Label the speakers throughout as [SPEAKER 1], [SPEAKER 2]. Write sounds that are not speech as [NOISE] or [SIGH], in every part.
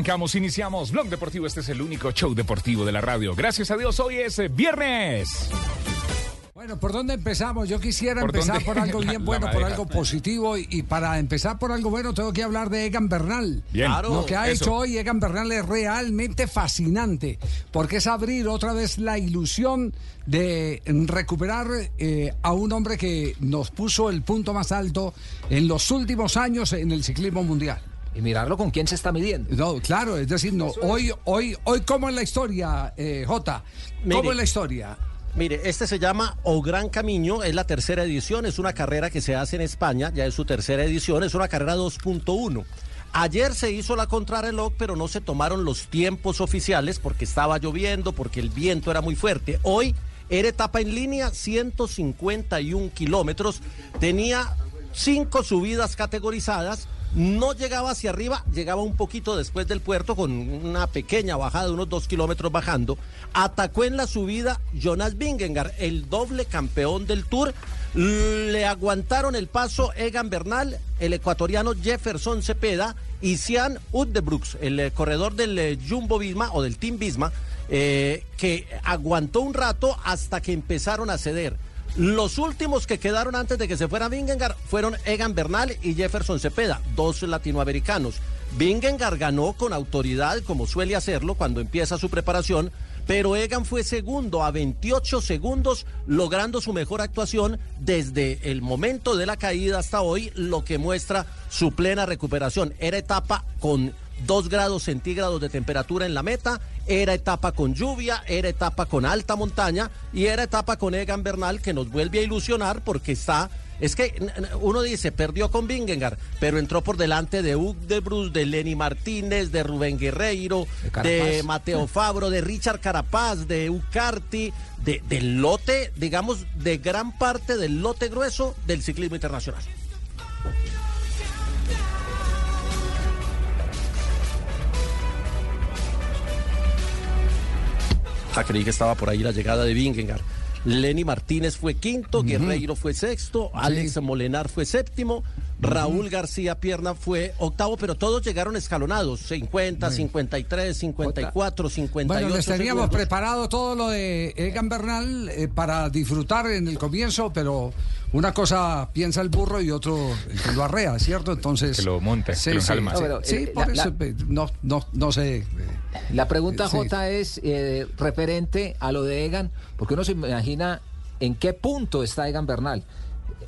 [SPEAKER 1] Arrancamos, iniciamos Blog Deportivo. Este es el único show deportivo de la radio. Gracias a Dios, hoy es eh, viernes.
[SPEAKER 2] Bueno, ¿por dónde empezamos? Yo quisiera empezar por algo [LAUGHS] bien bueno, por algo positivo. Y, para empezar por algo bueno, tengo que hablar de Egan Bernal.
[SPEAKER 1] Bien.
[SPEAKER 2] Lo que ha hecho hoy Egan Bernal es realmente fascinante, porque es abrir otra vez la ilusión de recuperar eh, a un hombre que nos puso el punto más alto en los últimos años en el ciclismo mundial.
[SPEAKER 3] Y mirarlo con quién se está midiendo.
[SPEAKER 2] No, claro, es decir, no, hoy, hoy, hoy, ¿cómo es la historia, eh, Jota? ¿Cómo es la historia?
[SPEAKER 4] Mire, este se llama O Gran Camino, es la tercera edición, es una carrera que se hace en España, ya es su tercera edición, es una carrera 2.1. Ayer se hizo la contrarreloj, pero no se tomaron los tiempos oficiales porque estaba lloviendo, porque el viento era muy fuerte. Hoy era etapa en línea, 151 kilómetros, tenía cinco subidas categorizadas no llegaba hacia arriba, llegaba un poquito después del puerto con una pequeña bajada de unos dos kilómetros bajando. Atacó en la subida Jonas Vingegaard, el doble campeón del Tour. Le aguantaron el paso Egan Bernal, el ecuatoriano Jefferson Cepeda y Sian Uddebrooks, el eh, corredor del eh, Jumbo Visma o del Team Visma, eh, que aguantó un rato hasta que empezaron a ceder. Los últimos que quedaron antes de que se fuera Vingegaard fueron Egan Bernal y Jefferson Cepeda, dos latinoamericanos. Vingegaard ganó con autoridad, como suele hacerlo cuando empieza su preparación, pero Egan fue segundo a 28 segundos, logrando su mejor actuación desde el momento de la caída hasta hoy, lo que muestra su plena recuperación. Era etapa con 2 grados centígrados de temperatura en la meta, era etapa con lluvia, era etapa con alta montaña y era etapa con Egan Bernal que nos vuelve a ilusionar porque está es que uno dice, perdió con Vingegaard, pero entró por delante de Hug de Bruce, de Lenny Martínez, de Rubén Guerreiro, de, Mateo Fabro, de Richard Carapaz, de Ucarti, de, del lote, digamos, de gran parte del lote grueso del ciclismo internacional. Ah, creí que estaba por ahí la llegada de Vingegaard. Lenny Martínez fue quinto, Guerreiro fue sexto, Alex Molenar fue séptimo, Raúl García Pierna fue octavo, pero todos llegaron escalonados, 50, 53, 54, 58.
[SPEAKER 2] Bueno, les teníamos preparado todo lo de Egan Bernal eh, para disfrutar en el comienzo, pero una cosa piensa el burro y otro el que lo arrea, ¿cierto? Entonces...
[SPEAKER 1] Que lo monte,
[SPEAKER 2] sí,
[SPEAKER 1] que lo
[SPEAKER 2] sí, sí,
[SPEAKER 3] eh,
[SPEAKER 2] por
[SPEAKER 3] la,
[SPEAKER 2] eso eh, no, no, no sé... eh,
[SPEAKER 3] La pregunta. J, es eh, referente a lo de Egan, porque uno se imagina en qué punto está Egan Bernal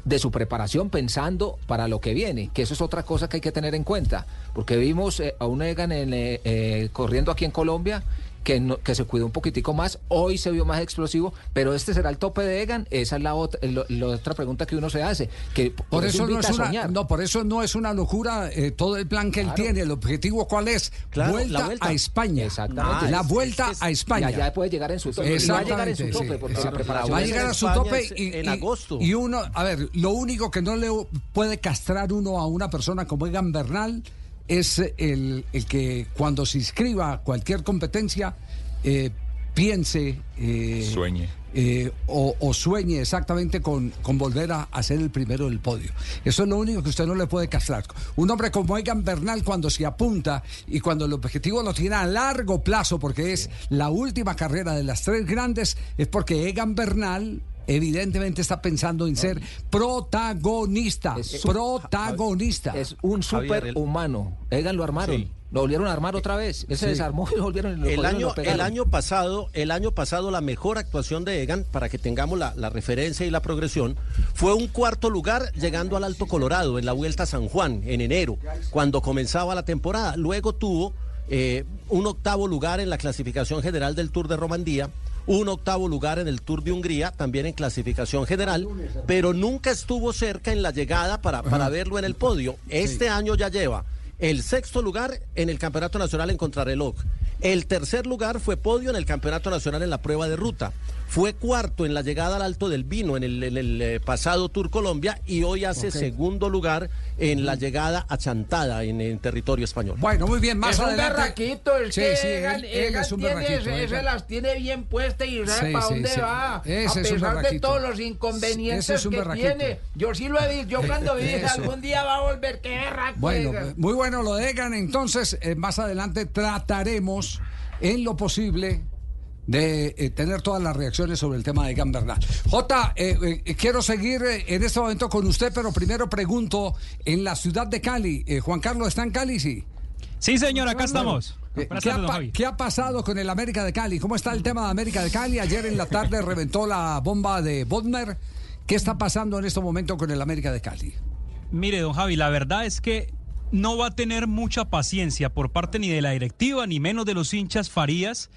[SPEAKER 3] de su preparación pensando para lo que viene, que eso es otra cosa que hay que tener en cuenta, porque vimos eh, a un Egan en, eh, eh, corriendo aquí en Colombia que, no- que se cuidó un poquitico más, hoy se vio más explosivo, pero este será el tope de Egan, esa es la, otra la, la otra pregunta que uno se hace, que
[SPEAKER 2] Por eso, no es
[SPEAKER 3] a
[SPEAKER 2] una, no, por eso no es una locura eh, todo el plan que él tiene. El objetivo cuál es?
[SPEAKER 4] Claro,
[SPEAKER 2] vuelta,
[SPEAKER 4] la vuelta.
[SPEAKER 2] a España.
[SPEAKER 3] Exactamente.
[SPEAKER 2] la
[SPEAKER 4] Ah,
[SPEAKER 2] vuelta
[SPEAKER 4] es que es-
[SPEAKER 2] a España.
[SPEAKER 3] allá puede llegar en su tope. Va a llegar en su tope,
[SPEAKER 2] sí,
[SPEAKER 3] porque la preparación
[SPEAKER 2] Va a llegar a su
[SPEAKER 4] España
[SPEAKER 2] tope y,
[SPEAKER 4] en
[SPEAKER 2] y-
[SPEAKER 4] agosto.
[SPEAKER 2] y uno, a ver, lo único que no le puede castrar uno a una persona como Egan Bernal es el, el que cuando se inscriba a cualquier competencia eh, piense eh,
[SPEAKER 1] Sueñe.
[SPEAKER 2] eh, o, o sueñe exactamente con, con volver a, a ser el primero del podio. Eso es lo único que usted no le puede castrar. Un hombre como Egan Bernal cuando se apunta y cuando el objetivo lo tiene a largo plazo, porque es la última carrera de las tres grandes, es porque Egan Bernal evidentemente está pensando en ser protagonista.
[SPEAKER 3] Es
[SPEAKER 2] protagonista.
[SPEAKER 3] Es un superhumano. Egan lo armaron.
[SPEAKER 4] Sí.
[SPEAKER 3] Lo volvieron a armar otra vez. Él se desarmó y lo volvieron lo
[SPEAKER 4] el año,
[SPEAKER 3] lo
[SPEAKER 4] el año pasado, el año pasado la mejor actuación de Egan, para que tengamos la, la referencia y la progresión, fue un cuarto lugar llegando al Alto Colorado en la Vuelta a San Juan en enero, cuando comenzaba la temporada. Luego tuvo eh, un octavo lugar en la clasificación general del Tour de Romandía, un octavo lugar en el Tour de Hungría, también en clasificación general, pero nunca estuvo cerca en la llegada para, para verlo en el podio. Este año ya lleva el sexto lugar en el Campeonato Nacional en Contrarreloj. El tercer lugar fue podio en el Campeonato Nacional en la prueba de ruta. Fue cuarto en la llegada al Alto del Vino en el, en el, eh, pasado Tour Colombia y hoy hace
[SPEAKER 2] Ok.
[SPEAKER 4] segundo lugar en la llegada a Chantada en, el territorio español.
[SPEAKER 2] Bueno, muy bien, más
[SPEAKER 5] es un
[SPEAKER 2] adelante.
[SPEAKER 5] berraquito, es
[SPEAKER 2] Sí,
[SPEAKER 5] que
[SPEAKER 2] sí,
[SPEAKER 5] Egan,
[SPEAKER 2] él- él
[SPEAKER 5] Egan
[SPEAKER 2] es un
[SPEAKER 5] tiene,
[SPEAKER 2] berraquito,
[SPEAKER 5] ese, ese las tiene bien puestas y sabe
[SPEAKER 2] Sí,
[SPEAKER 5] para
[SPEAKER 2] sí,
[SPEAKER 5] dónde
[SPEAKER 2] sí.
[SPEAKER 5] va.
[SPEAKER 2] Ese
[SPEAKER 5] a
[SPEAKER 2] es un
[SPEAKER 5] pesar de
[SPEAKER 2] berraquito.
[SPEAKER 5] todos los inconvenientes
[SPEAKER 2] Ese es un
[SPEAKER 5] que
[SPEAKER 2] berraquito.
[SPEAKER 5] tiene. Yo sí lo he visto. Yo [LAUGHS] cuando vi dije, algún día va a volver, qué berraco.
[SPEAKER 2] Bueno,
[SPEAKER 5] Egan".
[SPEAKER 2] muy bueno lo de Egan. Entonces, eh, más adelante trataremos en lo posible de eh, tener todas las reacciones sobre el tema de Egan Bernal. Jota, eh, eh, quiero seguir en este momento con usted, pero primero pregunto, en la ciudad de Cali, Juan Carlos, ¿está en Cali? Sí.
[SPEAKER 6] Sí, señor, acá estamos.
[SPEAKER 2] ¿Qué ha, qué ha pasado con el América de Cali? ¿Cómo está el tema de América de Cali? Ayer en la tarde reventó la bomba de Bodmer. ¿Qué está pasando en este momento con el América de Cali?
[SPEAKER 6] Mire, don Javi, la verdad es que no va a tener mucha paciencia por parte ni de la directiva, ni menos de los hinchas Farías.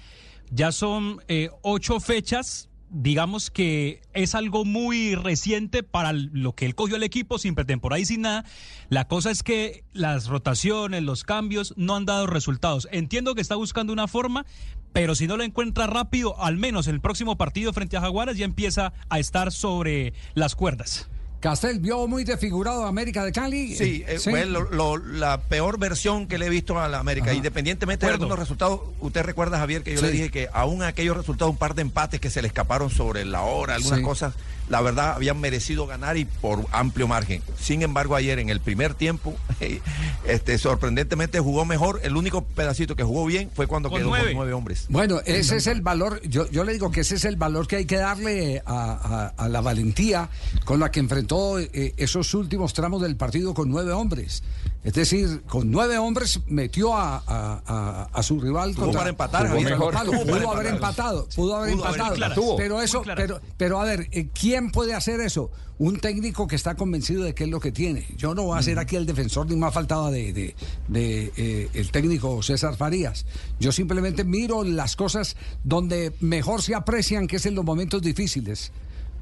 [SPEAKER 6] Ya son eh, ocho fechas. Digamos que es algo muy reciente para lo que él cogió el equipo sin pretemporada y sin nada. La cosa es que las rotaciones, los cambios no han dado resultados. Entiendo que está buscando una forma, pero si no lo encuentra rápido, al menos en el próximo partido frente a Jaguares ya empieza a estar sobre las cuerdas.
[SPEAKER 2] Castel vio muy desfigurado a América de Cali.
[SPEAKER 7] Sí, eh, fue lo- lo- la peor versión que le he visto a la América.
[SPEAKER 2] Ajá.
[SPEAKER 7] Independientemente de algunos resultados, usted recuerda, Javier, que yo
[SPEAKER 2] Sí.
[SPEAKER 7] le dije que aún aquellos resultados, un par de empates que se le escaparon sobre la hora, algunas
[SPEAKER 2] Sí.
[SPEAKER 7] cosas, la verdad, habían merecido ganar y por amplio margen. Sin embargo, ayer en el primer tiempo, [LAUGHS] este, sorprendentemente jugó mejor. El único pedacito que jugó bien fue cuando
[SPEAKER 6] Con
[SPEAKER 7] quedó
[SPEAKER 6] nueve.
[SPEAKER 7] con nueve hombres.
[SPEAKER 2] Bueno, ese es el valor, yo, yo le digo que ese es el valor que hay que darle a, a- a la valentía con la que enfrentó eh, esos últimos tramos del partido con nueve hombres. Es decir, con nueve hombres metió a, a- a- a su rival
[SPEAKER 7] Tuvo
[SPEAKER 2] contra,
[SPEAKER 7] para empatar, Javier.
[SPEAKER 1] mejor.
[SPEAKER 7] para
[SPEAKER 2] Pudo haber
[SPEAKER 7] empatar.
[SPEAKER 2] empatado, pudo haber
[SPEAKER 7] Pudo haber
[SPEAKER 2] empatado. Pero eso, pero, pero a ver, eh, ¿quién puede hacer eso? Un técnico que está convencido de qué es lo que tiene. Yo no voy a ser aquí el defensor ni más faltaba de, de- de, eh, el técnico César Farías. Yo simplemente miro las cosas donde mejor se aprecian, que es en los momentos difíciles.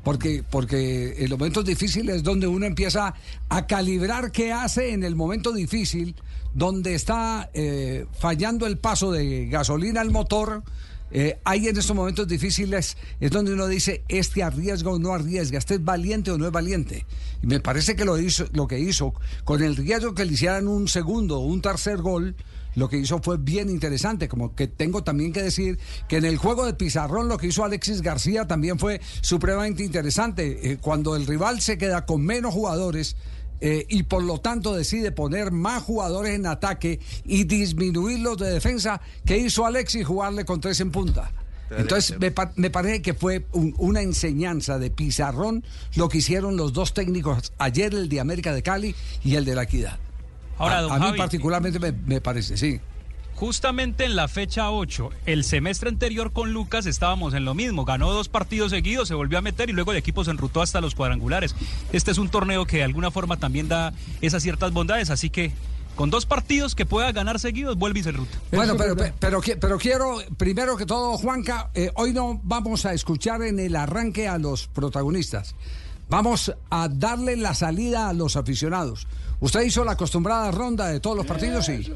[SPEAKER 2] Porque, porque en los momentos difíciles es donde uno empieza a calibrar qué hace en el momento difícil, donde está eh, fallando el paso de gasolina al motor. eh, ahí en estos momentos difíciles es donde uno dice, este arriesga o no arriesga, este es valiente o no es valiente. Y me parece que lo, hizo, lo que hizo, con el riesgo que le hicieran un segundo o un tercer gol, lo que hizo fue bien interesante, como que tengo también que decir que en el juego de Pizarrón lo que hizo Alexis García también fue supremamente interesante. Eh, cuando el rival se queda con menos jugadores eh, y por lo tanto decide poner más jugadores en ataque y disminuir los de defensa, ¿qué hizo Alexis? Jugarle con tres en punta. Entonces me, pa- me parece que fue un- una enseñanza de Pizarrón lo que hicieron los dos técnicos ayer, el de América de Cali y el de la Equidad.
[SPEAKER 6] Ahora,
[SPEAKER 2] a,
[SPEAKER 6] don
[SPEAKER 2] a mí
[SPEAKER 6] Javi,
[SPEAKER 2] particularmente me, me parece, sí.
[SPEAKER 6] Justamente en la fecha 8, el semestre anterior con Lucas estábamos en lo mismo. Ganó dos partidos seguidos, se volvió a meter y luego el equipo se enrutó hasta los cuadrangulares. Este es un torneo que de alguna forma también da esas ciertas bondades, así que con dos partidos que pueda ganar seguidos, vuelve y se enruta.
[SPEAKER 2] Bueno, pero, pero, pero, qui- pero quiero, primero que todo, Juanca, eh, hoy no vamos a escuchar en el arranque a los protagonistas. Vamos a darle la salida a los aficionados. ¿Usted hizo la acostumbrada ronda de todos los partidos? Sí.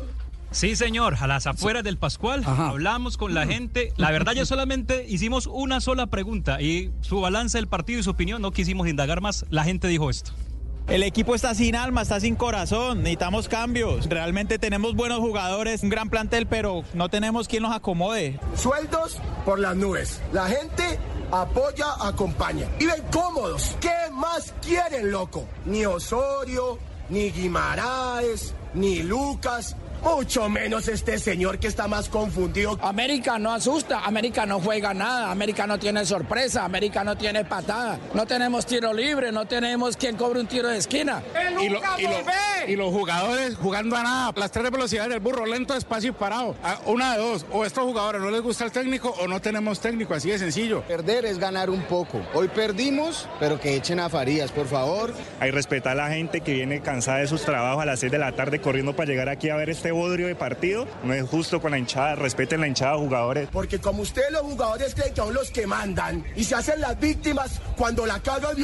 [SPEAKER 6] Sí, señor, a las afueras del Pascual,
[SPEAKER 2] Ajá.
[SPEAKER 6] hablamos con la gente. La verdad, ya solamente hicimos una sola pregunta y su balance del partido y su opinión, no quisimos indagar más. La gente dijo esto.
[SPEAKER 8] El equipo está sin alma, está sin corazón, necesitamos cambios. Realmente tenemos buenos jugadores, un gran plantel, pero no tenemos quien los acomode.
[SPEAKER 9] Sueldos por las nubes. La gente apoya, acompaña. Viven cómodos. ¿Qué más quieren, loco? Ni Osorio, ni Guimaraes, ni Lucas. Mucho menos este señor que está más confundido.
[SPEAKER 5] América no asusta, América no juega nada, América no tiene sorpresa, América no tiene patada, no tenemos tiro libre, no tenemos quien cobre un tiro de esquina.
[SPEAKER 10] y, lo- y lo- y los jugadores jugando a nada. Las tres velocidades del burro, lento, despacio y parado. Una de dos. O estos jugadores no les gusta el técnico o no tenemos técnico. Así de sencillo.
[SPEAKER 11] Perder es ganar un poco. Hoy perdimos, pero que echen a Farías, por favor.
[SPEAKER 12] Hay respetar a la gente que viene cansada de sus trabajos a las 6 de la tarde corriendo para llegar aquí a ver este bodrio de partido. No es justo con la hinchada, respeten la hinchada, jugadores.
[SPEAKER 9] Porque como ustedes los jugadores creen que son los que mandan y se hacen las víctimas cuando la cagan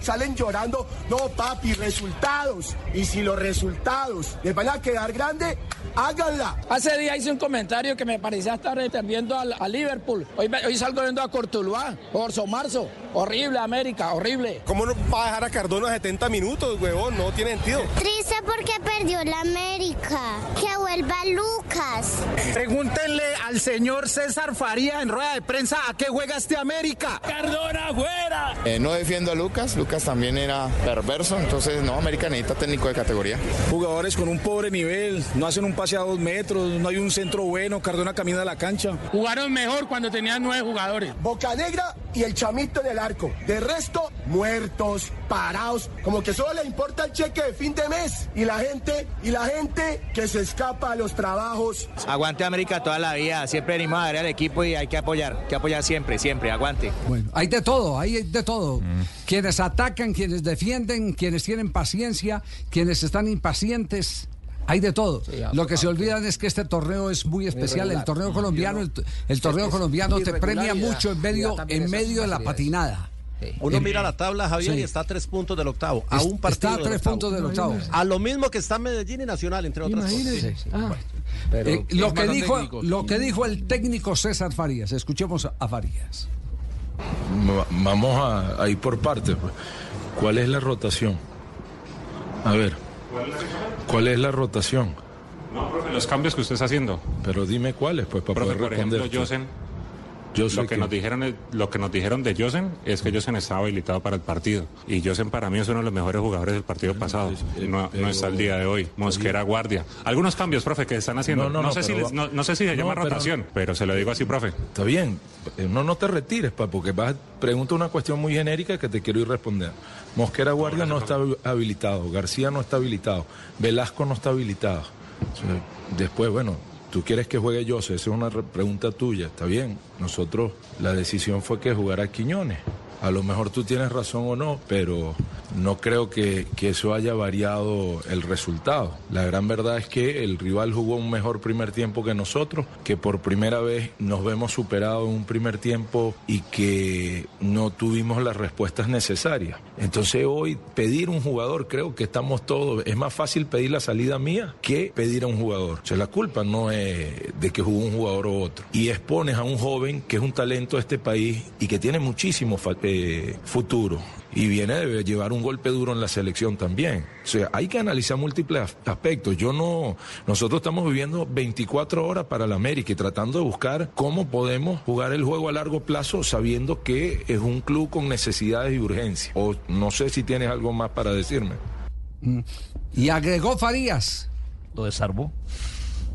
[SPEAKER 9] salen llorando. No, papi, resultados. Y si los resultados les van a quedar grandes, háganla.
[SPEAKER 5] Hace día hice un comentario que me parecía estar viendo al- a, Liverpool. Hoy salgo viendo a Cortuluá, Orso Marzo. Horrible, América, horrible.
[SPEAKER 9] ¿Cómo no va a dejar a Cardona 70 minutos, huevón? No tiene sentido.
[SPEAKER 13] Triste porque perdió la América. Que vuelva Lucas.
[SPEAKER 14] Pregúntenle al señor César Faría en rueda de prensa a qué juega este América.
[SPEAKER 5] Cardona fuera.
[SPEAKER 15] Eh, no defiendo a Lucas, Lucas también era perverso, entonces no, América necesita técnico de categoría.
[SPEAKER 14] Jugadores con un pobre nivel, no hacen un pase a dos metros, no hay un centro bueno, Cardona camina a la cancha.
[SPEAKER 10] Jugaron mejor cuando tenían nueve jugadores.
[SPEAKER 9] Boca Negra y el chamito en el arco. De resto, muertos, parados, como que solo le importa el cheque de fin de mes. Y la gente, y la gente que se escapa a los trabajos.
[SPEAKER 16] Aguante América toda la vida, siempre venimos a ver al equipo y hay que apoyar, hay que apoyar siempre, siempre, aguante.
[SPEAKER 2] Bueno, hay de todo, hay de todo. Quienes atacan, quienes defienden, quienes tienen paciencia, quienes están impacientes. Hay de todo. Lo que se olvidan es que este torneo es muy especial. El torneo colombiano, el, el torneo
[SPEAKER 3] es
[SPEAKER 2] colombiano te premia mucho en medio, en medio de la patinada.
[SPEAKER 4] Uno mira la tabla, Javier,
[SPEAKER 2] Sí.
[SPEAKER 4] y está a tres puntos del octavo. A un partido.
[SPEAKER 2] está a
[SPEAKER 4] del
[SPEAKER 2] tres
[SPEAKER 4] octavo.
[SPEAKER 2] puntos del octavo.
[SPEAKER 4] A lo mismo que está Medellín y Nacional, entre otras
[SPEAKER 2] Imagínese.
[SPEAKER 4] cosas.
[SPEAKER 2] Ah.
[SPEAKER 3] Pero-
[SPEAKER 2] Eh, lo, que dijo, lo que dijo el técnico César Farías. Escuchemos a- Farías.
[SPEAKER 17] Va- Vamos a, a ir por partes. pues. ¿Cuál es la rotación? A ver, ¿cuál es la rotación?
[SPEAKER 18] No, profe, los cambios que usted está haciendo.
[SPEAKER 17] Pero dime cuáles, pues, para
[SPEAKER 18] Profe,
[SPEAKER 17] poder
[SPEAKER 18] por ejemplo,
[SPEAKER 17] responder.
[SPEAKER 18] Josen.
[SPEAKER 17] Yo
[SPEAKER 18] lo que,
[SPEAKER 17] que-
[SPEAKER 18] nos dijeron lo que nos dijeron de Josen es que Josen estaba habilitado para el partido. Y Josen para mí es uno de los mejores jugadores del partido pasado. No, no está al día de hoy. Mosquera guardia. Algunos cambios profe que están haciendo.
[SPEAKER 17] No,
[SPEAKER 18] no,
[SPEAKER 17] no, no,
[SPEAKER 18] sé si les-
[SPEAKER 17] va-
[SPEAKER 18] no, no sé si se llama
[SPEAKER 17] pero-
[SPEAKER 18] rotación pero se lo digo así profe.
[SPEAKER 17] Está bien, eh, no, no te retires, pa, porque vas, pregunta una cuestión muy genérica que te quiero ir respondiendo. Mosquera Guardia no está habilitado, García no está habilitado, Velasco no está habilitado. Después, bueno, tú quieres que juegue José, esa es una re- pregunta tuya, está bien. Nosotros, la decisión fue que jugara Quiñones. A lo mejor tú tienes razón o no, pero no creo que, que eso haya variado el resultado. La gran verdad es que el rival jugó un mejor primer tiempo que nosotros, que por primera vez nos vemos superados en un primer tiempo y que no tuvimos las respuestas necesarias. Entonces hoy pedir un jugador, creo que estamos todos, es más fácil pedir la salida mía que pedir a un jugador. O sea, la culpa no es de que jugó un jugador u otro. Y expones a un joven que es un talento de este país y que tiene muchísimo fa- eh, futuro. Y viene de llevar un golpe duro en la selección también. O sea, hay que analizar múltiples as- aspectos. Yo no, nosotros estamos viviendo 24 horas para la América y tratando de buscar cómo podemos jugar el juego a largo plazo sabiendo que es un club con necesidades y urgencias. O no sé si tienes algo más para decirme.
[SPEAKER 2] Y agregó Farías.
[SPEAKER 17] Lo desarmó.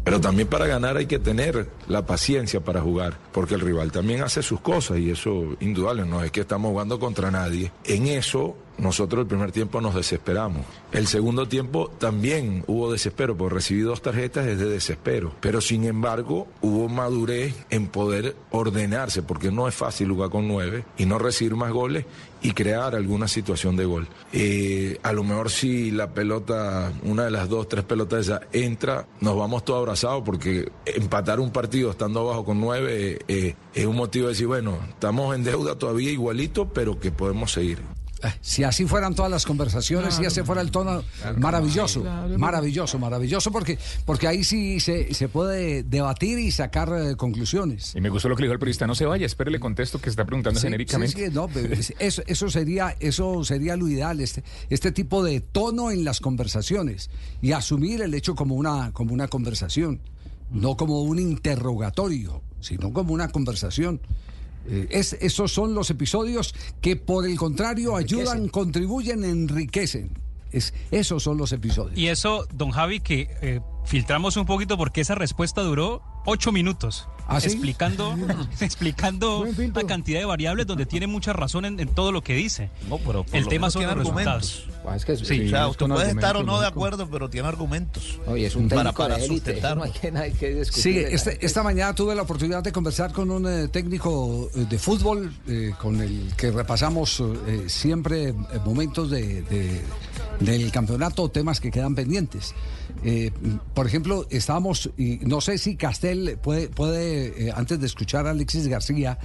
[SPEAKER 17] Pero también para ganar hay que tener la paciencia para jugar, porque el rival también hace sus cosas y eso indudable, no es que estamos jugando contra nadie. En eso nosotros el primer tiempo nos desesperamos. El segundo tiempo también hubo desespero, porque recibí dos tarjetas desde desespero. Pero sin embargo hubo madurez en poder ordenarse, porque no es fácil jugar con nueve y no recibir más goles y crear alguna situación de gol. Eh, a lo mejor si la pelota, una de las dos, tres pelotas esa entra, nos vamos todos abrazados porque empatar un partido estando abajo con nueve eh, eh, es un motivo de decir, bueno, estamos en deuda todavía igualito, pero que podemos seguir.
[SPEAKER 2] Eh, Si así fueran todas las conversaciones, si ese fuera el tono, maravilloso, maravilloso, maravilloso, porque, porque ahí sí se, se puede debatir y sacar eh, conclusiones.
[SPEAKER 1] Y me gustó lo que le dijo el periodista. No se vaya, espere, le contesto que está preguntando
[SPEAKER 2] Sí,
[SPEAKER 1] genéricamente.
[SPEAKER 2] sí, sí, no, eso, eso sería, eso sería lo ideal, este, este tipo de tono en las conversaciones y asumir el hecho como una, como una conversación, no como un interrogatorio, sino como una conversación. Eh, es, esos son los episodios que por el contrario ayudan, contribuyen, enriquecen. Es, esos son los episodios.
[SPEAKER 6] Y eso, don Javi, que eh, filtramos un poquito porque esa respuesta duró ocho minutos.
[SPEAKER 2] ¿Ah, sí?
[SPEAKER 6] Explicando, [LAUGHS] explicando una cantidad de variables donde tiene mucha razón en, en todo lo que dice.
[SPEAKER 19] por
[SPEAKER 6] el
[SPEAKER 19] lo
[SPEAKER 6] tema son
[SPEAKER 19] tiene
[SPEAKER 6] los
[SPEAKER 19] argumentos.
[SPEAKER 6] resultados.
[SPEAKER 3] Ah, es que
[SPEAKER 6] Sí,
[SPEAKER 19] o sea,
[SPEAKER 6] es
[SPEAKER 19] usted puede estar o no de acuerdo, pero tiene argumentos.
[SPEAKER 3] Oye, es un
[SPEAKER 19] para, para sustentarlo.
[SPEAKER 3] no hay que, no hay que discutir.
[SPEAKER 2] Sí, este- esta mañana tuve la oportunidad de conversar con un eh, técnico eh, de fútbol eh, con el que repasamos eh, siempre eh, momentos de, de- del campeonato, temas que quedan pendientes. Eh, por ejemplo, estábamos, y no sé si Castel puede, puede eh, antes de escuchar a Alexis García,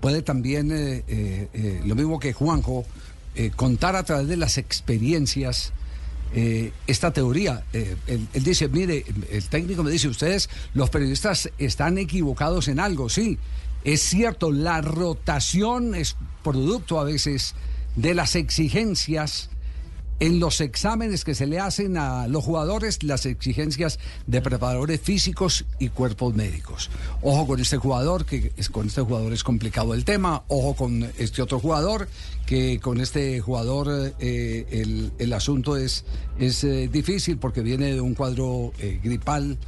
[SPEAKER 2] puede también, eh, eh, lo mismo que Juanjo, contar a través de las experiencias esta teoría. Él, él dice, mire, el técnico me dice, ustedes, los periodistas, están equivocados en algo, sí. Es cierto, la rotación es producto a veces de las exigencias en los exámenes que se le hacen a los jugadores, las exigencias de preparadores físicos y cuerpos médicos. Ojo con este jugador, que es, con este jugador es complicado el tema. Ojo con este otro jugador, que con este jugador eh, el, el asunto es, es eh, difícil porque viene de un cuadro eh, gripal.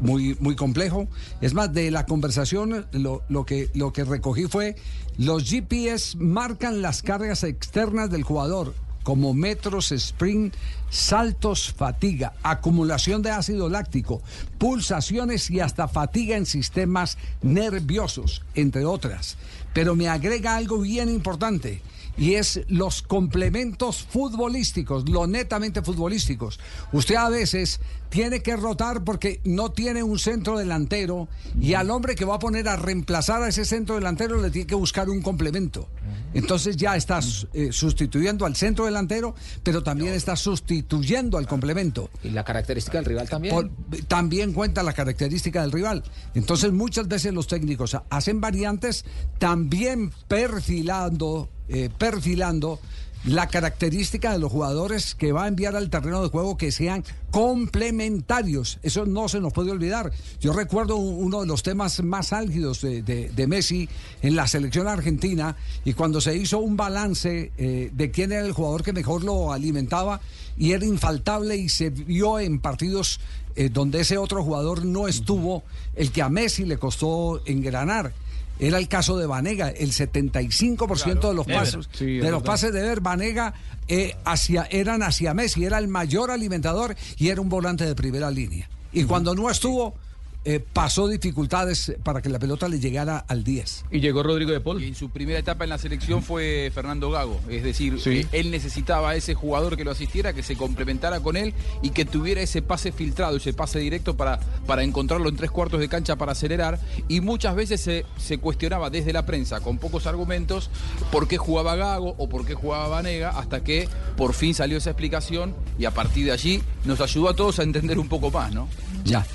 [SPEAKER 2] muy, muy complejo. Es más, de la conversación lo, lo que, lo que recogí fue, los GPS marcan las cargas externas del jugador como metros, sprint, saltos, fatiga, acumulación de ácido láctico, pulsaciones y hasta fatiga en sistemas nerviosos, entre otras. Pero me agrega algo bien importante y es los complementos futbolísticos, lo netamente futbolísticos. Usted a veces tiene que rotar porque no tiene un centro delantero y al hombre que va a poner a reemplazar a ese centro delantero le tiene que buscar un complemento. Entonces ya estás eh, sustituyendo al centro delantero, pero también estás sustituyendo al complemento.
[SPEAKER 3] Y la característica del rival también.
[SPEAKER 2] Por- también cuenta la característica del rival. Entonces muchas veces los técnicos ha- hacen variantes también perfilando, eh, perfilando la característica de los jugadores que va a enviar al terreno de juego que sean complementarios. Eso no se nos puede olvidar. Yo recuerdo un- uno de los temas más álgidos de, de- de Messi en la selección argentina y cuando se hizo un balance eh, de quién era el jugador que mejor lo alimentaba y era infaltable y se vio en partidos eh, donde ese otro jugador no estuvo, el que a Messi le costó engranar. Era el caso de Vanega, el 75% de los
[SPEAKER 1] Ever.
[SPEAKER 2] pasos,
[SPEAKER 1] Sí, es
[SPEAKER 2] de los
[SPEAKER 1] verdad.
[SPEAKER 2] pases de Ver Vanega eh, hacia, eran hacia Messi, era el mayor alimentador y era un volante de primera línea. Y cuando no estuvo, eh, pasó dificultades para que la pelota le llegara al 10.
[SPEAKER 19] Y llegó Rodrigo de Paul. Y en su primera etapa en la selección fue Fernando Gago. Es decir, eh, él necesitaba a ese jugador que lo asistiera, que se complementara con él y que tuviera ese pase filtrado, ese pase directo para, para encontrarlo en tres cuartos de cancha para acelerar. Y muchas veces se, se cuestionaba desde la prensa, con pocos argumentos, por qué jugaba Gago o por qué jugaba Vanega, hasta que por fin salió esa explicación y a partir de allí nos ayudó a todos a entender un poco más, ¿no?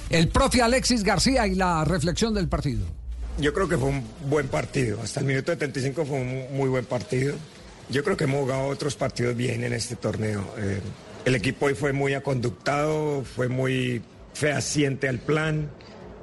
[SPEAKER 2] El profe Alexis García y la reflexión del partido.
[SPEAKER 20] Yo creo que fue un buen partido. Hasta el minuto 75 fue un muy buen partido. Yo creo que hemos jugado otros partidos bien en este torneo. Eh, el equipo hoy fue muy aconductado, fue muy fehaciente al plan,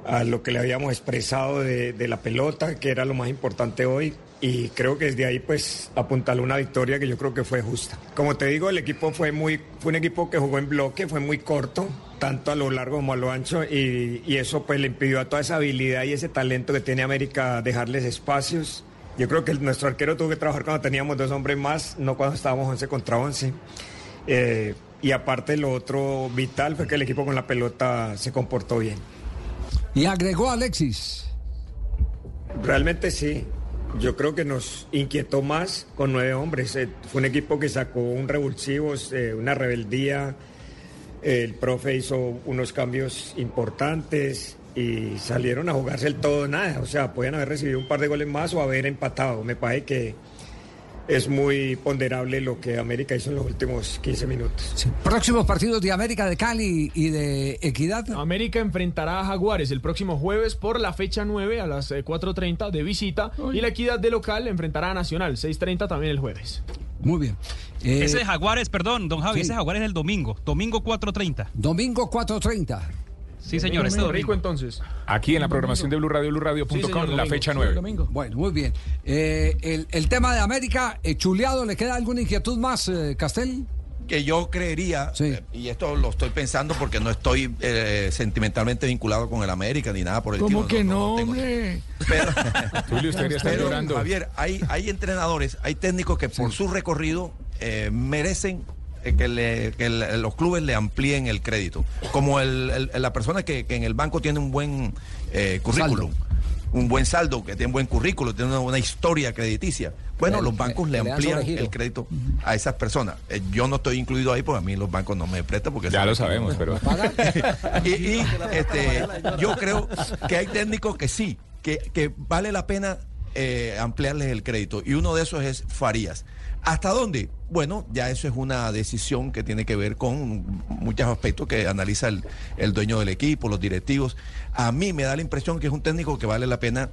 [SPEAKER 20] a lo que le habíamos expresado de, de la pelota, que era lo más importante hoy. Y creo que desde ahí pues apuntaló una victoria que yo creo que fue justa. Como te digo, el equipo fue muy, fue un equipo que jugó en bloque, fue muy corto, tanto a lo largo como a lo ancho, y, y eso pues le impidió a toda esa habilidad y ese talento que tiene América dejarles espacios. Yo creo que el- nuestro arquero tuvo que trabajar cuando teníamos dos hombres más, no cuando estábamos 11 contra 11. Eh, y aparte lo otro vital fue que el equipo con la pelota se comportó bien.
[SPEAKER 2] Y agregó Alexis.
[SPEAKER 20] Realmente sí. Yo creo que nos inquietó más con nueve hombres. Eh, fue un equipo que sacó un revulsivo, eh, una rebeldía. El profe hizo unos cambios importantes y salieron a jugarse el todo o nada. O sea, podían haber recibido un par de goles más o haber empatado. Me parece que es muy ponderable lo que América hizo en los últimos 15 minutos.
[SPEAKER 2] Próximos partidos de América de Cali y de Equidad.
[SPEAKER 21] América enfrentará a Jaguares el próximo jueves por la fecha 9 a las eh, 4.30 de visita y la equidad de local enfrentará a Nacional 6.30 también el jueves.
[SPEAKER 2] Muy bien.
[SPEAKER 6] ese de Jaguares, perdón, don Javi,
[SPEAKER 2] sí.
[SPEAKER 6] ese de Jaguares es el domingo, domingo 4.30.
[SPEAKER 2] Domingo 4.30.
[SPEAKER 6] Sí, señor, este domingo.
[SPEAKER 21] Rico entonces.
[SPEAKER 1] Aquí en la programación de Blue Radio,
[SPEAKER 21] Sí, señor,
[SPEAKER 1] la
[SPEAKER 21] domingo.
[SPEAKER 1] fecha
[SPEAKER 21] Sí,
[SPEAKER 1] 9.
[SPEAKER 21] domingo.
[SPEAKER 2] Bueno, muy bien. Eh, el, el tema de América, eh, chuleado, ¿le queda alguna inquietud más, eh, Castel?
[SPEAKER 7] Que yo creería, eh, y esto lo estoy pensando porque no estoy eh, sentimentalmente vinculado con el América ni nada por el
[SPEAKER 22] ¿Cómo que no, hombre?
[SPEAKER 1] Tulio, [LAUGHS] usted estar
[SPEAKER 7] Pero,
[SPEAKER 1] llorando.
[SPEAKER 7] Javier, hay, hay entrenadores, hay técnicos que por su recorrido eh, merecen eh, que, le- que los clubes le amplíen el crédito. Como el- el- la persona que, que en el banco tiene un buen eh, currículum. Un buen saldo, que tiene un buen currículum, tiene una buena historia crediticia. Bueno,
[SPEAKER 3] Le-
[SPEAKER 7] los bancos
[SPEAKER 3] le-
[SPEAKER 7] amplían el crédito a esas personas. Eh, yo no estoy incluido ahí porque a mí los bancos no me prestan porque
[SPEAKER 1] Ya lo sabemos, pero- [LAUGHS]
[SPEAKER 7] y, y, este, yo creo que hay técnicos que sí, que, que vale la pena eh, ampliarles el crédito. Y uno de esos es Farías. ¿Hasta dónde? Bueno, ya eso es una decisión que tiene que ver con muchos aspectos que analiza el, el dueño del equipo, los directivos. A mí me da la impresión que es un técnico que vale la pena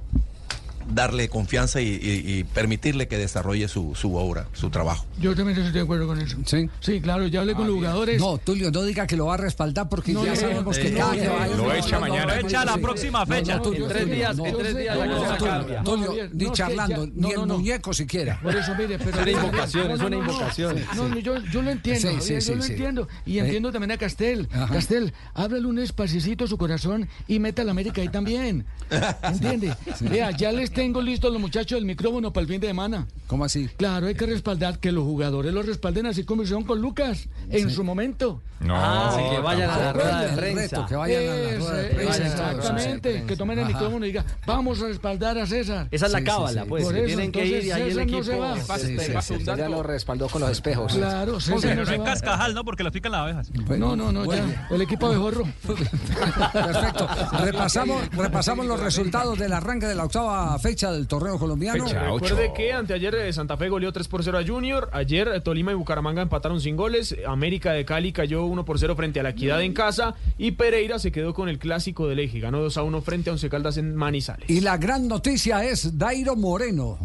[SPEAKER 7] darle confianza y, y- y permitirle que desarrolle su, su obra, su trabajo.
[SPEAKER 23] Yo también estoy de acuerdo con eso.
[SPEAKER 2] Sí.
[SPEAKER 23] Sí, claro, ya hablé con los jugadores.
[SPEAKER 2] No, Tulio, no diga que lo va a respaldar porque
[SPEAKER 23] No,
[SPEAKER 2] ya sabemos que cada
[SPEAKER 23] no,
[SPEAKER 2] vaya-
[SPEAKER 23] lo echa mañana.
[SPEAKER 6] Lo echa la próxima fecha.
[SPEAKER 2] Tulio,
[SPEAKER 6] En tres días-
[SPEAKER 2] no.
[SPEAKER 6] en tres días la
[SPEAKER 2] No,
[SPEAKER 6] cosa cambia.
[SPEAKER 2] Tulio, ni charlando, ni el muñeco siquiera.
[SPEAKER 23] Por eso, mire, pero...
[SPEAKER 2] Es una invocación,
[SPEAKER 23] No,
[SPEAKER 2] es
[SPEAKER 23] no,
[SPEAKER 2] una invocación.
[SPEAKER 23] No, yo, lo entiendo,
[SPEAKER 2] Sí,
[SPEAKER 23] Javier,
[SPEAKER 2] sí,
[SPEAKER 23] yo lo entiendo. Y
[SPEAKER 2] Eh.
[SPEAKER 23] entiendo también a Castel. Castel, ábrele un espacito a su corazón y meta a la América ahí también. [LAUGHS] ¿Entiende? Vea, ya les tengo listos los muchachos del micrófono para el fin de semana.
[SPEAKER 2] ¿Cómo así?
[SPEAKER 23] Claro, hay que respaldar, que los jugadores lo respalden así como hicieron con Lucas en
[SPEAKER 2] Sí.
[SPEAKER 23] su momento.
[SPEAKER 1] No,
[SPEAKER 2] Ah,
[SPEAKER 1] sí,
[SPEAKER 2] que vayan a la rueda de prensa. que vayan a la rueda de
[SPEAKER 23] Exactamente, que tomen el micrófono y digan, vamos a respaldar a César.
[SPEAKER 22] Esa es la cábala,
[SPEAKER 2] sí.
[SPEAKER 22] pues,
[SPEAKER 23] Por
[SPEAKER 22] que
[SPEAKER 23] eso,
[SPEAKER 22] tienen que ir y
[SPEAKER 23] entonces,
[SPEAKER 22] ahí el
[SPEAKER 23] César no
[SPEAKER 22] equipo...
[SPEAKER 23] se va.
[SPEAKER 3] Sí, ya
[SPEAKER 23] dato.
[SPEAKER 3] lo respaldó con los espejos.
[SPEAKER 23] Claro, César
[SPEAKER 6] Pero
[SPEAKER 23] no
[SPEAKER 6] no. Cascajal, ¿no? Porque los pican las abejas.
[SPEAKER 23] No, no, no,
[SPEAKER 2] Bueno.
[SPEAKER 23] ya. El equipo abejorro. [LAUGHS]
[SPEAKER 2] Perfecto. Repasamos, repasamos los resultados del arranque de la octava fecha del torneo colombiano.
[SPEAKER 21] Recuerde que anteayer eh, Santa Fe goleó 3 por 0 a Junior. Ayer eh, Tolima y Bucaramanga empataron sin goles. América de Cali cayó 1 por 0 frente a la Equidad en casa. Y Pereira se quedó con el clásico del eje. Ganó 2 a 1 frente a Once Caldas en Manizales.
[SPEAKER 2] Y la gran noticia es Dairo Moreno.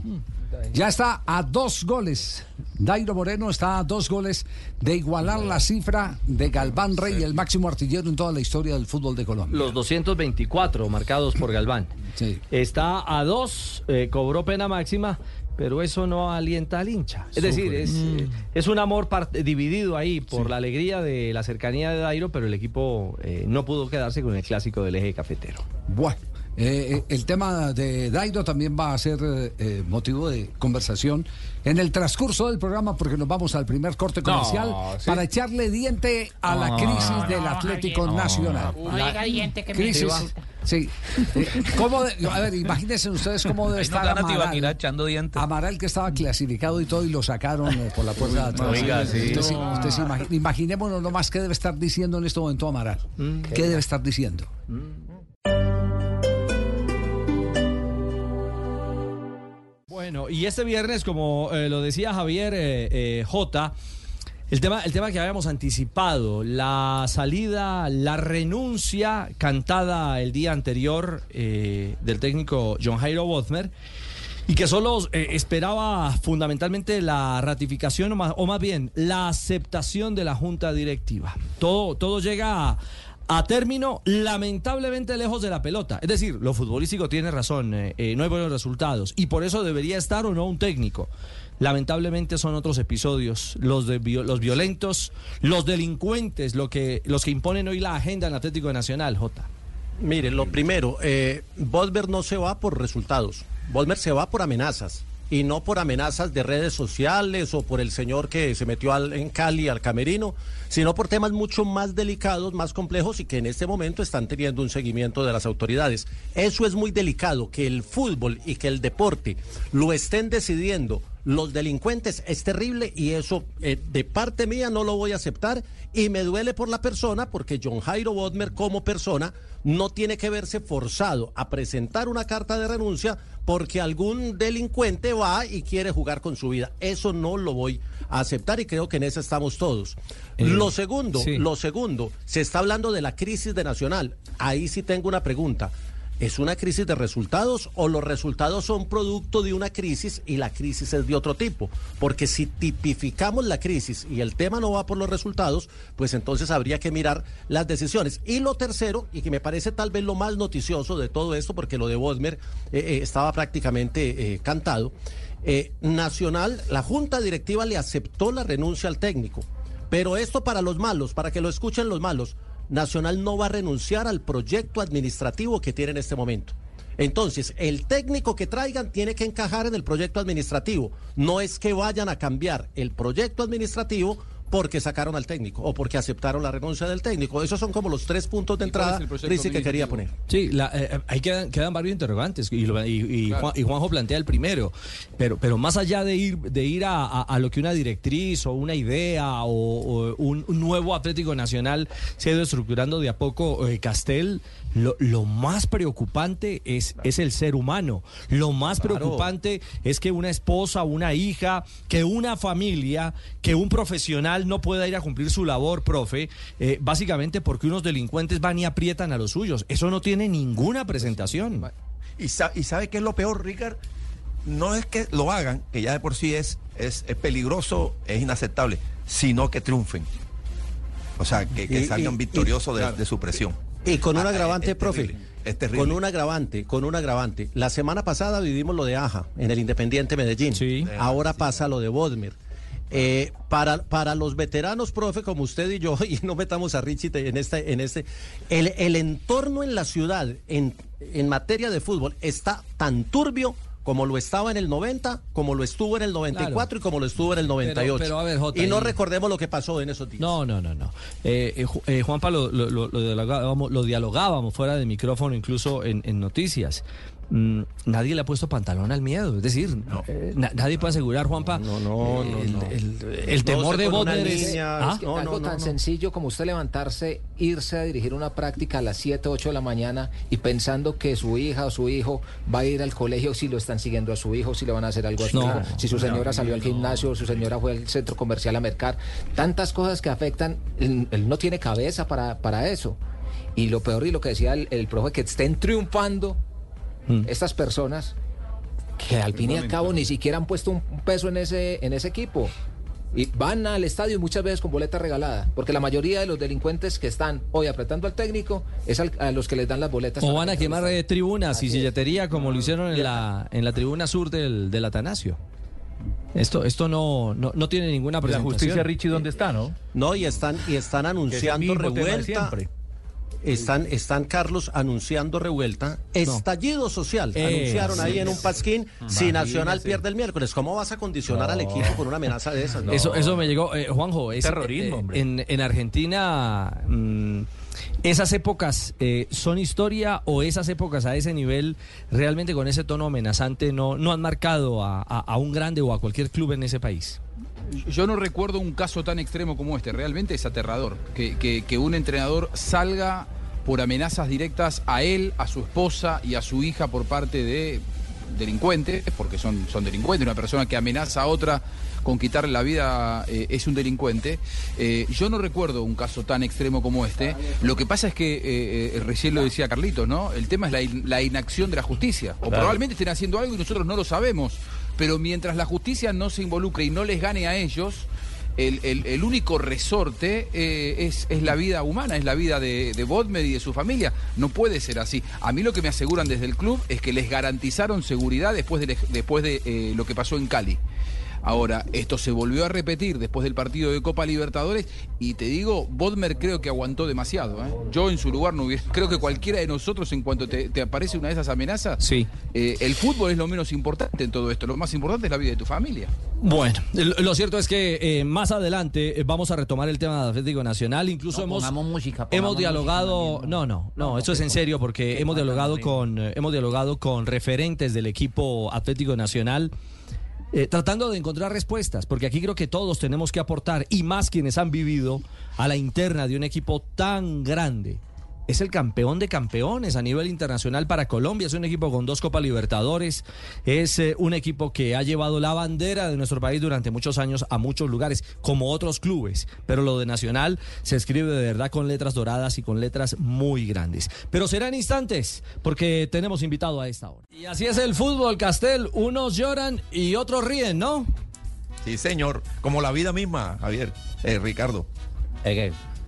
[SPEAKER 2] Ya está a dos goles. Dairo Moreno está a dos goles de igualar la cifra de Galván Rey, el máximo artillero en toda la historia del fútbol de Colombia.
[SPEAKER 22] Los 224 marcados por Galván. Está a dos, eh, cobró pena máxima, pero eso no alienta al hincha. Es decir, es,
[SPEAKER 2] Mm.
[SPEAKER 22] eh, es un amor dividido ahí por la alegría de la cercanía de Dairo, pero el equipo eh, no pudo quedarse con el clásico del eje cafetero.
[SPEAKER 2] Bueno, eh, eh, el tema de Dairo también va a ser eh, eh, motivo de conversación en el transcurso del programa porque nos vamos al primer corte
[SPEAKER 1] No,
[SPEAKER 2] comercial
[SPEAKER 1] sí.
[SPEAKER 2] para echarle diente a la
[SPEAKER 1] No,
[SPEAKER 2] crisis
[SPEAKER 1] no,
[SPEAKER 2] del
[SPEAKER 1] no,
[SPEAKER 2] Atlético. Nacional.
[SPEAKER 1] No,
[SPEAKER 2] La
[SPEAKER 1] diga diente que me
[SPEAKER 2] crisis,
[SPEAKER 1] insulta.
[SPEAKER 2] sí. Eh, ¿cómo de- a ver, imagínense ustedes cómo debe estar Amaral.
[SPEAKER 1] echando dientes.
[SPEAKER 2] Amaral que estaba clasificado y todo y lo sacaron eh, por la puerta de atrás.
[SPEAKER 1] Oiga, sí.
[SPEAKER 2] Usted, sí-
[SPEAKER 1] No.
[SPEAKER 2] usted se imaginémonos nomás qué debe estar diciendo en este momento Amaral. ¿Qué debe estar diciendo?
[SPEAKER 22] Bueno, y este viernes, como eh, lo decía Javier eh, eh, J, el tema, el tema que habíamos anticipado, la salida, la renuncia cantada el día anterior del técnico John Jairo Bosmer, y que solo esperaba fundamentalmente la ratificación o más, bien la aceptación de la junta directiva. Todo, todo llega a término lamentablemente lejos de la pelota. Es decir, lo futbolístico tiene razón, eh, eh, no hay buenos resultados y por eso debería estar o no un técnico. Lamentablemente son otros episodios, los de los violentos, los delincuentes, lo que, los que imponen hoy la agenda en Atlético Nacional, J.
[SPEAKER 4] Mire, lo primero, eh, no se va por resultados. Bosmer se va por amenazas. Y no por amenazas de redes sociales o por el señor que se metió al- en Cali al camerino, sino por temas mucho más delicados, más complejos y que en este momento están teniendo un seguimiento de las autoridades. Eso es muy delicado, que el fútbol y que el deporte lo estén decidiendo los delincuentes es terrible y eso eh, de parte mía no lo voy a aceptar y me duele por la persona porque John Jairo Bodmer como persona no tiene que verse forzado a presentar una carta de renuncia porque algún delincuente va y quiere jugar con su vida. Eso no lo voy a aceptar y creo que en eso estamos todos. lo segundo,
[SPEAKER 22] sí.
[SPEAKER 4] lo segundo, se está hablando de la crisis de Nacional. Ahí sí tengo una pregunta. ¿Es una crisis de resultados o los resultados son producto de una crisis y la crisis es de otro tipo? Porque si tipificamos la crisis y el tema no va por los resultados, pues entonces habría que mirar las decisiones. Y lo tercero, y que me parece tal vez lo más noticioso de todo esto, porque lo de Bosmer eh, eh, estaba prácticamente eh, cantado, Nacional, la Junta Directiva le aceptó la renuncia al técnico. Pero esto para los malos, para que lo escuchen los malos, Nacional no va a renunciar al proyecto administrativo que tiene en este momento. Entonces, el técnico que traigan tiene que encajar en el proyecto administrativo. No es que vayan a cambiar el proyecto administrativo porque sacaron al técnico o porque aceptaron la renuncia del técnico. Esos son como los tres puntos de
[SPEAKER 19] ¿Y cuál es
[SPEAKER 4] entrada, Rizzi, que quería poner.
[SPEAKER 22] Sí, la- eh, ahí quedan, quedan varios interrogantes y, lo- y- y
[SPEAKER 19] Claro.
[SPEAKER 22] Juan- y Juanjo plantea el primero, pero, pero más allá de ir, de ir a, a- a lo que una directriz o una idea o, o un, un nuevo Atlético Nacional se ha ido estructurando de a poco, eh, Castel, lo, lo más preocupante es, es el ser humano. Lo más
[SPEAKER 4] Claro.
[SPEAKER 22] preocupante es que una esposa, una hija, que una familia, que un profesional no pueda ir a cumplir su labor, profe, eh, básicamente porque unos delincuentes van y aprietan a los suyos. Eso no tiene ninguna presentación.
[SPEAKER 7] Y, sa- y sabe qué es lo peor, Ricard? No es que lo hagan, que ya de por sí es, es, es peligroso, es inaceptable, sino que triunfen. O sea, que, que salgan victoriosos de, de su presión.
[SPEAKER 4] Y con un
[SPEAKER 7] Ah,
[SPEAKER 4] agravante,
[SPEAKER 7] es
[SPEAKER 4] profe.
[SPEAKER 7] terrible, es terrible.
[SPEAKER 4] Con un agravante, con un agravante. La semana pasada vivimos lo de Aja en el Independiente Medellín. Ahora pasa lo de Bodmer. Eh, para, para los veteranos, profe, como usted y yo, [LAUGHS] y no metamos a Richie en este, en este, el, el entorno en la ciudad en, en materia de fútbol está tan turbio como lo estaba en el 90, como lo estuvo en el 94 y como lo estuvo en el 98.
[SPEAKER 22] pero, a ver, Jota,
[SPEAKER 4] y no recordemos lo que pasó en esos días.
[SPEAKER 22] No, no, no, no. Eh, eh, eh, Juanpa, lo, lo- lo- lo dialogábamos, lo dialogábamos fuera de micrófono, incluso en, en noticias. Mm, nadie le ha puesto pantalón al miedo. Es decir, eh, na- nadie puede asegurar, Juanpa, eh, el, el- el temor de Bodmer es... ¿Ah?
[SPEAKER 3] Es que algo tan sencillo como usted levantarse, irse a dirigir una práctica a las 7, 8 de la mañana y pensando que su hija o su hijo va a ir al colegio, si lo están siguiendo a su hijo, si le van a hacer algo a su
[SPEAKER 22] No,
[SPEAKER 3] hijo, si su señora
[SPEAKER 22] no,
[SPEAKER 3] salió al gimnasio, su señora fue al centro comercial a mercar. Tantas cosas que afectan, él, él no tiene cabeza para, para eso. Y lo peor y lo que decía el, el profe, que estén triunfando estas personas que al fin y al cabo ni siquiera han puesto un peso en ese, en ese equipo. Y van al estadio muchas veces con boleta regalada, porque la mayoría de los delincuentes que están hoy apretando al técnico es al- a los que les dan las boletas.
[SPEAKER 22] O van a quemar
[SPEAKER 3] estadio.
[SPEAKER 22] eh, tribunas y silletería como lo hicieron en la, en la tribuna sur del, del Atanasio. Esto, esto no, no, no tiene ninguna
[SPEAKER 24] La
[SPEAKER 22] presentación.
[SPEAKER 24] justicia, Richie, ¿dónde está, no?
[SPEAKER 4] No, y están, y están anunciando
[SPEAKER 24] de
[SPEAKER 4] revuelta.
[SPEAKER 24] siempre.
[SPEAKER 4] Están, están, Carlos, anunciando revuelta. Estallido social.
[SPEAKER 22] Eh,
[SPEAKER 4] Anunciaron ahí
[SPEAKER 22] sí.
[SPEAKER 4] en un pasquín si. Nacional pierde el miércoles. ¿Cómo vas a condicionar al equipo con una amenaza de esas? No.
[SPEAKER 22] Eso, eso me llegó, eh, Juanjo. es,
[SPEAKER 24] Terrorismo,
[SPEAKER 22] eh,
[SPEAKER 24] hombre.
[SPEAKER 22] En, en Argentina, mm, ¿esas épocas eh, son historia o esas épocas a ese nivel, realmente con ese tono amenazante, no, no han marcado a, a- a un grande o a cualquier club en ese país?
[SPEAKER 19] Yo no recuerdo un caso tan extremo como este. Realmente es aterrador que, que- que un entrenador salga por amenazas directas a él, a su esposa y a su hija por parte de delincuentes, porque son, son delincuentes. Una persona que amenaza a otra con quitarle la vida eh, es un delincuente. Eh, yo no recuerdo un caso tan extremo como este. Lo que pasa es que, eh, eh, recién lo decía Carlitos, ¿no? El tema es la, in- la inacción de la justicia. O
[SPEAKER 24] Claro.
[SPEAKER 19] probablemente estén haciendo algo y nosotros no lo sabemos. Pero mientras la justicia no se involucre y no les gane a ellos, el, el- el único resorte eh, es, la vida humana, es la vida de, de Bodmer y de su familia. No puede ser así. A mí lo que me aseguran desde el club es que les garantizaron seguridad después de, después de eh, lo que pasó en Cali. Ahora, esto se volvió a repetir después del partido de Copa Libertadores y te digo, Bodmer creo que aguantó demasiado. ¿eh? Yo en su lugar no hubiera... Creo que cualquiera de nosotros en cuanto te, te aparece una de esas amenazas,
[SPEAKER 22] Sí.
[SPEAKER 19] eh, el fútbol es lo menos importante en todo esto. Lo más importante es la vida de tu familia.
[SPEAKER 22] Bueno, lo cierto es que eh, más adelante vamos a retomar el tema del Atlético Nacional. Incluso
[SPEAKER 25] No,
[SPEAKER 22] hemos,
[SPEAKER 25] música,
[SPEAKER 22] hemos dialogado.
[SPEAKER 25] música también,
[SPEAKER 22] no, no, no, eso es en serio porque hemos dialogado con hemos dialogado con referentes del equipo Atlético Nacional. Eh, tratando de encontrar respuestas, porque aquí creo que todos tenemos que aportar, y más quienes han vivido a la interna de un equipo tan grande. Es el campeón de campeones a nivel internacional para Colombia. Es un equipo con dos Copas Libertadores. Es eh, un equipo que ha llevado la bandera de nuestro país durante muchos años a muchos lugares, como otros clubes. Pero lo de Nacional se escribe de verdad con letras doradas y con letras muy grandes. Pero serán instantes, porque tenemos invitado a esta hora. Y así es el fútbol, Castel. Unos lloran y otros ríen, ¿no?
[SPEAKER 7] Sí, señor. Como la vida misma, Javier. Eh, Ricardo.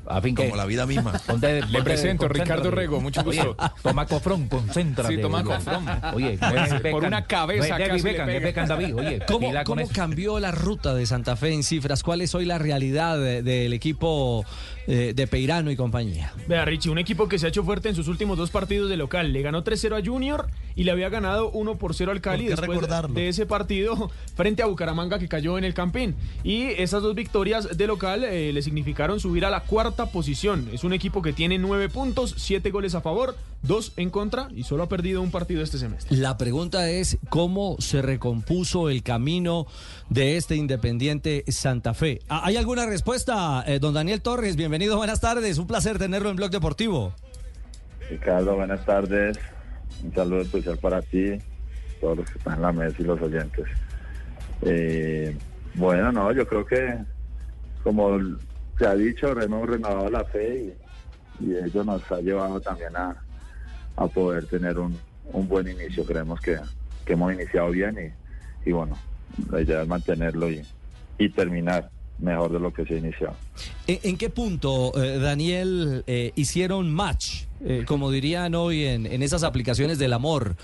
[SPEAKER 24] A fin que-
[SPEAKER 7] Como la vida misma. [LAUGHS]
[SPEAKER 24] Ponte- ponte-
[SPEAKER 1] presento. Ricardo Rego, mucho
[SPEAKER 24] Oye,
[SPEAKER 1] gusto.
[SPEAKER 24] toma cofrón, concéntrate.
[SPEAKER 1] Sí, toma
[SPEAKER 24] Oye.
[SPEAKER 1] cofrón.
[SPEAKER 24] Oye,
[SPEAKER 1] Por-
[SPEAKER 24] no es
[SPEAKER 1] por
[SPEAKER 24] Beckham.
[SPEAKER 1] una cabeza
[SPEAKER 24] No es David
[SPEAKER 1] casi le
[SPEAKER 24] Beckham,
[SPEAKER 1] pega.
[SPEAKER 24] es Beckham David. Oye,
[SPEAKER 22] ¿Cómo, cómo cambió la ruta de Santa Fe en cifras? ¿Cuál es hoy la realidad de- del equipo eh, de Peirano y compañía?
[SPEAKER 21] Vea, Richie, un equipo que se ha hecho fuerte en sus últimos dos partidos de local. Le ganó 3-0 a Junior y le había ganado 1 por 0 al Cali
[SPEAKER 4] ¿Por qué
[SPEAKER 21] después
[SPEAKER 4] recordarlo?
[SPEAKER 21] de ese partido [LAUGHS] frente a Bucaramanga que cayó en el Campín. Y esas dos victorias de local eh, le significaron subir a la cuarta posición. Es un equipo que tiene 9 puntos, 7 goles a favor, 2 en contra y solo ha perdido un partido este semestre.
[SPEAKER 22] La pregunta es cómo se recompuso el camino de este Independiente Santa Fe. Ah, ¿Hay alguna respuesta, eh, don Daniel Torres? Bienvenido, buenas tardes. Un placer tenerlo en Blog Deportivo.
[SPEAKER 25] Ricardo, buenas tardes. Un saludo especial para ti, todos los que están en la mesa y los oyentes. Eh, bueno, no, yo creo que, como se ha dicho, hemos renovado la fe y, ello nos ha llevado también a, a poder tener un, un buen inicio. Creemos que, que hemos iniciado bien y, y bueno, la idea es mantenerlo y, y terminar mejor de lo que se ha iniciado.
[SPEAKER 22] ¿En, en qué punto, eh, Daniel, eh, hicieron match? Eh, como dirían hoy en, en esas aplicaciones del amor.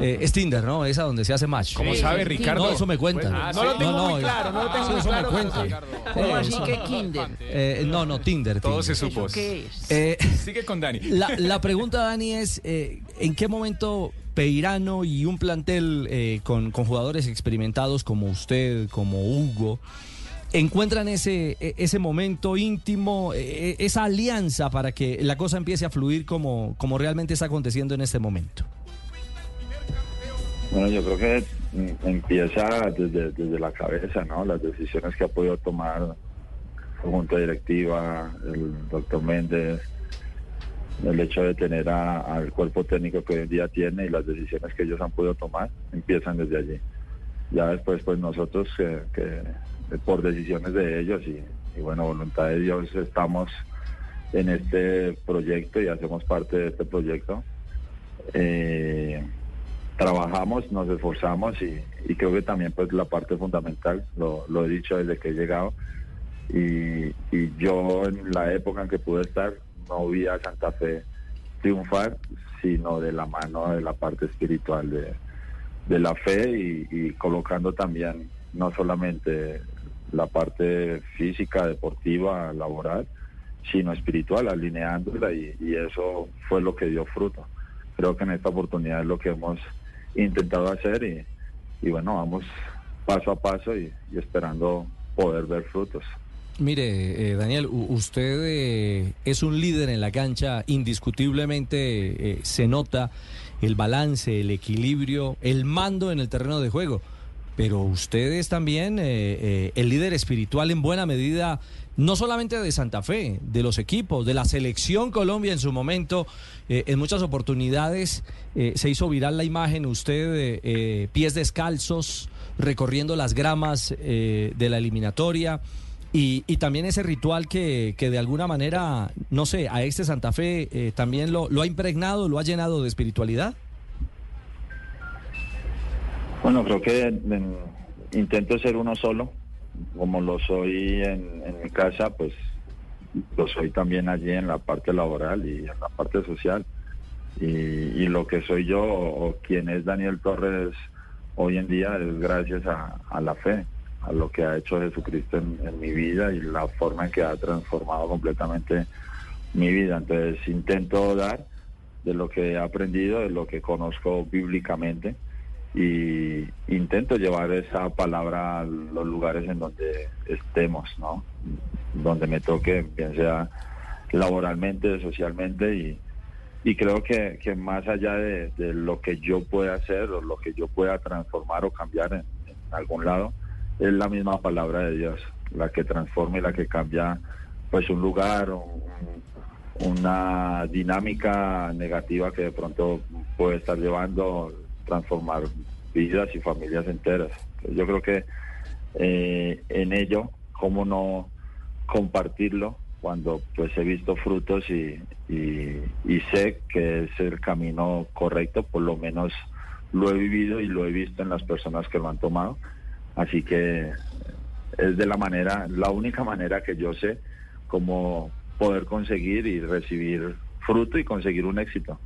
[SPEAKER 22] Eh, es Tinder, ¿no? Esa donde se hace match.
[SPEAKER 1] ¿Cómo sabe, Ricardo?
[SPEAKER 22] No, eso me cuenta.
[SPEAKER 1] Pues, ah, no lo tengo muy claro, no lo tengo
[SPEAKER 22] sí,
[SPEAKER 1] muy
[SPEAKER 22] eso
[SPEAKER 1] claro,
[SPEAKER 22] me cuenta.
[SPEAKER 1] Ricardo.
[SPEAKER 22] Eh,
[SPEAKER 1] ¿Cómo así que Kinder?
[SPEAKER 22] Eh, no, no, Tinder.
[SPEAKER 1] Todo
[SPEAKER 22] Tinder.
[SPEAKER 1] se supo.
[SPEAKER 22] Eh,
[SPEAKER 1] Sigue con Dani.
[SPEAKER 22] La, la pregunta, Dani, es eh, ¿en qué momento Peirano y un plantel eh, con, con jugadores experimentados como usted, como Hugo, encuentran ese, e- ese momento íntimo, eh, esa alianza para que la cosa empiece a fluir como, como realmente está aconteciendo en este momento?
[SPEAKER 25] Bueno, yo creo que mm, empieza desde, desde la cabeza, ¿no? Las decisiones que ha podido tomar junta directiva, el doctor Méndez, el hecho de tener a- al cuerpo técnico que hoy en día tiene y las decisiones que ellos han podido tomar empiezan desde allí. Ya después, pues nosotros, que, que, eh, por decisiones de ellos y, bueno, voluntad de Dios, estamos en este proyecto y hacemos parte de este proyecto. Eh, trabajamos, nos esforzamos y, y creo que también pues la parte fundamental, lo, he dicho desde que he llegado, y, yo en la época en que pude estar no vi a Santa Fe triunfar, sino de la mano de la parte espiritual de, la fe y colocando también no solamente la parte física, deportiva, laboral, sino espiritual, alineándola y, eso fue lo que dio fruto. Creo que en esta oportunidad es lo que hemos intentado hacer y, bueno, vamos paso a paso y, esperando poder ver frutos.
[SPEAKER 22] Mire, eh, Daniel, usted eh, es un líder en la cancha, indiscutiblemente eh, se nota el balance, el equilibrio, el mando en el terreno de juego, pero usted es también eh, eh, el líder espiritual en buena medida, no solamente de Santa Fe, de los equipos, de la selección Colombia en su momento, eh, en muchas oportunidades se hizo viral la imagen, usted eh, pies descalzos, recorriendo las gramas de la eliminatoria. Y, y también ese ritual que, que de alguna manera, no sé, a este Santa Fe también lo, lo ha impregnado, lo ha llenado de espiritualidad.
[SPEAKER 25] Bueno, creo que en- intento ser uno solo, como lo soy en, mi casa, pues lo soy también allí en la parte laboral y en la parte social. Y, lo que soy yo o, quien es Daniel Torres hoy en día es gracias a, a la fe, a lo que ha hecho Jesucristo en, en mi vida y la forma en que ha transformado completamente mi vida. Entonces intento dar de lo que he aprendido, de lo que conozco bíblicamente y intento llevar esa palabra a los lugares en donde estemos, ¿no? Donde me toque, bien sea laboralmente, socialmente y, y creo que, que más allá de, lo que yo pueda hacer o lo que yo pueda transformar o cambiar en, en algún lado, es la misma palabra de Dios, la que transforma y la que cambia pues un lugar, un- una dinámica negativa que de pronto puede estar llevando transformar vidas y familias enteras. Yo creo que eh, en ello, cómo no compartirlo cuando pues he visto frutos y, y, y sé que es el camino correcto, por lo menos lo he vivido y lo he visto en las personas que lo han tomado. Así que es de la manera, la única manera que yo sé cómo poder conseguir y recibir fruto y conseguir un éxito.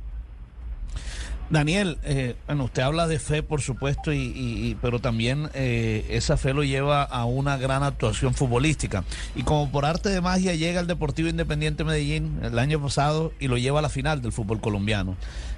[SPEAKER 26] Daniel, eh, bueno, usted habla de fe, por supuesto, y, y- pero también eh, esa fe lo lleva a una gran actuación futbolística. Y como por arte de magia llega el Deportivo Independiente Medellín el año pasado y lo lleva a la final del fútbol colombiano.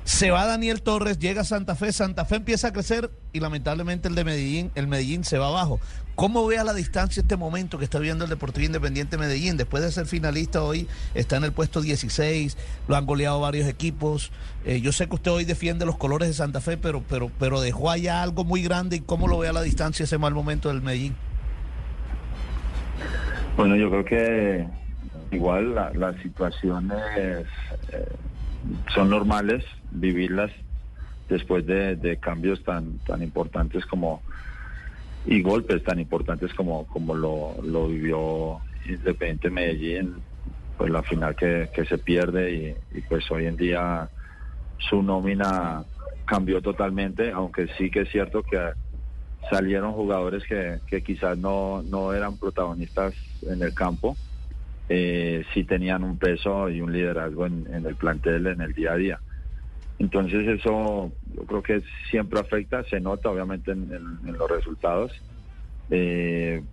[SPEAKER 26] Se va Daniel Torres, llega Santa Fe, Santa Fe empieza a crecer y lamentablemente el de Medellín, el Medellín se va abajo. ¿Cómo ve a la distancia este momento que está viendo el Deportivo Independiente Medellín? Después de ser finalista hoy, está en el puesto 16, lo han goleado varios equipos. Eh, yo sé que usted hoy defiende los colores de Santa Fe, pero, pero, pero dejó allá algo muy grande. ¿Y cómo lo ve a la distancia ese mal momento del Medellín?
[SPEAKER 25] Bueno, yo creo que igual la, las situaciones eh, son normales vivirlas después de, cambios tan, tan importantes como y golpes tan importantes como, como lo, lo vivió Independiente Medellín, pues la final que, que se pierde y, y pues hoy en día su nómina cambió totalmente, aunque sí que es cierto que salieron jugadores que, que quizás no, no eran protagonistas en el campo, eh, sí tenían un peso y un liderazgo en, el plantel, en el día a día. Entonces eso yo creo que siempre afecta, se nota obviamente en, los resultados, eh,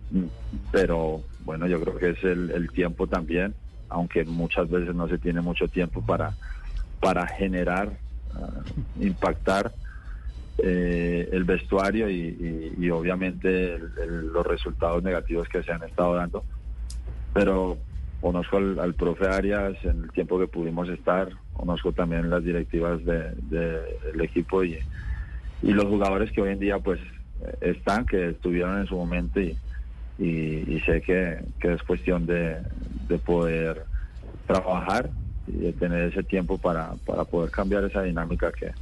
[SPEAKER 25] pero bueno, yo creo que es el, tiempo también, aunque muchas veces no se tiene mucho tiempo para, para generar, ah, impactar eh, el vestuario y, obviamente los resultados negativos que se han estado dando. Pero conozco al, al profe Arias en el tiempo que pudimos estar, conozco también las directivas de- de- del equipo y, y los jugadores que hoy en día pues están, que estuvieron en su momento y, sé que, que es cuestión de, de poder trabajar y de tener ese tiempo para, para poder cambiar esa dinámica que,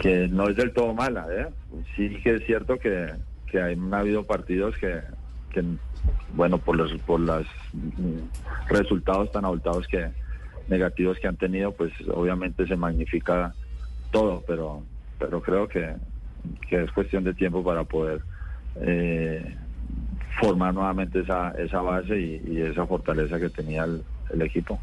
[SPEAKER 25] que no es del todo mala. ¿eh? Sí que es cierto que, que hay, han habido partidos que, bueno, por los por los mm, resultados tan abultados que negativos que han tenido, pues obviamente se magnifica todo, pero pero creo que, que es cuestión de tiempo para poder eh, formar nuevamente esa, esa base y, y esa fortaleza que tenía el, el equipo.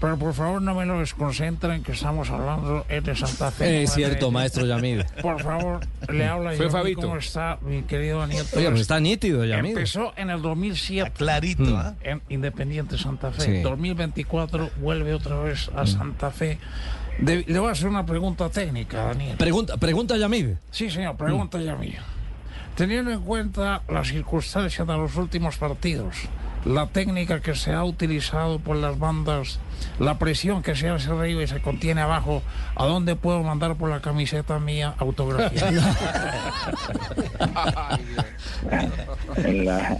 [SPEAKER 27] Pero por favor no me lo desconcentren que estamos hablando es de Santa Fe.
[SPEAKER 22] Es cierto, maestro Yamid.
[SPEAKER 27] Por favor, le habla
[SPEAKER 22] Fue
[SPEAKER 27] Yamid,
[SPEAKER 22] Fabito.
[SPEAKER 27] ¿Cómo está mi querido Daniel?
[SPEAKER 22] Oye, pues está nítido, Yamid.
[SPEAKER 27] Empezó en el 2007.
[SPEAKER 26] clarito,
[SPEAKER 22] Mm.
[SPEAKER 26] ¿ah?
[SPEAKER 27] En Independiente Santa Fe.
[SPEAKER 22] Sí.
[SPEAKER 27] 2024 vuelve otra vez a
[SPEAKER 22] Mm.
[SPEAKER 27] Santa Fe. De- le voy a hacer una pregunta técnica, Daniel.
[SPEAKER 22] Pregunta, pregunta Yamid.
[SPEAKER 27] Sí, señor, pregunta ya mía. Teniendo en cuenta las circunstancias de los últimos partidos, la técnica que se ha utilizado por las bandas, la presión que se hace arriba y se contiene abajo, ¿a dónde puedo mandar por la camiseta mía autografía? [LAUGHS]
[SPEAKER 25] La,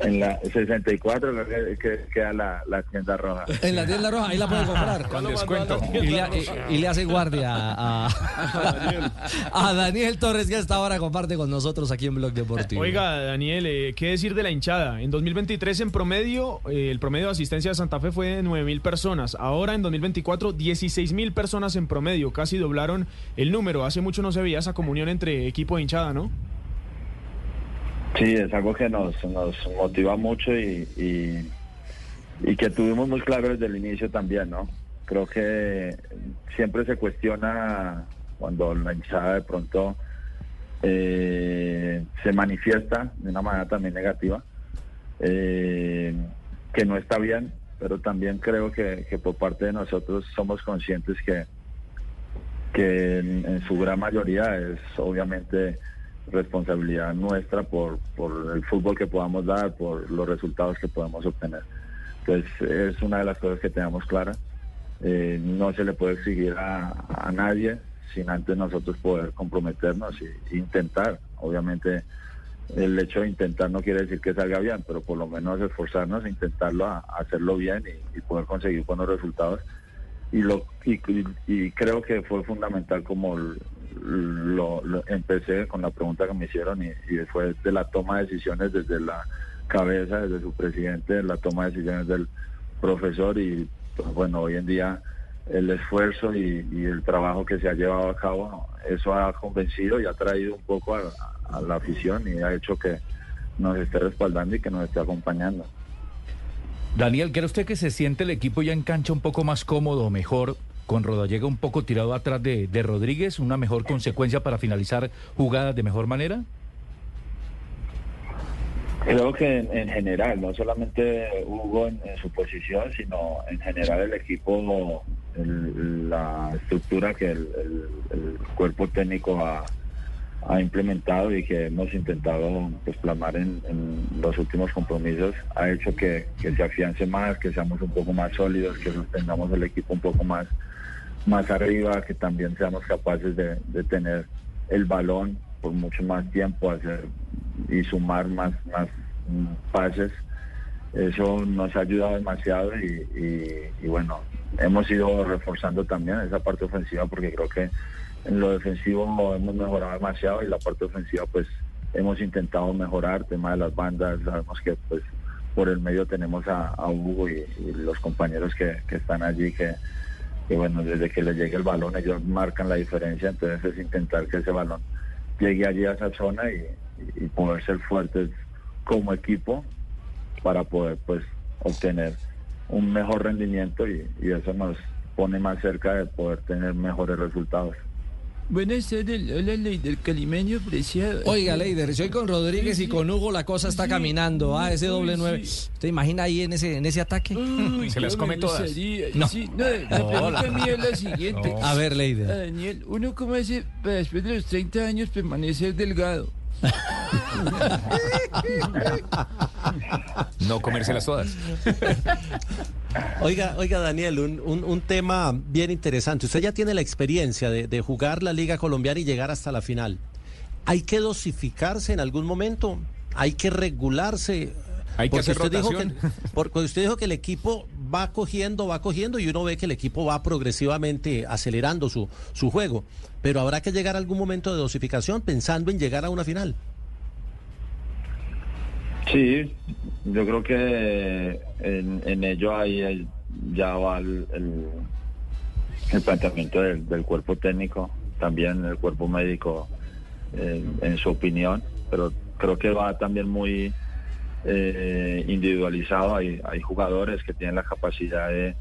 [SPEAKER 25] en la 64 lo que, que queda la, la tienda roja.
[SPEAKER 22] En la tienda roja, ahí la puede comprar.
[SPEAKER 25] Con descuento.
[SPEAKER 22] Y le, y- y le hace guardia a, [LAUGHS] a Daniel Torres, que a esta hora comparte con nosotros aquí en Blog Deportivo.
[SPEAKER 21] Oiga, Daniel, eh, ¿qué decir de la hinchada? En 2023 en promedio, eh, el promedio de asistencia de Santa Fe fue de 9 mil personas. Ahora en 2024, 16 mil personas en promedio. Casi doblaron el número. Hace mucho no se veía esa comunión entre equipo e hinchada, ¿no?
[SPEAKER 25] Sí, es algo que nos, nos motiva mucho y, y, que tuvimos muy claro desde el inicio también, ¿no? Creo que siempre se cuestiona cuando la hinchada de pronto eh, se manifiesta de una manera también negativa, eh, que no está bien, pero también creo que, que por parte de nosotros somos conscientes que, que en su gran mayoría es obviamente responsabilidad nuestra por, por el fútbol que podamos dar, por los resultados que podemos obtener. Entonces es una de las cosas que tenemos clara. Eh, no se le puede exigir a, a nadie sin antes nosotros poder comprometernos e intentar. Obviamente el hecho de intentar no quiere decir que salga bien, pero por lo menos esforzarnos e intentarlo a, a hacerlo bien y, y poder conseguir buenos resultados. Y, lo, y, y- creo que fue fundamental como lo, empecé con la pregunta que me hicieron y, y fue de la toma de decisiones desde la cabeza, desde su presidente, la toma de decisiones del profesor y pues, bueno, hoy en día el esfuerzo y, el trabajo que se ha llevado a cabo, eso ha convencido y ha traído un poco a, a la afición y ha hecho que nos esté respaldando y que nos esté acompañando.
[SPEAKER 24] Daniel, ¿cree usted que se siente el equipo ya en cancha un poco más cómodo, mejor, con Rodallega un poco tirado atrás de, de Rodríguez, una mejor consecuencia para finalizar jugadas de mejor manera?
[SPEAKER 25] Creo que en, en general, no solamente Hugo en, en su posición, sino en general el equipo, el- la estructura que el, el- cuerpo técnico ha, implementado y que hemos intentado pues, plasmar en, los últimos compromisos, ha hecho que, que se afiance más, que seamos un poco más sólidos, que tengamos el equipo un poco más, más arriba, que también seamos capaces de, tener el balón por mucho más tiempo, hacer y sumar más, más pases. Eso nos ha ayudado demasiado y, bueno, hemos ido reforzando también esa parte ofensiva porque creo que en lo defensivo hemos mejorado demasiado y la parte ofensiva pues hemos intentado mejorar, tema de las bandas, sabemos que pues por el medio tenemos a, Hugo y, y los compañeros que, que están allí que, que, bueno, desde que les llegue el balón ellos marcan la diferencia, entonces es intentar que ese balón llegue allí a esa zona y, y poder ser fuertes como equipo para poder pues obtener un mejor rendimiento y eso nos pone más cerca de poder tener mejores resultados.
[SPEAKER 23] Buenas tardes, hola Leider Calimeño, preciado.
[SPEAKER 22] Oiga, Leider, soy con Rodríguez y con Hugo la cosa está caminando. Ah, ese doble nueve. ¿Te imagina ahí en ese, en ese ataque?
[SPEAKER 23] Uy, [LAUGHS]
[SPEAKER 22] Se las come
[SPEAKER 23] me
[SPEAKER 22] todas.
[SPEAKER 23] gustaría.
[SPEAKER 22] No.
[SPEAKER 23] Sí, no, la
[SPEAKER 22] No,
[SPEAKER 23] pregunta mía es la siguiente.
[SPEAKER 22] No. A ver, Leider.
[SPEAKER 23] Ah, Daniel, ¿uno cómo hace para después de los 30 años permanecer delgado? [LAUGHS]
[SPEAKER 1] No comérselas todas. [LAUGHS]
[SPEAKER 4] Oiga, oiga Daniel, un, un- un tema bien interesante. Usted ya tiene la experiencia de, de jugar la Liga Colombiana y llegar hasta la final. ¿Hay que dosificarse en algún momento? ¿Hay que regularse?
[SPEAKER 1] Hay que
[SPEAKER 4] Porque
[SPEAKER 1] hacer
[SPEAKER 4] usted dijo que, porque usted dijo que el equipo va cogiendo, va cogiendo y uno ve que el equipo va progresivamente acelerando su, su juego. Pero habrá que llegar a algún momento de dosificación pensando en llegar a una final.
[SPEAKER 25] Sí, yo creo que en, ello ahí ya va el, el- planteamiento del, cuerpo técnico, también el cuerpo médico eh, en su opinión, pero creo que va también muy eh, individualizado. Hay, hay jugadores que tienen la capacidad de,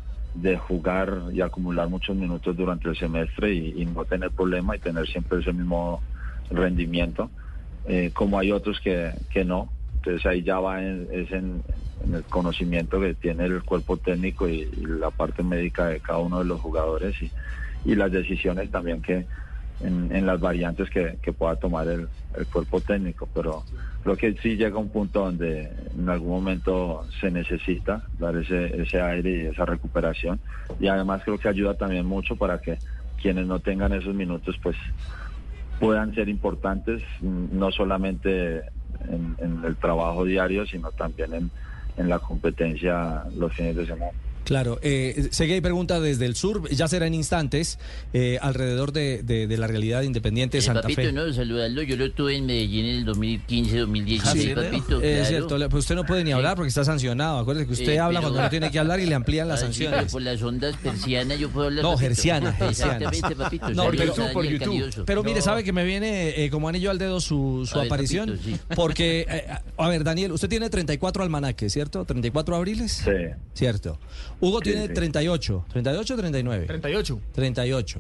[SPEAKER 25] jugar y acumular muchos minutos durante el semestre y, y no tener problema y tener siempre ese mismo rendimiento, eh, como hay otros que, que no. Entonces ahí ya va en, es en, el conocimiento que tiene el cuerpo técnico y, la parte médica de cada uno de los jugadores y, las decisiones también que en, las variantes que, pueda tomar el, cuerpo técnico. Pero creo que sí llega un punto donde en algún momento se necesita dar ese, aire y esa recuperación. Y además creo que ayuda también mucho para que quienes no tengan esos minutos pues puedan ser importantes, no solamente en, el trabajo diario, sino también en, en la competencia los fines de semana.
[SPEAKER 22] Claro, eh, sé que hay preguntas desde el sur, ya será en instantes, eh, alrededor de, de- de la realidad independiente de
[SPEAKER 28] Eh,
[SPEAKER 22] Santa
[SPEAKER 28] papito,
[SPEAKER 22] Fe.
[SPEAKER 28] no, saludarlo. Yo lo tuve en Medellín en el 2015, 2016,
[SPEAKER 22] Sí,
[SPEAKER 28] papito.
[SPEAKER 22] es
[SPEAKER 28] claro.
[SPEAKER 22] cierto, le- pues usted no puede ni hablar porque está sancionado. Acuérdese que usted
[SPEAKER 28] Eh,
[SPEAKER 22] habla
[SPEAKER 28] pero-
[SPEAKER 22] cuando no tiene que hablar y le amplían las
[SPEAKER 28] Ah,
[SPEAKER 22] sanciones.
[SPEAKER 28] por las ondas persianas yo puedo hablar.
[SPEAKER 22] No,
[SPEAKER 28] papito.
[SPEAKER 22] gerciana, gerciana.
[SPEAKER 28] Exactamente, papito.
[SPEAKER 22] No, pero,
[SPEAKER 28] Daniel Calidoso.
[SPEAKER 22] pero mire,
[SPEAKER 28] No.
[SPEAKER 22] sabe que me viene eh, como anillo al dedo su, su
[SPEAKER 28] ver,
[SPEAKER 22] aparición.
[SPEAKER 28] papito, sí.
[SPEAKER 22] Porque, eh, a ver, Daniel, usted tiene 34 almanaques, ¿cierto? ¿34 abriles?
[SPEAKER 25] Sí.
[SPEAKER 22] Cierto. Hugo
[SPEAKER 25] Sí,
[SPEAKER 22] tiene
[SPEAKER 25] sí.
[SPEAKER 22] 38. ¿38 o 39?
[SPEAKER 21] 38.
[SPEAKER 22] 38.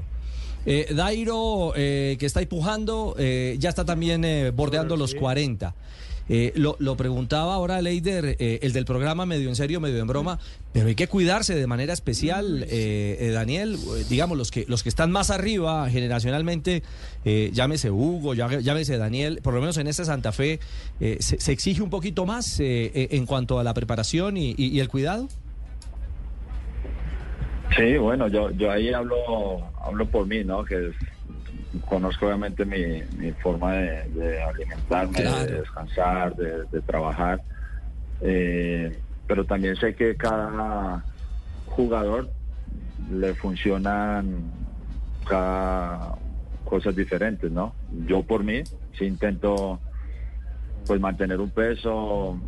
[SPEAKER 22] Eh, Dairo, eh, que está empujando, eh, ya está también eh, bordeando los 40. Eh, lo, lo preguntaba ahora Leider, eh, el del programa medio en serio, medio en broma, pero hay que cuidarse de manera especial, eh, eh, Daniel, eh, digamos, los que, los que están más arriba generacionalmente, eh, llámese Hugo, llá- llámese Daniel, por lo menos en este Santa Fe, eh, se, se exige un poquito más en cuanto a la preparación y, y- y el cuidado.
[SPEAKER 25] Sí, bueno, yo, yo ahí hablo, hablo por mí, ¿no? Que es- conozco obviamente mi, mi forma de, de alimentarme,
[SPEAKER 22] Claro.
[SPEAKER 25] de descansar, de, de trabajar. Eh, pero también sé que cada jugador le funcionan cada cosas diferentes, ¿no? Yo por mí sí intento pues mantener un peso,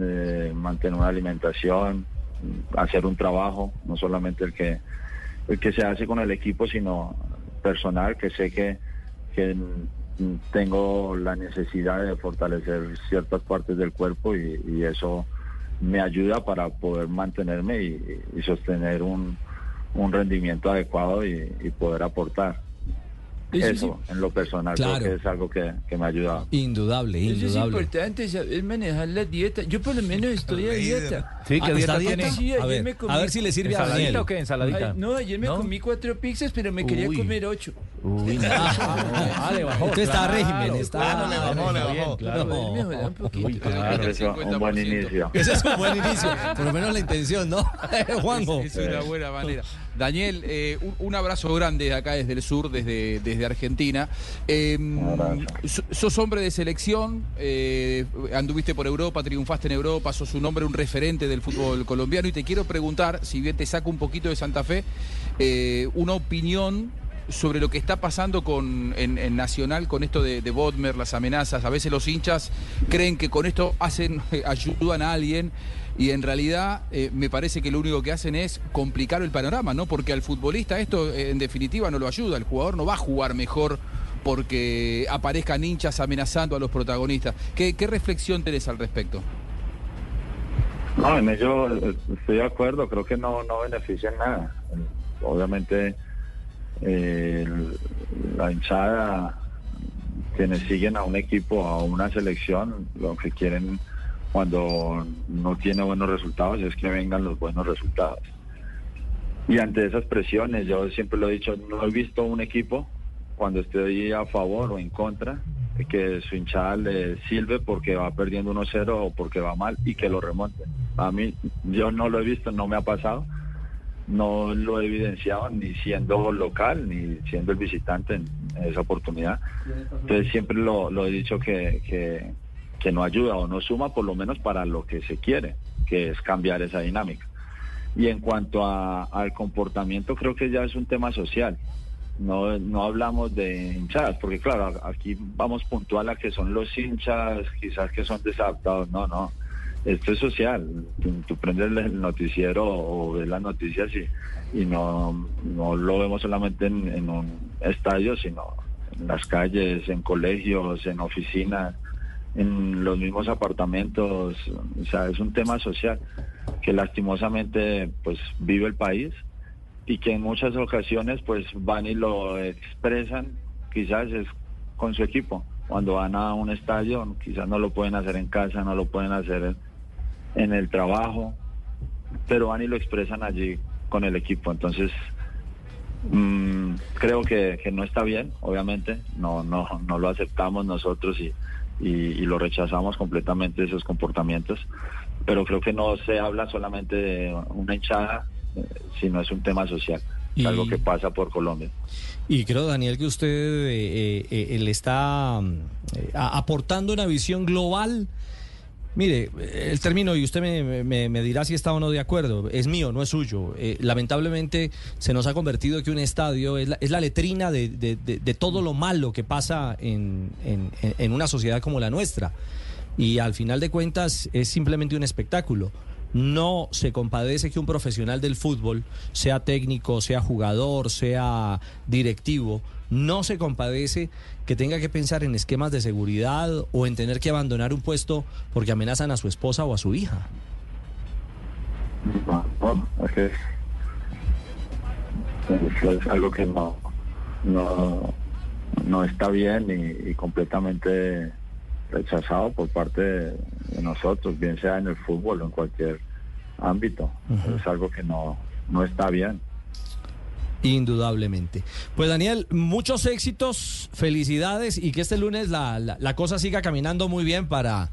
[SPEAKER 25] eh, mantener una alimentación, hacer un trabajo, no solamente el que el que se hace con el equipo, sino personal, que sé que, que tengo la necesidad de fortalecer ciertas partes del cuerpo y, eso me ayuda para poder mantenerme y, sostener un, un rendimiento adecuado y poder aportar.
[SPEAKER 23] Eso
[SPEAKER 25] Eso, en lo personal,
[SPEAKER 22] Claro.
[SPEAKER 25] creo que es algo que, que me ha ayudado.
[SPEAKER 22] Indudable,
[SPEAKER 23] Eso es
[SPEAKER 22] indudable.
[SPEAKER 23] importante, saber manejar la dieta. Yo por lo menos estoy a dieta.
[SPEAKER 22] Sí, ¿qué
[SPEAKER 23] Ah,
[SPEAKER 22] dieta
[SPEAKER 23] ¿está
[SPEAKER 22] tiene?
[SPEAKER 23] Sí,
[SPEAKER 22] A
[SPEAKER 23] ayer
[SPEAKER 22] ver,
[SPEAKER 23] me comí...
[SPEAKER 22] a ver si le sirve a
[SPEAKER 24] ¿Ensaladita
[SPEAKER 22] Daniel.
[SPEAKER 24] o qué? ¿Ensaladita?
[SPEAKER 23] Ay, no, ayer me
[SPEAKER 24] ¿No?
[SPEAKER 23] comí cuatro pizzas, pero me quería
[SPEAKER 24] Uy.
[SPEAKER 23] comer ocho.
[SPEAKER 22] Uy, [LAUGHS] no. Ah, le bajó. Usted está a régimen, está.
[SPEAKER 26] Claro, le bajó, le bajó.
[SPEAKER 22] Claro.
[SPEAKER 26] Uy,
[SPEAKER 25] claro, eso, un buen inicio.
[SPEAKER 22] Ese es un buen inicio. Por lo menos la intención, ¿no? [LAUGHS] Juanjo.
[SPEAKER 19] Es, es una buena manera. Daniel, eh, un, un abrazo grande de acá desde el sur, desde, desde Argentina. Eh, so- sos hombre de selección, eh, anduviste por Europa, triunfaste en Europa, sos un hombre, un referente del fútbol colombiano y te quiero preguntar, si bien te saco un poquito de Santa Fe, eh, una opinión sobre lo que está pasando con, en, en Nacional con esto de, de Bodmer, las amenazas. A veces los hinchas creen que con esto hacen, [LAUGHS] ayudan a alguien y en realidad eh, me parece que lo único que hacen es complicar el panorama, ¿no? Porque al futbolista esto eh, en definitiva no lo ayuda. El jugador no va a jugar mejor porque aparezcan hinchas amenazando a los protagonistas. ¿Qué, qué reflexión tenés al respecto?
[SPEAKER 25] No, ello eh, estoy de acuerdo, creo que no, no beneficia en nada. Obviamente la hinchada, quienes siguen a un equipo, a una selección, lo que quieren cuando no tiene buenos resultados es que vengan los buenos resultados. Y ante esas presiones, yo siempre lo he dicho, no he visto un equipo cuando estoy a favor o en contra que su hinchada le sirve porque va perdiendo 1-0 o porque va mal y que lo remonte. A mí, yo no lo he visto, no me ha pasado, no lo he evidenciado ni siendo local ni siendo el visitante en, esa oportunidad. Entonces siempre lo, lo he dicho que, que no ayuda o no suma por lo menos para lo que se quiere, que es cambiar esa dinámica. Y en cuanto a- al comportamiento, creo que ya es un tema social. No, no hablamos de hinchadas, porque claro, aquí vamos puntual a que son los hinchas, quizás que son desadaptados. No, no. Esto es social. Tú, tú prendes el noticiero o ves las noticias y, y no, no lo vemos solamente en, en un estadio, sino en las calles, en colegios, en oficinas, en los mismos apartamentos. O sea, es un tema social que lastimosamente pues vive el país y que en muchas ocasiones pues van y lo expresan quizás es con su equipo cuando van a un estadio quizás no lo pueden hacer en casa no lo pueden hacer en, el trabajo pero van y lo expresan allí con el equipo entonces mm, creo que, que no está bien obviamente no no no lo aceptamos nosotros y, y, y lo rechazamos completamente esos comportamientos pero creo que no se habla solamente de una hinchada eh, sino es un tema social
[SPEAKER 22] Y-
[SPEAKER 25] algo que pasa por Colombia
[SPEAKER 22] Y creo, Daniel, que usted eh, eh, eh, le está mm, eh, aportando una visión global. Mire, el término, y usted me, dirá si está o no de acuerdo, es mío, no es suyo. Eh, lamentablemente se nos ha convertido que un estadio es la, es la letrina de, todo lo malo que pasa en- en una sociedad como la nuestra. Y al final de cuentas es simplemente un espectáculo. No se compadece que un profesional del fútbol, sea técnico, sea jugador, sea directivo, no se compadece que tenga que pensar en esquemas de seguridad o en tener que abandonar un puesto porque amenazan a su esposa o a su hija.
[SPEAKER 25] No, no, es que es, es algo que no, no, no está bien y, y completamente rechazado por parte de, de nosotros, bien sea en el fútbol o en cualquier ámbito. Es algo que no, no está bien.
[SPEAKER 22] Indudablemente. Pues Daniel, muchos éxitos, felicidades y que este lunes la, la- la cosa siga caminando muy bien para,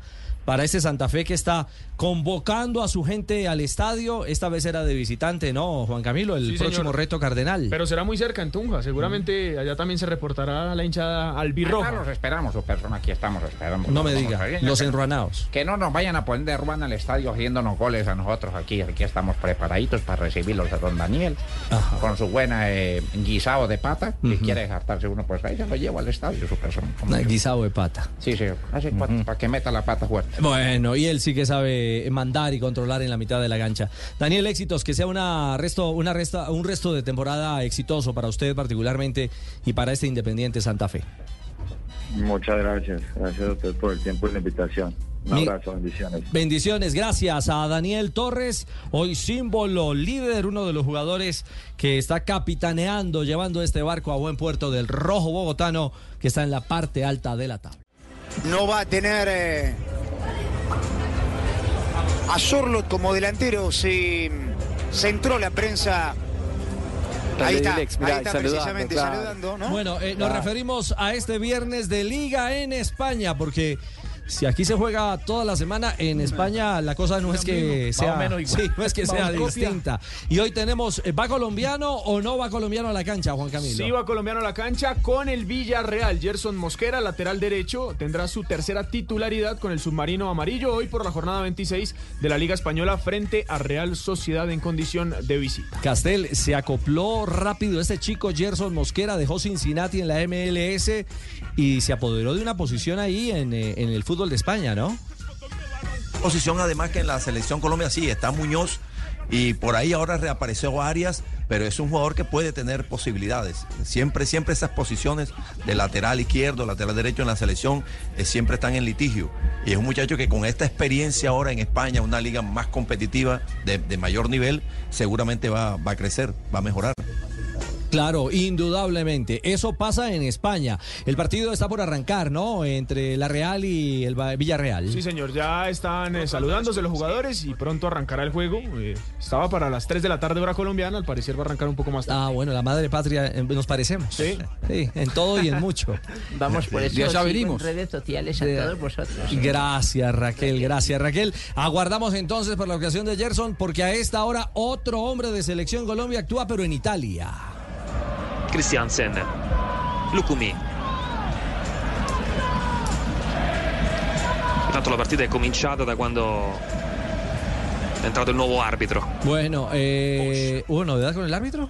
[SPEAKER 22] para este Santa Fe que está convocando a su gente al estadio. Esta vez era de visitante, ¿no, Juan Camilo? El
[SPEAKER 21] Sí,
[SPEAKER 22] próximo
[SPEAKER 21] señor.
[SPEAKER 22] reto cardenal.
[SPEAKER 21] Pero será muy cerca en Tunja. Seguramente allá también se reportará la hinchada albirroja.
[SPEAKER 29] los esperamos, su persona, aquí estamos esperando.
[SPEAKER 22] no me diga,
[SPEAKER 29] ver,
[SPEAKER 22] los enruanados.
[SPEAKER 29] Que no nos vayan a poner de ruana al estadio haciéndonos goles a nosotros aquí. Aquí estamos preparaditos para recibirlos a don Daniel. Con su buena eh, guisado de pata. Si
[SPEAKER 22] Ujú.
[SPEAKER 29] quiere hartarse uno, pues ahí se lo llevo al estadio, su persona.
[SPEAKER 22] Guisado de pata.
[SPEAKER 29] Sí, sí, así para, para que meta la pata fuerte.
[SPEAKER 22] Bueno, y él sí que sabe mandar y controlar en la mitad de la cancha. Daniel, éxitos, que sea una resto, una resta, un resto de temporada exitoso para usted particularmente y para este Independiente Santa Fe.
[SPEAKER 25] Muchas gracias. Gracias a usted por el tiempo y la invitación. Un abrazo, bendiciones.
[SPEAKER 22] Bendiciones, gracias a Daniel Torres, hoy símbolo líder, uno de los jugadores que está capitaneando, llevando este barco a buen puerto del rojo bogotano, que está en la parte alta de la tabla.
[SPEAKER 30] No va a tener eh, a Sorlot como delantero. Se centró la prensa Ahí está,
[SPEAKER 31] Dilex,
[SPEAKER 30] ahí está
[SPEAKER 31] saludando,
[SPEAKER 30] precisamente
[SPEAKER 31] claro.
[SPEAKER 30] saludando, ¿no?
[SPEAKER 22] Bueno, eh, nos
[SPEAKER 31] Claro.
[SPEAKER 22] referimos a este viernes de Liga en España, porque si aquí se juega toda la semana, en España la cosa no es que sea,
[SPEAKER 24] o menos igual. [LAUGHS]
[SPEAKER 22] sí, no es que sea distinta. Y hoy tenemos, eh, ¿va colombiano o no va colombiano a la cancha, Juan Camilo?
[SPEAKER 21] Sí va colombiano a la cancha con el Villarreal. Gerson Mosquera, lateral derecho, tendrá su tercera titularidad con el submarino amarillo hoy por la jornada 26 de la Liga Española frente a Real Sociedad en condición de visita.
[SPEAKER 22] Castel se acopló rápido este chico Gerson Mosquera, dejó Cincinnati en la MLS y se apoderó de una posición ahí en, eh, en el fútbol de España, ¿no?
[SPEAKER 7] Posición además que en la selección Colombia sí, está Muñoz y por ahí ahora reapareció Arias, pero es un jugador que puede tener posibilidades. Siempre, siempre esas posiciones de lateral izquierdo, lateral derecho en la selección, eh, siempre están en litigio. Y es un muchacho que con esta experiencia ahora en España, una liga más competitiva, de, de mayor nivel, seguramente va, va a crecer, va a mejorar.
[SPEAKER 22] Claro, indudablemente. Eso pasa en España. El partido está por arrancar, ¿no? Entre la Real y el Villarreal.
[SPEAKER 21] Sí, señor, ya están eh, saludándose los jugadores y pronto arrancará el juego. Eh, estaba para las 3 de la tarde hora colombiana, al parecer va a arrancar un poco más tarde.
[SPEAKER 22] Ah, bueno, la madre patria, eh, nos parecemos.
[SPEAKER 21] Sí.
[SPEAKER 22] Sí, en todo y en mucho. [LAUGHS]
[SPEAKER 28] Vamos por eso.
[SPEAKER 22] Ya
[SPEAKER 28] sigo
[SPEAKER 22] venimos.
[SPEAKER 28] en redes sociales a todos vosotros.
[SPEAKER 22] Gracias, Raquel, gracias, Raquel. Aguardamos entonces por la ocasión de Gerson, porque a esta hora otro hombre de selección Colombia actúa, pero en Italia.
[SPEAKER 32] Christiansen. Lukumi. Intanto la partita è cominciata da quando è entrato il nuovo arbitro.
[SPEAKER 22] Bueno, eh, ¿hubo novedad con el árbitro?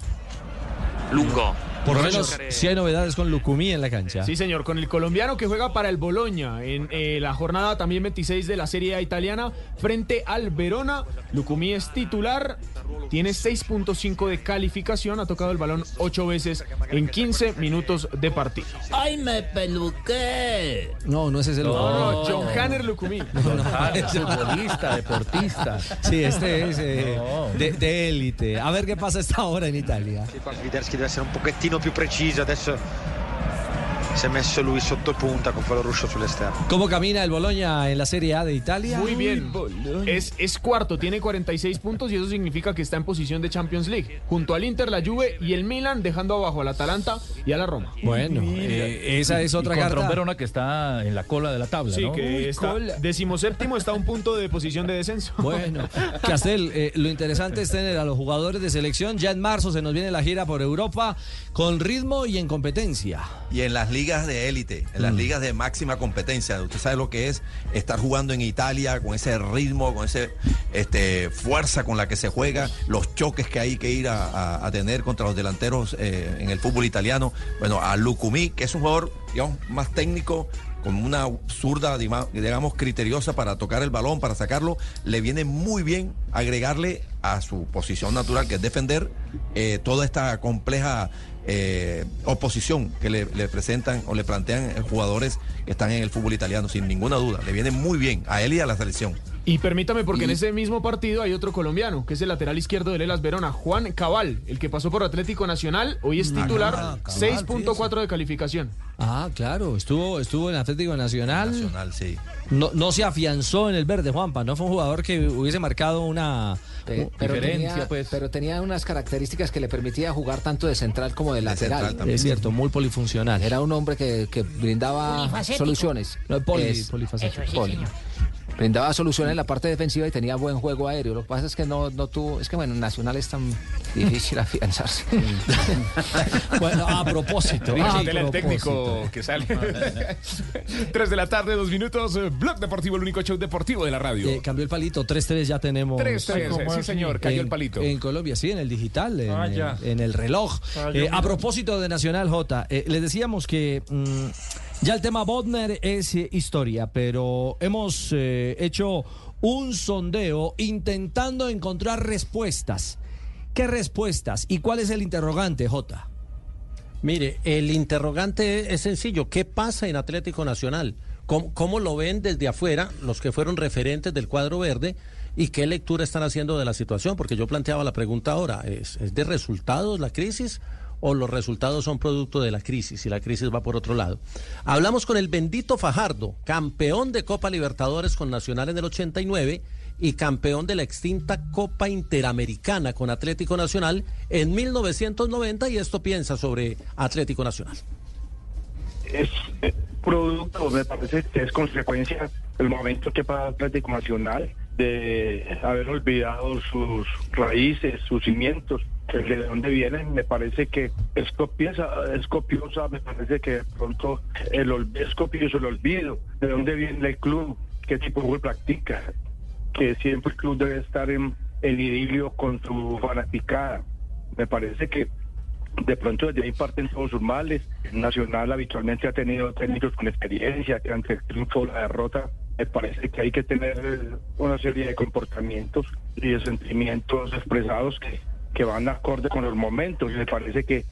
[SPEAKER 32] Lungo.
[SPEAKER 22] Por lo menos si hay novedades con Lucumí en la cancha.
[SPEAKER 21] Sí, señor, con el colombiano que juega para el Boloña en eh, la jornada también 26 de la Serie A italiana frente al Verona. Lucumí es titular, tiene 6.5 de calificación, ha tocado el balón 8 veces en 15 minutos de partido.
[SPEAKER 28] ¡Ay, me peluqué!
[SPEAKER 22] No, no es ese
[SPEAKER 21] No, no,
[SPEAKER 22] Lucumí.
[SPEAKER 21] John Hanner [LAUGHS] [LAUGHS] Lucumí.
[SPEAKER 22] futbolista, deportista. Sí, este es eh,
[SPEAKER 31] No.
[SPEAKER 22] de élite. A ver qué pasa esta hora en Italia.
[SPEAKER 30] Sviderski deve essere un pochettino più preciso, adesso si è messo lui sotto punta con quello russo sull'esterno.
[SPEAKER 22] ¿Cómo camina el Boloña en la Serie A de Italia?
[SPEAKER 21] Muy bien. Es, es cuarto, tiene 46 puntos y eso significa que está en posición de Champions League. Junto al Inter, la Juve y el Milan, dejando abajo al Atalanta y a la Roma.
[SPEAKER 22] Bueno, eh, esa es otra
[SPEAKER 24] y
[SPEAKER 22] carta.
[SPEAKER 24] Verona que está en la cola de la tabla,
[SPEAKER 21] Sí,
[SPEAKER 24] ¿no?
[SPEAKER 21] que está decimoséptimo, está a un punto de posición de descenso.
[SPEAKER 22] Bueno, Castel, eh, lo interesante es tener a los jugadores de selección. Ya en marzo se nos viene la gira por Europa con ritmo y en competencia.
[SPEAKER 7] y en las ligas de élite, en
[SPEAKER 22] Mm.
[SPEAKER 7] las ligas de máxima competencia. Usted sabe lo que es estar jugando en Italia con ese ritmo, con esa este, fuerza con la que se juega, los choques que hay que ir a, a- a tener contra los delanteros eh, en el fútbol italiano. Bueno, a Lucumí, que es un jugador digamos, más técnico, con una zurda, digamos, criteriosa para tocar el balón, para sacarlo, le viene muy bien agregarle a su posición natural, que es defender, eh, toda esta compleja eh, oposición que le, le presentan o le plantean jugadores que están en el fútbol italiano, sin ninguna duda. Le viene muy bien a él y a la selección.
[SPEAKER 21] Y permítame, porque en ese mismo partido hay otro colombiano, que es el lateral izquierdo de Lelas Verona, Juan Cabal, el que pasó por Atlético Nacional, hoy es
[SPEAKER 22] Ah,
[SPEAKER 21] titular,
[SPEAKER 22] Cabal,
[SPEAKER 21] 6.4 de calificación.
[SPEAKER 22] Ah, claro, estuvo, estuvo en Atlético Nacional.
[SPEAKER 7] Nacional, sí.
[SPEAKER 22] No, no se afianzó en el verde, Juanpa. No fue un jugador que hubiese marcado una
[SPEAKER 3] Pe- pero,
[SPEAKER 22] diferencia,
[SPEAKER 3] tenía,
[SPEAKER 22] pues.
[SPEAKER 3] pero tenía unas características que le permitía jugar tanto de central como de lateral.
[SPEAKER 22] Es cierto, muy polifuncional.
[SPEAKER 3] Era un hombre que, que brindaba soluciones.
[SPEAKER 22] No, poli-
[SPEAKER 3] Es-
[SPEAKER 22] polifacético.
[SPEAKER 3] eso sí,
[SPEAKER 22] Poli.
[SPEAKER 3] señor. Brindaba soluciones en la parte defensiva y tenía buen juego aéreo. Lo que pasa es que no, no tuvo. Es que bueno, en Nacional es tan difícil [LAUGHS] afianzarse. [LAUGHS]
[SPEAKER 22] bueno, a propósito.
[SPEAKER 1] Richie
[SPEAKER 22] a
[SPEAKER 1] Tela, el técnico que sale. [LAUGHS] Tres de la tarde, dos minutos. eh, Blog Deportivo, el único show deportivo de la radio.
[SPEAKER 22] Eh, cambió el palito, 3-3 ya tenemos.
[SPEAKER 1] 3-3, sí, señor, cayó
[SPEAKER 22] En-
[SPEAKER 1] el palito.
[SPEAKER 22] En Colombia, sí, en el digital, en,
[SPEAKER 1] Ah, ya.
[SPEAKER 22] en el reloj.
[SPEAKER 1] Ah,
[SPEAKER 22] Eh, a propósito de Nacional J, eh, les decíamos que mm, ya el tema Bodner es eh, historia, pero hemos eh, hecho un sondeo intentando encontrar respuestas. ¿Qué respuestas? ¿Y cuál es el interrogante, J?
[SPEAKER 4] Mire, el interrogante es sencillo. ¿Qué pasa en Atlético Nacional? ¿Cómo, cómo lo ven desde afuera los que fueron referentes del cuadro verde? ¿Y qué lectura están haciendo de la situación? Porque yo planteaba la pregunta ahora, ¿es, es de resultados la crisis o los resultados son producto de la crisis y la crisis va por otro lado? Hablamos con el bendito Fajardo, campeón de Copa Libertadores con Nacional en el 89 y campeón de la extinta Copa Interamericana con Atlético Nacional en 1990 y esto piensa sobre Atlético Nacional.
[SPEAKER 31] es eh, producto, me parece que es consecuencia del momento que pasa Atlético Nacional de haber olvidado sus raíces, sus cimientos, de dónde vienen, me parece que es copiosa, es copiosa, me parece que de pronto el, es copioso el olvido, de dónde viene el club, qué tipo de practica, que siempre el club debe estar en, en idilio con su fanaticada. Me parece que de pronto desde ahí parten todos sus males. Nacional habitualmente ha tenido técnicos con experiencia, que ante el triunfo o la derrota, me parece que hay que tener una serie de comportamientos y de sentimientos expresados que, que van acorde con los momentos. Y me parece que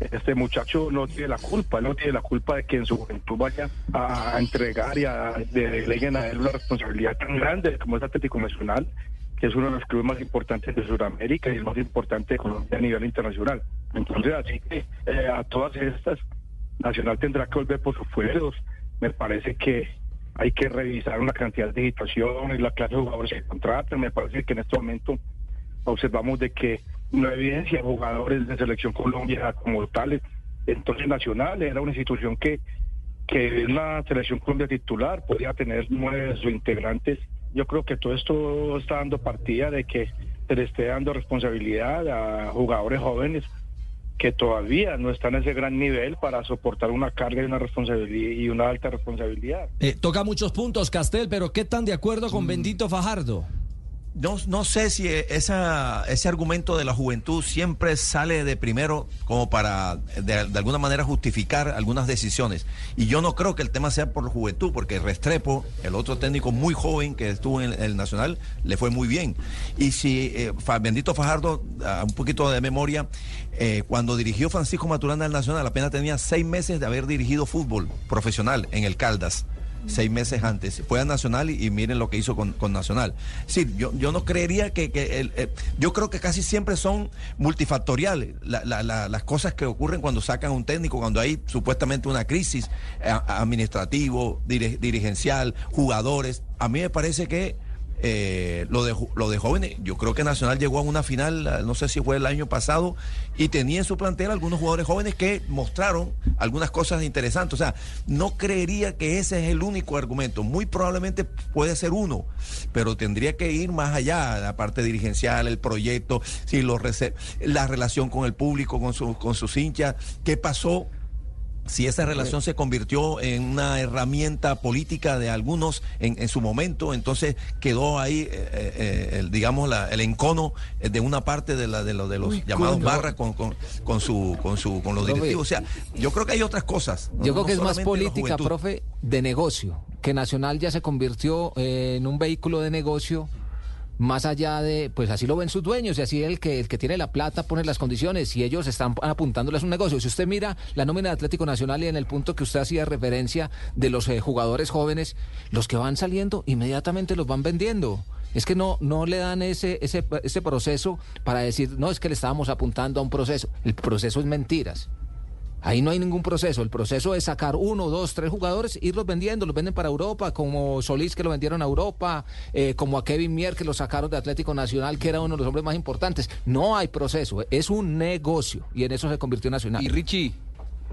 [SPEAKER 31] este muchacho no tiene la culpa, no tiene la culpa de que en su juventud vaya a entregar y a de- deleguen a él una responsabilidad tan grande como es Atlético Nacional, que es uno de los clubes más importantes de Sudamérica y el más importante de Colombia a nivel internacional. Entonces, así que eh, a todas estas, Nacional tendrá que volver por sus fueros. Me parece que hay que revisar una cantidad de situaciones, la clase de jugadores que contratan. Me parece que en este momento observamos de que no evidencia jugadores de selección Colombia como tales. Entonces Nacional era una institución que, que en una selección Colombia titular podía tener nueve de sus integrantes. Yo creo que todo esto está dando partida de que se le esté dando responsabilidad a jugadores jóvenes que todavía no están a ese gran nivel para soportar una carga y una responsabilidad y una alta responsabilidad.
[SPEAKER 22] Eh, toca muchos puntos, Castel, pero ¿qué tan de acuerdo con Bendito Fajardo?
[SPEAKER 7] No, no sé si esa, ese argumento de la juventud siempre sale de primero como para de, de alguna manera justificar algunas decisiones. Y yo no creo que el tema sea por juventud, porque Restrepo, el otro técnico muy joven que estuvo en el Nacional, le fue muy bien. Y si eh, Bendito Fajardo, a un poquito de memoria, eh, cuando dirigió Francisco Maturana al Nacional, apenas tenía seis meses de haber dirigido fútbol profesional en el Caldas seis meses antes. Fue a Nacional y, miren lo que hizo con, con Nacional. Sí, yo, yo no creería que, que el- eh, yo creo que casi siempre son multifactoriales la- la- la- las cosas que ocurren cuando sacan un técnico, cuando hay supuestamente una crisis eh, administrativo, dirigencial, jugadores. A mí me parece que eh, lo, de, lo de jóvenes, yo creo que Nacional llegó a una final, no sé si fue el año pasado, y tenía en su plantel algunos jugadores jóvenes que mostraron algunas cosas interesantes. O sea, no creería que ese es el único argumento. Muy probablemente puede ser uno, pero tendría que ir más allá, la parte dirigencial, el proyecto, si los la relación con el público, con, sus con sus hinchas, qué pasó si esa relación se convirtió en una herramienta política de algunos en, en su momento, entonces quedó ahí, eh, eh, eh, el, digamos, la- el encono de una parte de, la, de, lo- de los
[SPEAKER 3] Uy,
[SPEAKER 7] llamados barras con, con, con su, con, su, con los directivos. O sea, yo creo que hay otras cosas. no-
[SPEAKER 3] Yo creo
[SPEAKER 7] no
[SPEAKER 3] que es más política, profe, de negocio. Que Nacional ya se convirtió en un vehículo de negocio más allá de, pues así lo ven sus dueños y así el que el que tiene la plata pone las condiciones y ellos están apuntándoles un negocio. Si usted mira la nómina de Atlético Nacional y en el punto que usted hacía referencia de los eh, jugadores jóvenes, los que van saliendo inmediatamente los van vendiendo. Es que no, no le dan ese, ese, ese proceso para decir, no, es que le estábamos apuntando a un proceso. El proceso es mentiras. Ahí no hay ningún proceso. El proceso es sacar uno, dos, tres jugadores, irlos vendiendo. Los venden para Europa, como Solís que lo vendieron a Europa, eh, como a Kevin Mier que lo sacaron de Atlético Nacional, que era uno de los hombres más importantes. No hay proceso. Es un negocio. Y en eso se convirtió Nacional.
[SPEAKER 19] Y Richie,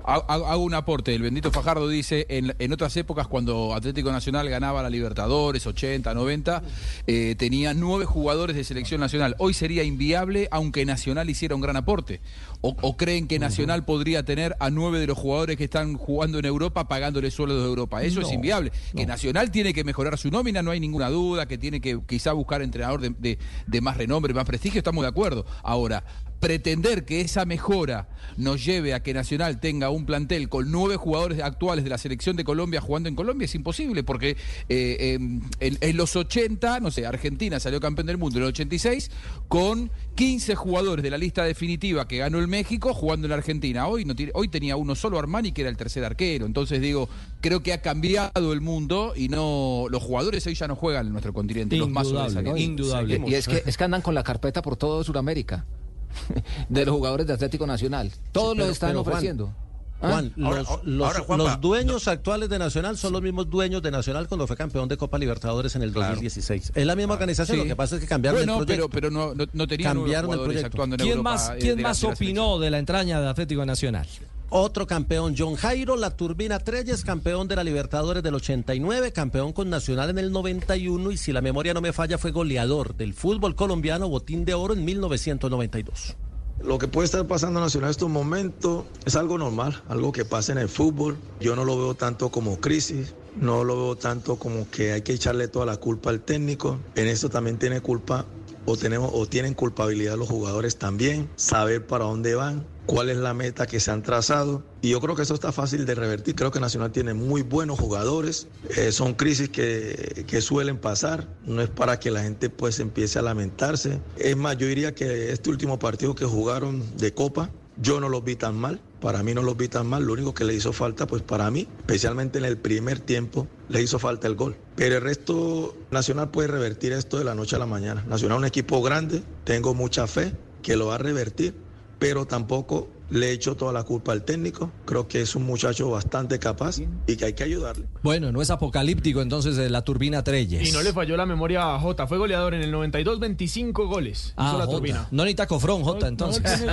[SPEAKER 19] hago un aporte. El bendito Fajardo dice, en, en otras épocas cuando Atlético Nacional ganaba la Libertadores, 80, 90, eh, tenía nueve jugadores de selección nacional. Hoy sería inviable aunque Nacional hiciera un gran aporte. O, o creen que Nacional podría tener a nueve de los jugadores que están jugando en Europa pagándole sueldos de Europa. Eso es
[SPEAKER 33] No,
[SPEAKER 19] inviable. Que Nacional tiene que mejorar su nómina, no hay ninguna duda, que tiene que quizá buscar entrenador de, de- de más renombre, más prestigio, estamos de acuerdo. Ahora, pretender que esa mejora nos lleve a que Nacional tenga un plantel con nueve jugadores actuales de la selección de Colombia jugando en Colombia es imposible, porque eh, eh, en, en los 80, no sé, Argentina salió campeón del mundo en el 86 con 15 jugadores de la lista definitiva que ganó el México jugando en la Argentina. Hoy, no tiene, hoy tenía uno solo Armani que era el tercer arquero. Entonces digo, creo que ha cambiado el mundo y no los jugadores hoy ya no juegan en nuestro continente, los más sobresalientes.
[SPEAKER 3] Y es que, es que andan con la carpeta por todo Sudamérica. [LAUGHS] De los jugadores de Atlético Nacional. Todos
[SPEAKER 4] Sí,
[SPEAKER 3] lo
[SPEAKER 4] pero-
[SPEAKER 3] están
[SPEAKER 4] pero, Juan,
[SPEAKER 3] ofreciendo.
[SPEAKER 4] Juan,
[SPEAKER 7] Ahora-
[SPEAKER 4] los,
[SPEAKER 7] ahora,
[SPEAKER 4] los-
[SPEAKER 7] Juanpa,
[SPEAKER 4] los dueños actuales de Nacional son los mismos dueños de Nacional cuando fue campeón de Copa Libertadores en el 2016. Es la misma organización,
[SPEAKER 19] Sí.
[SPEAKER 4] lo que pasa es que cambiaron
[SPEAKER 19] Bueno,
[SPEAKER 4] el proyecto.
[SPEAKER 19] pero, pero no, no, no tenían
[SPEAKER 4] Cambiaron el proyecto.
[SPEAKER 22] ¿Quién
[SPEAKER 19] Europa,
[SPEAKER 22] más,
[SPEAKER 19] eh,
[SPEAKER 22] quién más opinó de la entraña de Atlético Nacional?
[SPEAKER 4] Otro campeón, John Jairo, la Turbina Treyes, campeón de la Libertadores del 89, campeón con Nacional en el 91 y si la memoria no me falla fue goleador del fútbol colombiano, botín de oro en 1992.
[SPEAKER 17] Lo que puede estar pasando Nacional en estos momentos es algo normal, algo que pasa en el fútbol. Yo no lo veo tanto como crisis, no lo veo tanto como que hay que echarle toda la culpa al técnico. En esto también tiene culpa o tienen culpabilidad los jugadores también, saber para dónde van, cuál es la meta que se han trazado. Y yo creo que eso está fácil de revertir. Creo que Nacional tiene muy buenos jugadores. Eh, son crisis que, que suelen pasar. No es para que la gente pues empiece a lamentarse. Es más, yo diría que este último partido que jugaron de Copa, yo no los vi tan mal. Para mí no los vi tan mal. Lo único que le hizo falta, pues para mí, especialmente en el primer tiempo, le hizo falta el gol. Pero el resto, Nacional puede revertir esto de la noche a la mañana. Nacional es un equipo grande. Tengo mucha fe que lo va a revertir pero tampoco le echo toda la culpa al técnico. Creo que es un muchacho bastante capaz y que hay que ayudarle.
[SPEAKER 22] Bueno, no es apocalíptico entonces de la turbina Treyes.
[SPEAKER 21] Y no le falló la memoria a Jota. Fue goleador en el 92, 25 goles.
[SPEAKER 22] Ah,
[SPEAKER 21] hizo la
[SPEAKER 22] Jota.
[SPEAKER 21] turbina.
[SPEAKER 22] No necesita cofrón, Jota, entonces.
[SPEAKER 7] Le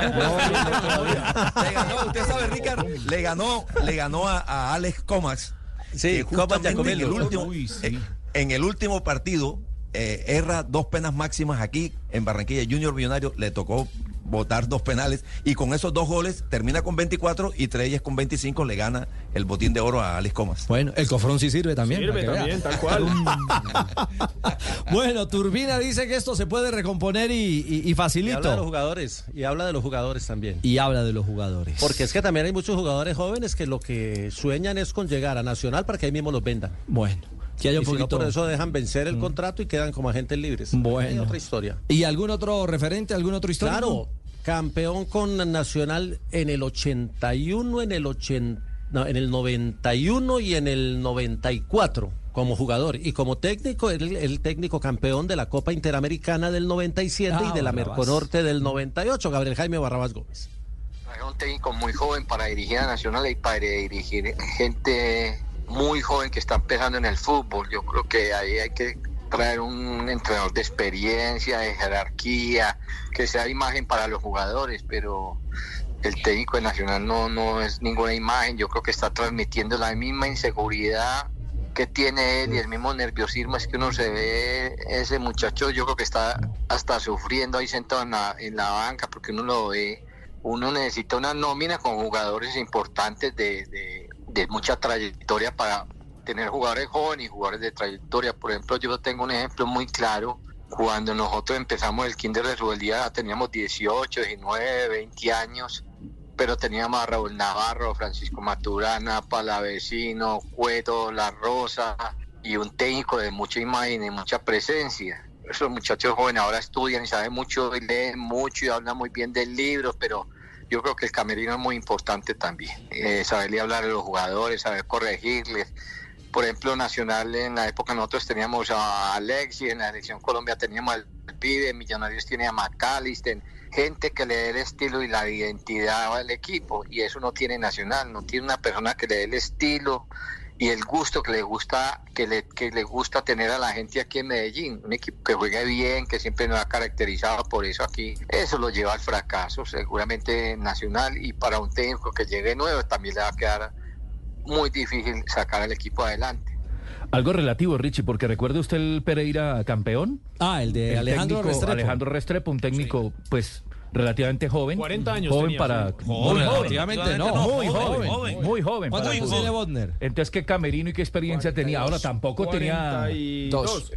[SPEAKER 7] ganó, usted sabe, Ricardo, le ganó, le ganó a, a Alex Comas.
[SPEAKER 4] Sí, Comas
[SPEAKER 7] en el último,
[SPEAKER 4] Uy, sí.
[SPEAKER 7] en, en el último partido eh, erra dos penas máximas aquí en Barranquilla. Junior Millonario le tocó votar dos penales y con esos dos goles termina con 24 y Treyes con 25 le gana el botín de oro a Alex Comas.
[SPEAKER 22] Bueno, el cofrón sí sirve también.
[SPEAKER 21] Sirve también,
[SPEAKER 22] vea.
[SPEAKER 21] tal cual. [LAUGHS]
[SPEAKER 22] Bueno, Turbina dice que esto se puede recomponer y, y- y
[SPEAKER 4] Y
[SPEAKER 22] facilito.
[SPEAKER 4] habla de los jugadores, y habla de los jugadores también.
[SPEAKER 22] Y habla de los jugadores.
[SPEAKER 4] Porque es que también hay muchos jugadores jóvenes que lo que sueñan es con llegar a Nacional para que ahí mismo los vendan.
[SPEAKER 22] Bueno, que haya
[SPEAKER 4] y
[SPEAKER 22] un
[SPEAKER 4] si no,
[SPEAKER 22] poquito.
[SPEAKER 4] por eso dejan vencer el contrato y quedan como agentes libres. Hay
[SPEAKER 22] Bueno.
[SPEAKER 4] otra historia.
[SPEAKER 22] ¿Y algún otro referente, algún otro histórico?
[SPEAKER 4] Claro, campeón con Nacional en el 81, en el 80, no, en el 91 y en el 94 como jugador y como técnico el, el técnico campeón de la Copa Interamericana del 97
[SPEAKER 33] Ah,
[SPEAKER 4] y de la
[SPEAKER 33] Barrabás.
[SPEAKER 4] Merconorte del 98, Gabriel Jaime Barrabás Gómez.
[SPEAKER 33] Era un técnico muy joven para dirigir a Nacional y para dirigir gente muy joven que está empezando en el fútbol. Yo creo que ahí hay que traer un entrenador de experiencia, de jerarquía, que sea imagen para los jugadores, pero el técnico de Nacional no, no es ninguna imagen. Yo creo que está transmitiendo la misma inseguridad que tiene él y el mismo nerviosismo es que uno se ve ese muchacho yo creo que está hasta sufriendo ahí sentado en la, en la banca porque uno lo ve uno necesita una nómina con jugadores importantes de, de, de mucha trayectoria para tener jugadores jóvenes y jugadores de trayectoria. Por ejemplo, yo tengo un ejemplo muy claro. Cuando nosotros empezamos el Kinder de Rebeldía teníamos 18, 19, 20 años, pero teníamos a Raúl Navarro, Francisco Maturana, Palavecino, Cueto, La Rosa y un técnico de mucha imagen y mucha presencia. Esos muchachos jóvenes ahora estudian y saben mucho y leen mucho y hablan muy bien del libro, pero yo creo que el camerino es muy importante también. Eh, saberle hablar a los jugadores, saber corregirles. Por ejemplo, Nacional en la época nosotros teníamos a Alexis, en la selección Colombia teníamos al pibe, Millonarios tiene a McAllister, gente que le dé el estilo y la identidad al equipo, y eso no tiene Nacional, no tiene una persona que le dé el estilo y el gusto que le gusta que le, que le gusta tener a la gente aquí en Medellín, un equipo que juegue bien, que siempre nos ha caracterizado por eso aquí, eso lo lleva al fracaso, seguramente Nacional y para un técnico que llegue nuevo también le va a quedar muy difícil sacar al equipo adelante.
[SPEAKER 24] Algo relativo, Richie, porque recuerde usted el Pereira campeón.
[SPEAKER 22] Ah, el de Alejandro
[SPEAKER 24] técnico
[SPEAKER 22] Restrepo.
[SPEAKER 24] Alejandro Restrepo, un técnico, pues relativamente joven.
[SPEAKER 21] 40 años
[SPEAKER 24] Joven
[SPEAKER 21] tenía,
[SPEAKER 24] para.
[SPEAKER 22] Joven,
[SPEAKER 24] joven.
[SPEAKER 22] relativamente no,
[SPEAKER 24] Muy
[SPEAKER 22] joven,
[SPEAKER 24] joven.
[SPEAKER 22] joven.
[SPEAKER 24] Muy joven.
[SPEAKER 22] ¿Cuántos
[SPEAKER 24] para
[SPEAKER 22] años tiene Bodner?
[SPEAKER 24] Entonces, ¿qué camerino y qué experiencia tenía? Ahora tampoco tenía.
[SPEAKER 22] Dos.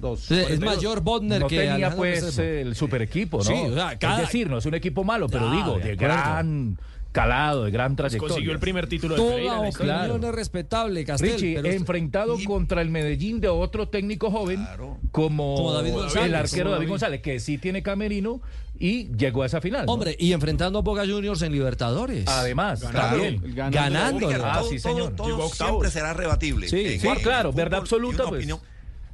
[SPEAKER 4] Dos.
[SPEAKER 22] Es- es mayor Bodner
[SPEAKER 24] no
[SPEAKER 22] que
[SPEAKER 24] tenía
[SPEAKER 22] Alejandro
[SPEAKER 24] pues
[SPEAKER 22] Restrepo.
[SPEAKER 24] el super equipo, ¿no?
[SPEAKER 22] Sí, o sea, cada-
[SPEAKER 24] Es decir, no es un equipo malo, pero
[SPEAKER 22] Ah,
[SPEAKER 24] digo,
[SPEAKER 22] de
[SPEAKER 24] de,
[SPEAKER 22] acuerdo.
[SPEAKER 24] Calado, de gran trayectoria.
[SPEAKER 21] consiguió el primer título de
[SPEAKER 22] Toda
[SPEAKER 21] Pereira
[SPEAKER 22] opinión
[SPEAKER 24] Claro.
[SPEAKER 22] es respetable, Castel.
[SPEAKER 24] Richie,
[SPEAKER 22] pero-
[SPEAKER 24] enfrentado contra el Medellín de otro técnico joven como,
[SPEAKER 22] Como David González.
[SPEAKER 24] el arquero
[SPEAKER 22] Como
[SPEAKER 24] David. González, que sí tiene camerino y llegó a esa final. ¿no?
[SPEAKER 22] Hombre, y enfrentando a Boca Juniors en Libertadores.
[SPEAKER 24] Además,
[SPEAKER 22] Claro,
[SPEAKER 24] también.
[SPEAKER 7] Ricardo,
[SPEAKER 24] Ah,
[SPEAKER 7] todo-
[SPEAKER 24] sí,
[SPEAKER 7] todo-
[SPEAKER 24] señor.
[SPEAKER 7] todo
[SPEAKER 24] a octavos.
[SPEAKER 7] siempre será rebatible.
[SPEAKER 24] Sí,
[SPEAKER 7] En-
[SPEAKER 24] sí,
[SPEAKER 7] en
[SPEAKER 24] claro, verdad
[SPEAKER 7] fútbol,
[SPEAKER 24] absoluta, pues.
[SPEAKER 7] opinión-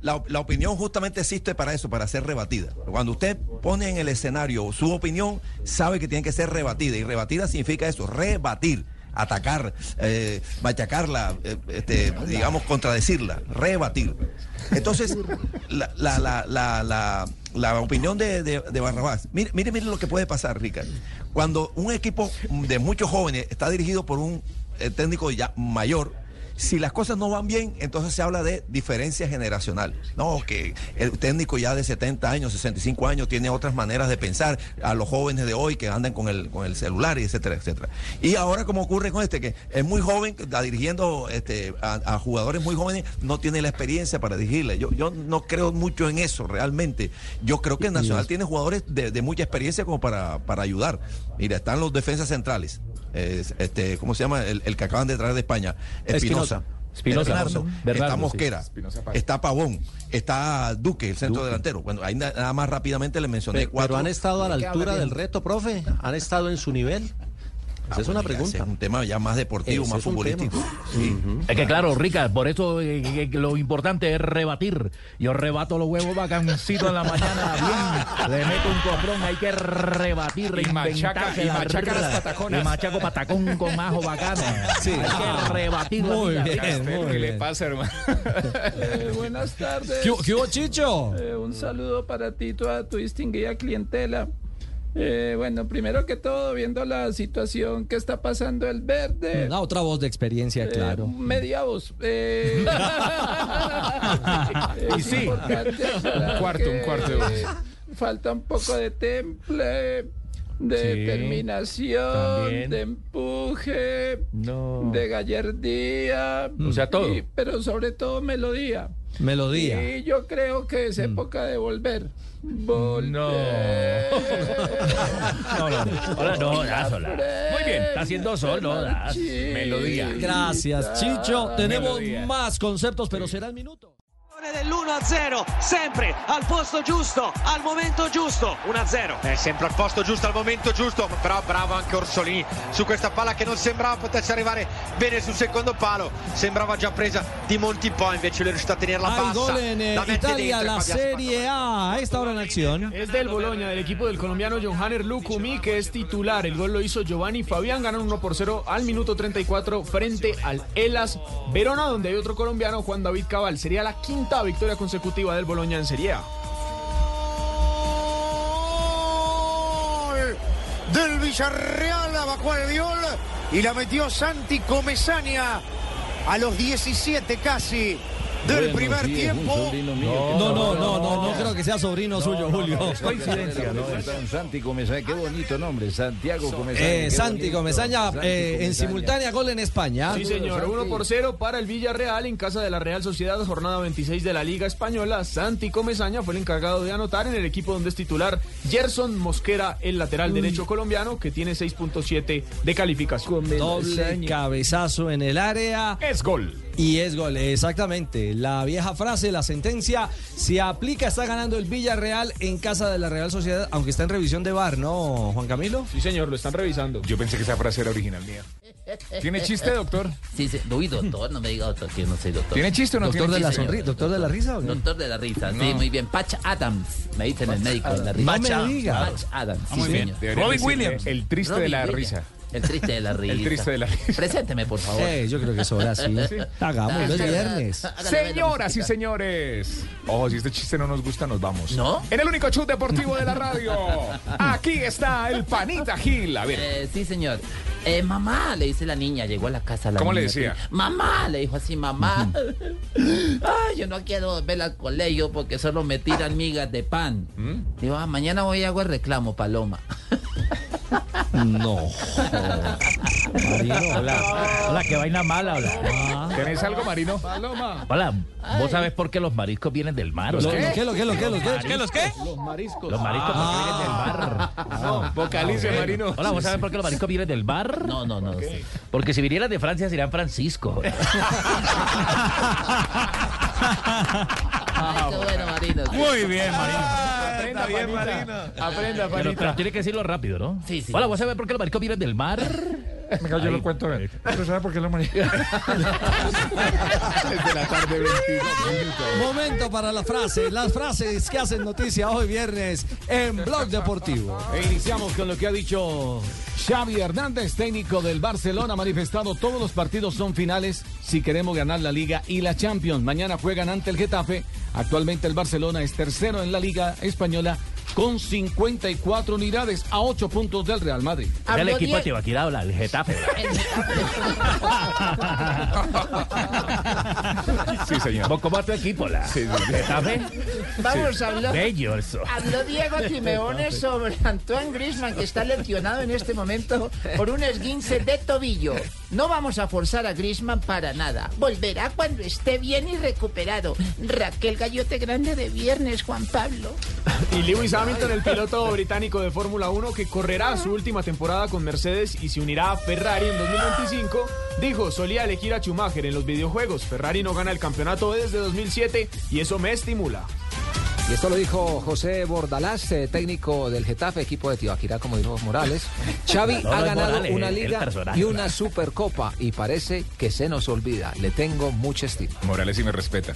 [SPEAKER 7] la, la opinión justamente existe para eso, para ser rebatida. Cuando usted pone en el escenario su opinión, sabe que tiene que ser rebatida. Y rebatida significa eso, rebatir. atacar, eh, machacarla, eh, este, digamos, contradecirla, rebatir. Entonces, la, la, la, opinión de, de, de Barrabás, mire, mire, mire lo que puede pasar, Ricardo. Cuando un equipo de muchos jóvenes está dirigido por un eh, técnico ya mayor, si las cosas no van bien, entonces se habla de diferencia generacional. No, que el técnico ya de 70 años, 65 años, tiene otras maneras de pensar a los jóvenes de hoy que andan con el, con el celular, y etcétera, etcétera. Y ahora, como ocurre con este, que es muy joven, está dirigiendo este, a, a jugadores muy jóvenes, no tiene la experiencia para dirigirle. Yo, yo no creo mucho en eso, realmente. Yo creo que el Nacional tiene jugadores de, de mucha experiencia como para, para ayudar. Mira, están los defensas centrales. Eh, este, ¿Cómo se llama? El, el que acaban de traer de España. Espinosa.
[SPEAKER 24] Espinosa.
[SPEAKER 7] Bernardo,
[SPEAKER 24] Bernardo,
[SPEAKER 7] está. Mosquera, está Pavón, está Duque, el centro delantero. Bueno, ahí na- nada más rápidamente le mencioné
[SPEAKER 4] Pero,
[SPEAKER 7] cuatro.
[SPEAKER 4] pero han estado a la altura del reto, profe. Han estado en su nivel. Esa es una
[SPEAKER 7] Ah, ya, ese
[SPEAKER 4] pregunta.
[SPEAKER 7] Es un tema ya más deportivo,
[SPEAKER 4] Ese
[SPEAKER 7] más
[SPEAKER 4] es
[SPEAKER 7] futbolístico. Sí.
[SPEAKER 24] Es que claro, Rica, por eso eh, que- que lo importante es rebatir. Yo rebato los huevos bacancito en la mañana, bien. Le meto un coprón, hay que rebatir,
[SPEAKER 1] Y machaca- y machaca las pataconas.
[SPEAKER 24] Y machaco patacón con ajo bacano.
[SPEAKER 22] Sí.
[SPEAKER 24] Hay que rebatir la
[SPEAKER 22] Muy bien, muy
[SPEAKER 1] ¿Qué le
[SPEAKER 22] bien.
[SPEAKER 1] pasa, hermano?
[SPEAKER 21] Eh, buenas tardes.
[SPEAKER 22] ¿Qué, qué hubo, Chicho?
[SPEAKER 21] Eh, un saludo para ti, toda tu distinguida clientela. Eh, bueno, primero que todo, viendo la situación que está pasando el verde.
[SPEAKER 22] Una otra voz de experiencia,
[SPEAKER 21] eh,
[SPEAKER 22] claro.
[SPEAKER 21] media voz. eh, [LAUGHS]
[SPEAKER 1] Y sí. Un cuarto, un cuarto de voz.
[SPEAKER 21] Falta un poco de temple, de
[SPEAKER 24] Sí,
[SPEAKER 21] determinación,
[SPEAKER 24] también.
[SPEAKER 21] de empuje,
[SPEAKER 24] No.
[SPEAKER 21] de gallardía.
[SPEAKER 24] O sea, todo.
[SPEAKER 21] y- pero sobre todo melodía.
[SPEAKER 22] Melodía.
[SPEAKER 21] Y yo creo que es época de volver. Volver. [LAUGHS]
[SPEAKER 24] No. No, no, no. Ahora no, ya, sola. Muy bien, está haciendo sol, no, das.
[SPEAKER 1] Melodía.
[SPEAKER 22] Gracias, Chicho. Tenemos
[SPEAKER 1] Melodía.
[SPEAKER 22] más conceptos, pero será el minuto.
[SPEAKER 34] Dell'1 0 sempre al posto giusto al momento giusto 1 0
[SPEAKER 30] È sempre al posto giusto al momento giusto, però bravo anche Orsolini su questa palla che non sembrava potesse arrivare bene sul secondo palo, sembrava già presa di monti in poi, invece lui è riuscito a tenerla
[SPEAKER 22] Hay
[SPEAKER 30] bassa.
[SPEAKER 22] gol en
[SPEAKER 30] la
[SPEAKER 22] Italia,
[SPEAKER 30] dentro
[SPEAKER 22] la Serie A. A esta hora en acción.
[SPEAKER 21] Es del Boloña, del equipo del colombiano Johanner Lucumi, que es titular. El gol lo hizo Giovanni Fabián, ganan 1 por 0 al minuto 34 frente al Elas Verona, donde hay otro colombiano, Juan David Cabal. Sería la quinta victoria consecutiva del Boloña en Serie A.
[SPEAKER 35] Del Villarreal, bajó el gol y la metió Santi Comesaña a los 17 casi del primer tiempo.
[SPEAKER 22] No, no, no, no, no creo que sea sobrino suyo, Julio.
[SPEAKER 36] Coincidencia, Santi Comesaña, qué bonito nombre, Santiago Comesaña.
[SPEAKER 22] Eh,
[SPEAKER 36] qué
[SPEAKER 22] Santi. Comesaña, eh, en
[SPEAKER 36] Comesaña.
[SPEAKER 22] simultánea gol en España.
[SPEAKER 21] Sí, señor. 1 por 0 para el Villarreal en casa de la Real Sociedad, jornada 26 de la Liga Española. Santi Comesaña fue el encargado de anotar en el equipo donde es titular Gerson Mosquera, el lateral derecho colombiano, que tiene 6.7 de calificación.
[SPEAKER 22] Doble cabezazo en el área.
[SPEAKER 1] Es gol.
[SPEAKER 22] Y es gol, exactamente. La vieja frase, la sentencia se aplica, está ganando el Villarreal en casa de la Real Sociedad, aunque está en revisión de VAR, ¿no, Juan Camilo?
[SPEAKER 21] Sí, señor, lo están revisando.
[SPEAKER 1] Yo pensé que esa frase era original mía. ¿Tiene chiste, doctor?
[SPEAKER 28] Sí, sí. Uy, doctor, no me diga doctor, que no soy doctor.
[SPEAKER 1] ¿Tiene chiste o no
[SPEAKER 22] Doctor
[SPEAKER 1] tiene
[SPEAKER 22] de la
[SPEAKER 1] chiste?
[SPEAKER 22] sonrisa, doctor de la risa. ¿o?
[SPEAKER 28] Doctor de la risa, sí, muy bien. Patch Adams, me dicen el médico de la risa.
[SPEAKER 22] No me diga.
[SPEAKER 28] Patch Adams,
[SPEAKER 1] Ah,
[SPEAKER 28] sí,
[SPEAKER 1] muy bien.
[SPEAKER 24] Robin Williams.
[SPEAKER 1] El triste
[SPEAKER 28] Robin
[SPEAKER 1] de la
[SPEAKER 28] Williams.
[SPEAKER 1] risa.
[SPEAKER 28] El triste de la risa.
[SPEAKER 1] El triste de la risa.
[SPEAKER 28] Presénteme, por favor.
[SPEAKER 22] Eh, yo creo que eso ahora sí. Hagamos, es viernes.
[SPEAKER 1] Señoras y señores. Ojo, si este chiste no nos gusta, nos vamos.
[SPEAKER 28] ¿No?
[SPEAKER 1] En el único show deportivo de la radio. Aquí está el Panita Gil. A ver.
[SPEAKER 28] Eh, sí, señor. Eh, mamá, le dice la niña, llegó a la casa la
[SPEAKER 1] ¿Cómo le decía?
[SPEAKER 28] Mamá, le dijo así, mamá. Ay, yo no quiero ver al colegio porque solo me tiran migas de pan.
[SPEAKER 1] ¿Mm?
[SPEAKER 28] Digo, ah, mañana voy a hago el reclamo, Paloma.
[SPEAKER 22] No.
[SPEAKER 24] Marino, hola. Hola, qué vaina mala, hola.
[SPEAKER 22] Ah.
[SPEAKER 1] ¿Tenés algo, Marino?
[SPEAKER 21] Paloma.
[SPEAKER 24] Hola, ¿vos sabés por qué los mariscos vienen del mar?
[SPEAKER 22] ¿Lo,
[SPEAKER 24] o sea?
[SPEAKER 22] lo qué, qué, lo qué, lo qué?
[SPEAKER 24] ¿Qué, los qué?
[SPEAKER 21] Los mariscos.
[SPEAKER 24] Los mariscos ¿por qué vienen del mar.
[SPEAKER 21] No, vocalice, Marino.
[SPEAKER 24] Hola, ¿vos sabés por qué los mariscos vienen del mar?
[SPEAKER 28] No, no, no.
[SPEAKER 24] Porque si vinieran de Francia serían Francisco. [LAUGHS]
[SPEAKER 28] Ay, qué bueno, Marino.
[SPEAKER 24] Muy bien, Marino.
[SPEAKER 21] Aprenda. Aprenda,
[SPEAKER 24] Pero, pero
[SPEAKER 21] Panita.
[SPEAKER 24] tiene que decirlo rápido, ¿no?
[SPEAKER 28] Sí, sí.
[SPEAKER 24] Hola, ¿vos sabés por qué los mariscos vienen del mar?
[SPEAKER 37] Venga, yo lo cuento. eh. ¿Pero sabe por qué lo maneja? [LAUGHS]
[SPEAKER 1] Desde la tarde, 22 minutos.
[SPEAKER 22] Momento para las frases, las frases que hacen noticia hoy viernes en Blog Deportivo.
[SPEAKER 36] E iniciamos con lo que ha dicho Xavi Hernández, técnico del Barcelona, ha manifestado todos los partidos son finales si queremos ganar la Liga y la Champions. Mañana juegan ante el Getafe. Actualmente el Barcelona es tercero en la Liga Española con 54 unidades a 8 puntos del Real Madrid.
[SPEAKER 24] Del equipo de Tibaquira habla, el Getafe.
[SPEAKER 1] Sí, señor.
[SPEAKER 24] ¿Cómo va tu equipo, la Getafe?
[SPEAKER 38] Vamos, habló,
[SPEAKER 24] Bello eso.
[SPEAKER 38] habló Diego Simeone sobre Antoine Grisman, que está lesionado en este momento por un esguince de tobillo. No vamos a forzar a Grisman para nada. Volverá cuando esté bien y recuperado. Raquel Gallote Grande de viernes, Juan Pablo.
[SPEAKER 21] Y Lewis Hamilton, el piloto británico de Fórmula 1 que correrá su última temporada con Mercedes y se unirá a Ferrari en 2025, dijo, solía elegir a Schumacher en los videojuegos. Ferrari no gana el campeonato desde 2007 y eso me estimula.
[SPEAKER 3] Y esto lo dijo José Bordalás, eh, técnico del Getafe, equipo de Tibaquirá, como dijo Morales. Xavi [LAUGHS]
[SPEAKER 24] No, no
[SPEAKER 3] ha ganado
[SPEAKER 24] Morales,
[SPEAKER 3] una liga y una supercopa y parece que se nos olvida. Le tengo mucha estima.
[SPEAKER 1] Morales sí me respeta.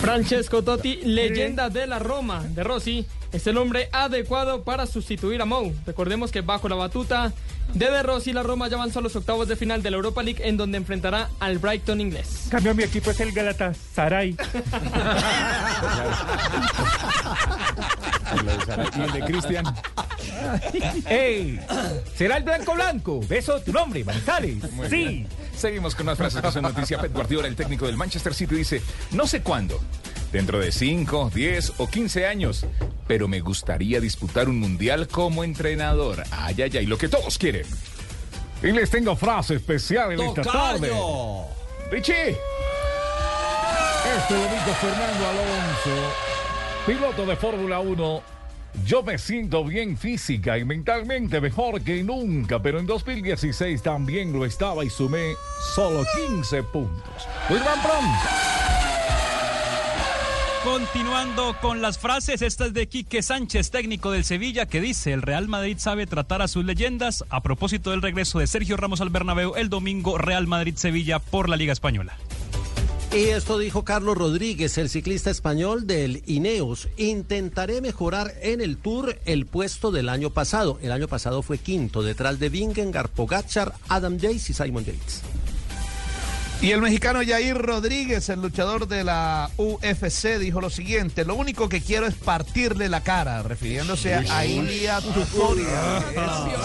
[SPEAKER 39] Francesco Totti, leyenda de la Roma, de Rossi, es el hombre adecuado para sustituir a Mou. Recordemos que bajo la batuta de De Rossi, la Roma ya avanzó a los octavos de final de la Europa League, en donde enfrentará al Brighton inglés.
[SPEAKER 37] Cambio, mi equipo es el Galatasaray.
[SPEAKER 1] Y el de Cristian.
[SPEAKER 37] ¡Ey! ¿Será el blanco blanco? Beso tu nombre, Manizales.
[SPEAKER 1] Muy
[SPEAKER 37] sí.
[SPEAKER 1] bien. Seguimos con más frases que son noticia. Pep Guardiola, el técnico del Manchester City, dice: No sé cuándo, dentro de 5, 10 o 15 años, pero me gustaría disputar un mundial como entrenador. Ay, ay, ay, lo que todos quieren.
[SPEAKER 37] Y les tengo frase especial en esta tarde.
[SPEAKER 1] Richie.
[SPEAKER 37] Este domingo Fernando Alonso, piloto de Fórmula 1. Yo me siento bien física y mentalmente mejor que nunca, pero en 2016 también lo estaba y sumé solo 15 puntos. Van Brom.
[SPEAKER 6] Continuando con las frases, esta es de Quique Sánchez, técnico del Sevilla, que dice, el Real Madrid sabe tratar a sus leyendas. A propósito del regreso de Sergio Ramos al Bernabéu el domingo, Real Madrid-Sevilla por la Liga Española.
[SPEAKER 4] Y esto dijo Carlos Rodríguez, el ciclista español del Ineos. Intentaré mejorar en el Tour el puesto del año pasado. El año pasado fue quinto, detrás de Vingegaard, Pogacar, Adam Yates y Simon Yates.
[SPEAKER 26] Y el mexicano Jair Rodríguez, el luchador de la UFC, dijo lo siguiente: Lo único que quiero es partirle la cara, refiriéndose a Ilia Tutoria,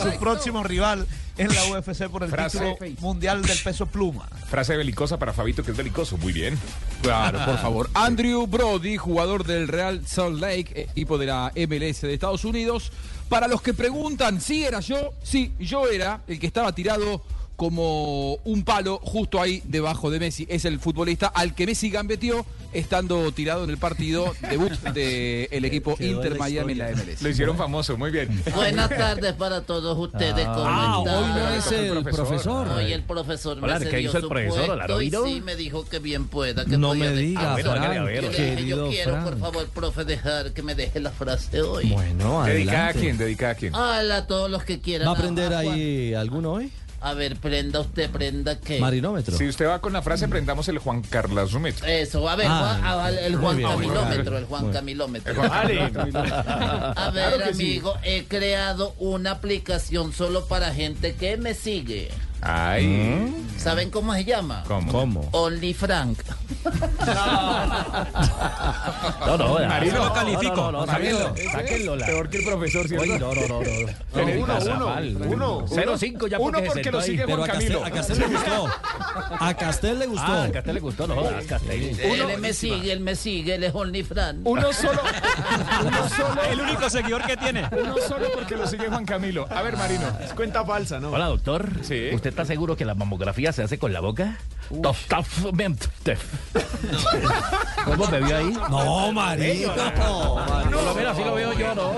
[SPEAKER 26] su próximo rival en la UFC por el
[SPEAKER 1] Frase.
[SPEAKER 26] título mundial del peso pluma.
[SPEAKER 1] Frase belicosa para Fabito, que es belicoso. Muy bien.
[SPEAKER 19] Claro, por favor. Andrew Brody, jugador del Real Salt Lake, equipo de la MLS de Estados Unidos. Para los que preguntan, ¿sí era yo? Sí, yo era el que estaba tirado como un palo justo ahí debajo de Messi. Es el futbolista al que Messi gambeteó estando tirado en el partido debut [LAUGHS] del equipo
[SPEAKER 1] Quedó
[SPEAKER 19] Inter Miami en la. MLS.
[SPEAKER 1] Lo hicieron famoso, muy bien.
[SPEAKER 28] Buenas [LAUGHS] tardes para todos ustedes. ¿Cómo
[SPEAKER 22] Ah, hoy no es el profesor.
[SPEAKER 28] Hoy el profesor
[SPEAKER 24] Hola,
[SPEAKER 28] me
[SPEAKER 24] ¿qué
[SPEAKER 28] cedió
[SPEAKER 24] hizo el profesor? Hola,
[SPEAKER 28] y sí me dijo que bien pueda. Que
[SPEAKER 22] No me
[SPEAKER 28] de-
[SPEAKER 22] diga,
[SPEAKER 28] Ah, yo quiero, por favor, profe, dejar que me deje la frase hoy.
[SPEAKER 22] Bueno,
[SPEAKER 1] ¿Dedicada a
[SPEAKER 22] adelante.
[SPEAKER 1] quién? ¿Dedicada a quién?
[SPEAKER 28] Hola a todos los que quieran.
[SPEAKER 22] ¿Va a aprender ahí alguno hoy?
[SPEAKER 28] A ver, prenda usted, prenda qué.
[SPEAKER 22] Marinómetro.
[SPEAKER 1] Si usted va con la frase, prendamos el Juan Carlos Rumit.
[SPEAKER 28] Eso, a ver,
[SPEAKER 22] Ah,
[SPEAKER 28] Juan- ah, vale, el Juan
[SPEAKER 22] bien, muy bien.
[SPEAKER 28] Camilómetro, el Juan. Camilómetro.
[SPEAKER 1] El Juan- Vale.
[SPEAKER 28] A ver,
[SPEAKER 1] Claro que sí.
[SPEAKER 28] amigo, he creado una aplicación solo para gente que me sigue.
[SPEAKER 1] Ay.
[SPEAKER 28] ¿Saben cómo se llama?
[SPEAKER 1] ¿Cómo?
[SPEAKER 22] ¿Cómo?
[SPEAKER 28] Only Frank.
[SPEAKER 24] No, no.
[SPEAKER 1] Marino.
[SPEAKER 24] no, no, califico. No, no, no,
[SPEAKER 1] Marino.
[SPEAKER 24] sáquenlo, sáquenlo, la-
[SPEAKER 1] Peor que el profesor, ¿cierto?
[SPEAKER 24] Oye, no, no, no, no.
[SPEAKER 1] Tiene-
[SPEAKER 24] No,
[SPEAKER 1] uno, uno,
[SPEAKER 24] mal.
[SPEAKER 1] uno,
[SPEAKER 24] Cero
[SPEAKER 1] uno.
[SPEAKER 24] cinco ya
[SPEAKER 1] Uno
[SPEAKER 24] porque se
[SPEAKER 1] porque lo sigue
[SPEAKER 22] Pero
[SPEAKER 1] Juan
[SPEAKER 22] a
[SPEAKER 1] Camilo.
[SPEAKER 22] Castel, a Castel le gustó. A Castel le gustó.
[SPEAKER 24] Ah, a Castel le gustó, no jodas, Castel.
[SPEAKER 28] Él me sigue, él me sigue, él es Only Frank.
[SPEAKER 1] Uno solo. Uno [LAUGHS] solo.
[SPEAKER 6] El único seguidor que tiene.
[SPEAKER 1] Uno solo porque lo sigue Juan Camilo. A ver, Marino.
[SPEAKER 21] Es cuenta falsa, ¿no?
[SPEAKER 24] Hola, doctor.
[SPEAKER 1] Sí.
[SPEAKER 24] ¿Usted está seguro que la mamografía se hace con la boca? Tof, tof, mem, tef. ¿Cómo me vio ahí?
[SPEAKER 22] No, Marino.
[SPEAKER 24] Por lo menos así lo veo yo, ¿no?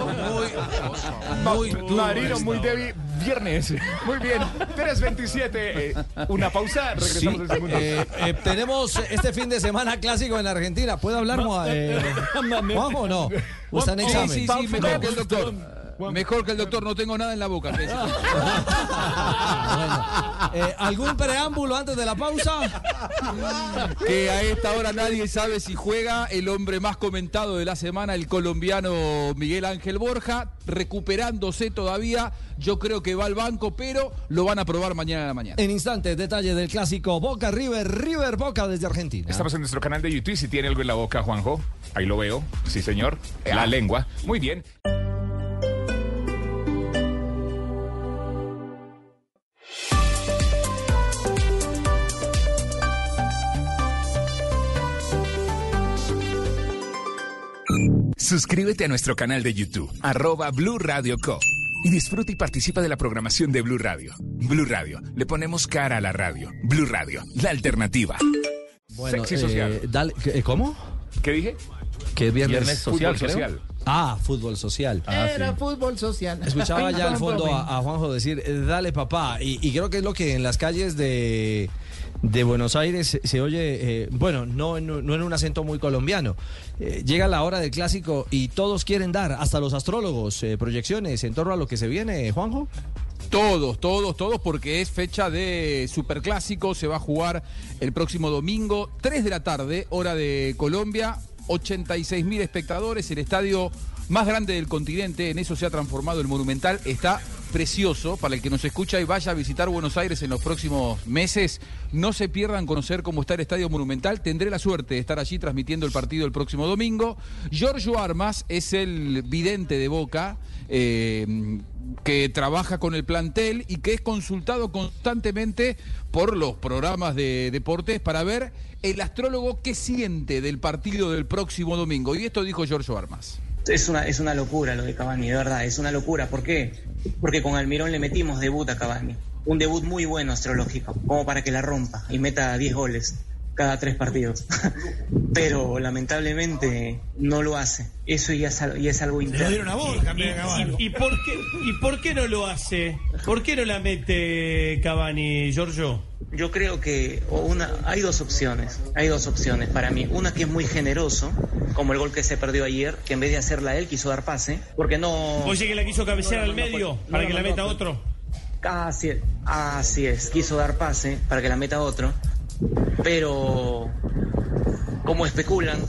[SPEAKER 1] Ma- Marino, muy débil. Viernes. Muy bien. 3.27. eh, una pausa.
[SPEAKER 22] Sí,
[SPEAKER 1] Regresamos en segundos.
[SPEAKER 22] eh, eh, tenemos este fin de semana clásico en Argentina. ¿Puede hablar, eh, [LAUGHS] Juanjo o no? ¿O está en
[SPEAKER 19] Sí,
[SPEAKER 22] examen?
[SPEAKER 19] sí, sí, me tengo que el doctor. Mejor que el doctor, no tengo nada en la boca. ese. [LAUGHS]
[SPEAKER 22] Eh, ¿Algún preámbulo antes de la pausa?
[SPEAKER 19] que a esta hora nadie sabe si juega el hombre más comentado de la semana, el colombiano Miguel Ángel Borja, recuperándose todavía. Yo creo que va al banco, pero lo van a probar mañana a la mañana.
[SPEAKER 22] En instantes, detalle del clásico Boca River, River Boca desde Argentina.
[SPEAKER 1] Estamos en nuestro canal de YouTube. Si tiene algo en la boca, Juanjo, ahí lo veo. Sí, señor. La lengua. Muy bien. Suscríbete a nuestro canal de YouTube, arroba Blue Radio Co. Y disfruta y participa de la programación de Blue Radio. Blue Radio, le ponemos cara a la radio. Blue Radio, la alternativa. Sexy social.
[SPEAKER 22] eh, dale- eh, ¿Cómo?
[SPEAKER 1] ¿Qué dije?
[SPEAKER 22] Que es viernes,
[SPEAKER 1] Viernes social.
[SPEAKER 22] Ah, fútbol social.
[SPEAKER 40] Era fútbol social.
[SPEAKER 22] Escuchaba ya al fondo a, a Juanjo decir, eh, dale papá. Y, y creo que es lo que en las calles de, de Buenos Aires se, oye, eh, bueno, no en, no en un acento muy colombiano. Eh, llega la hora del clásico y todos quieren dar, hasta los astrólogos, eh, proyecciones en torno a lo que se viene, Juanjo.
[SPEAKER 19] Todos, todos, todos, porque es fecha de superclásico. Se va a jugar el próximo domingo, 3 de la tarde, hora de Colombia. 86 mil espectadores, el estadio más grande del continente. En eso se ha transformado el Monumental. Está precioso para el que nos escucha y vaya a visitar Buenos Aires en los próximos meses. No se pierdan conocer cómo está el Estadio Monumental. Tendré la suerte de estar allí transmitiendo el partido el próximo domingo. Giorgio Armas es el vidente de Boca. eh, que trabaja con el plantel y que es consultado constantemente por los programas de deportes para ver el astrólogo qué siente del partido del próximo domingo. Y esto dijo Giorgio Armas.
[SPEAKER 41] Es una, es una locura lo de Cavani, de verdad, es una locura. ¿Por qué? Porque con Almirón le metimos debut a Cavani. Un debut muy bueno astrológico, como para que la rompa y meta 10 goles cada tres partidos. [LAUGHS] Pero lamentablemente no lo hace. Eso ya es, al- ya es algo interno.
[SPEAKER 42] ¿Y, y por qué, ¿Y por qué no lo hace? ¿Por qué no la mete Cavani, Giorgio?
[SPEAKER 41] Yo creo que una, hay dos opciones, hay dos opciones para mí. Una que es muy generoso, como el gol que se perdió ayer, que en vez de hacerla él quiso dar pase, porque no...
[SPEAKER 42] Oye, que la quiso cabecear
[SPEAKER 41] no,
[SPEAKER 42] al
[SPEAKER 41] no,
[SPEAKER 42] medio
[SPEAKER 41] no,
[SPEAKER 42] para
[SPEAKER 41] no,
[SPEAKER 42] que la
[SPEAKER 41] no,
[SPEAKER 42] meta
[SPEAKER 41] no.
[SPEAKER 42] otro.
[SPEAKER 41] Así es, así es, quiso dar pase para que la meta otro, pero como especulan,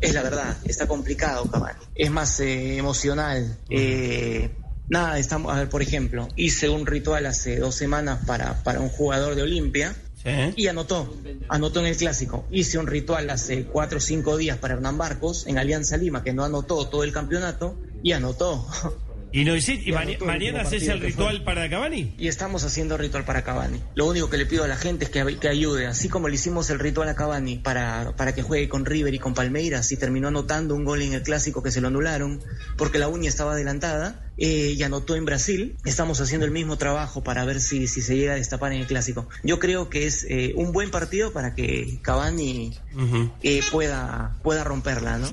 [SPEAKER 41] es la verdad, está complicado Cavani, es más eh, emocional. eh, nada, estamos, a ver, por ejemplo, hice un ritual hace dos semanas para, para un jugador de Olimpia. Y anotó, anotó en el clásico. Hice un ritual hace cuatro o cinco días para Hernán Barcos en Alianza Lima, que no anotó todo el campeonato, y anotó.
[SPEAKER 42] ¿Y, no hiciste- y mañana haces el ritual
[SPEAKER 41] fue.
[SPEAKER 42] para Cavani?
[SPEAKER 41] Y estamos haciendo ritual para Cavani. Lo único que le pido a la gente es que, que ayude. Así como le hicimos el ritual a Cavani para, para que juegue con River y con Palmeiras y terminó anotando un gol en el clásico que se lo anularon porque la uña estaba adelantada eh, y anotó en Brasil. Estamos haciendo el mismo trabajo para ver si, si se llega a destapar en el clásico. Yo creo que es eh, un buen partido para que Cavani eh, pueda, pueda romperla, ¿no?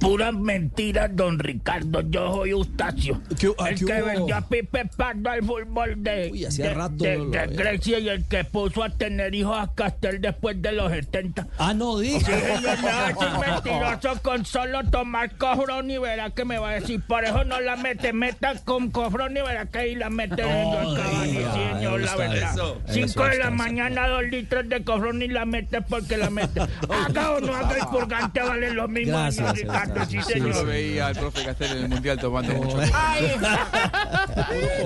[SPEAKER 38] Puras mentiras, don Ricardo. Yo soy Eustacio. el
[SPEAKER 22] qué
[SPEAKER 38] que vendió a Pipe Pardo al fútbol de,
[SPEAKER 22] Uy,
[SPEAKER 38] de-
[SPEAKER 22] rato
[SPEAKER 38] de-
[SPEAKER 22] no
[SPEAKER 38] de. Grecia y el que puso a tener hijos a Castel después de los 70.
[SPEAKER 22] Ah, no, diga.
[SPEAKER 38] Sí, señor, me va a decir mentiroso con solo tomar cofrón y verá que me va a decir. Por eso no la mete. Meta con cofrón y verá que ahí la mete dentro del Sí, señor, la verdad.
[SPEAKER 22] eso.
[SPEAKER 38] Cinco
[SPEAKER 22] Eso
[SPEAKER 38] de la mañana, dos litros de cofrón y la mete porque la mete. [LAUGHS] Haga o no haga el purgante, vale lo mismo,
[SPEAKER 19] Gracias,
[SPEAKER 38] Ricardo. Sí,
[SPEAKER 19] Yo
[SPEAKER 38] señor.
[SPEAKER 19] lo veía al profe Castel en el Mundial tomando mucho.
[SPEAKER 38] Ay, [LAUGHS]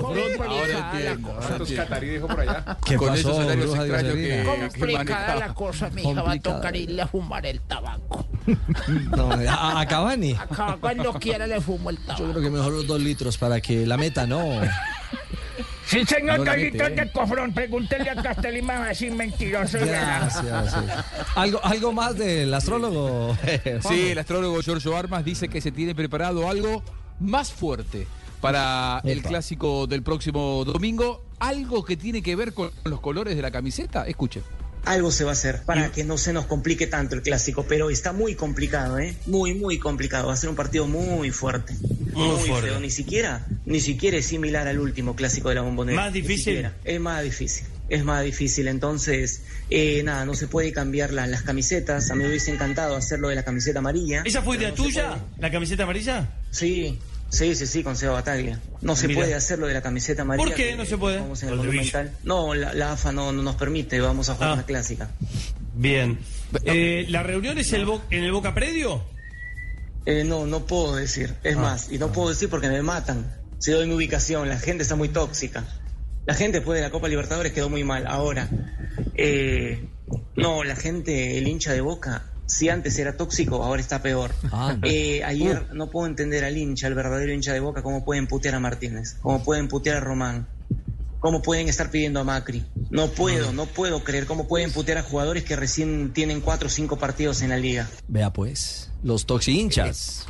[SPEAKER 19] Ahora entiendo. ahora
[SPEAKER 1] ¿Cuántos
[SPEAKER 19] entiendo.
[SPEAKER 1] catarí
[SPEAKER 19] Con
[SPEAKER 22] pasó,
[SPEAKER 19] esos
[SPEAKER 22] bruja
[SPEAKER 19] extraños que,
[SPEAKER 38] complicada la cosa, mi hija. Va a tocar irle a fumar el tabaco. [LAUGHS]
[SPEAKER 22] No, a, a Cavani.
[SPEAKER 38] Acá, cuando quiera le fumo el tabaco.
[SPEAKER 22] Yo creo que mejor los dos litros para que la meta no. [LAUGHS]
[SPEAKER 38] Sí, señor,
[SPEAKER 22] No ¿eh?
[SPEAKER 38] de cofrón. Pregúntele a Castel y me va a decir mentiroso.
[SPEAKER 22] Gracias. sí. ¿Algo, ¿Algo más del astrólogo?
[SPEAKER 19] Sí, el astrólogo Giorgio Armas dice que se tiene preparado algo más fuerte para el clásico del próximo domingo. Algo que tiene que ver con los colores de la camiseta. Escuche.
[SPEAKER 41] Algo se va a hacer para que no se nos complique tanto el clásico, pero está muy complicado, ¿eh? Muy, muy complicado. Va a ser un partido muy fuerte. Muy,
[SPEAKER 42] fuerte.
[SPEAKER 41] feo. Ni siquiera, ni siquiera es similar al último clásico de la bombonera.
[SPEAKER 42] ¿Más difícil?
[SPEAKER 41] Es más difícil. Es más difícil. Entonces, eh, nada, no se puede cambiar la- las camisetas. A mí me hubiese encantado hacerlo de la camiseta amarilla.
[SPEAKER 42] ¿Esa fue idea
[SPEAKER 41] no
[SPEAKER 42] tuya? ¿La camiseta amarilla?
[SPEAKER 41] Sí, Sí, sí, sí, con Seba Bataglia. No se
[SPEAKER 42] Mira.
[SPEAKER 41] puede hacer lo de la camiseta amarilla.
[SPEAKER 42] ¿Por qué no se puede?
[SPEAKER 41] en el. Monumental. No, la, la AFA no, no nos permite, vamos a jugar
[SPEAKER 42] Ah.
[SPEAKER 41] una clásica.
[SPEAKER 42] Bien. Eh, ¿La reunión es el Bo- en el Boca Predio?
[SPEAKER 41] Eh, no, no puedo decir. Es
[SPEAKER 42] Ah.
[SPEAKER 41] más, y no puedo decir porque me matan. Si doy mi ubicación, la gente está muy tóxica. La gente después de la Copa Libertadores quedó muy mal. Ahora, eh, no, la gente, el hincha de Boca, si antes era tóxico, ahora está peor.
[SPEAKER 3] Ah.
[SPEAKER 41] Eh, ayer
[SPEAKER 3] Uh.
[SPEAKER 41] no puedo entender al hincha, al verdadero hincha de Boca, cómo pueden putear a Martínez, cómo pueden putear a Román, cómo pueden estar pidiendo a Macri. No puedo, no puedo creer cómo pueden putear a jugadores que recién tienen cuatro o cinco partidos en la liga.
[SPEAKER 22] Vea pues, los toxi hinchas.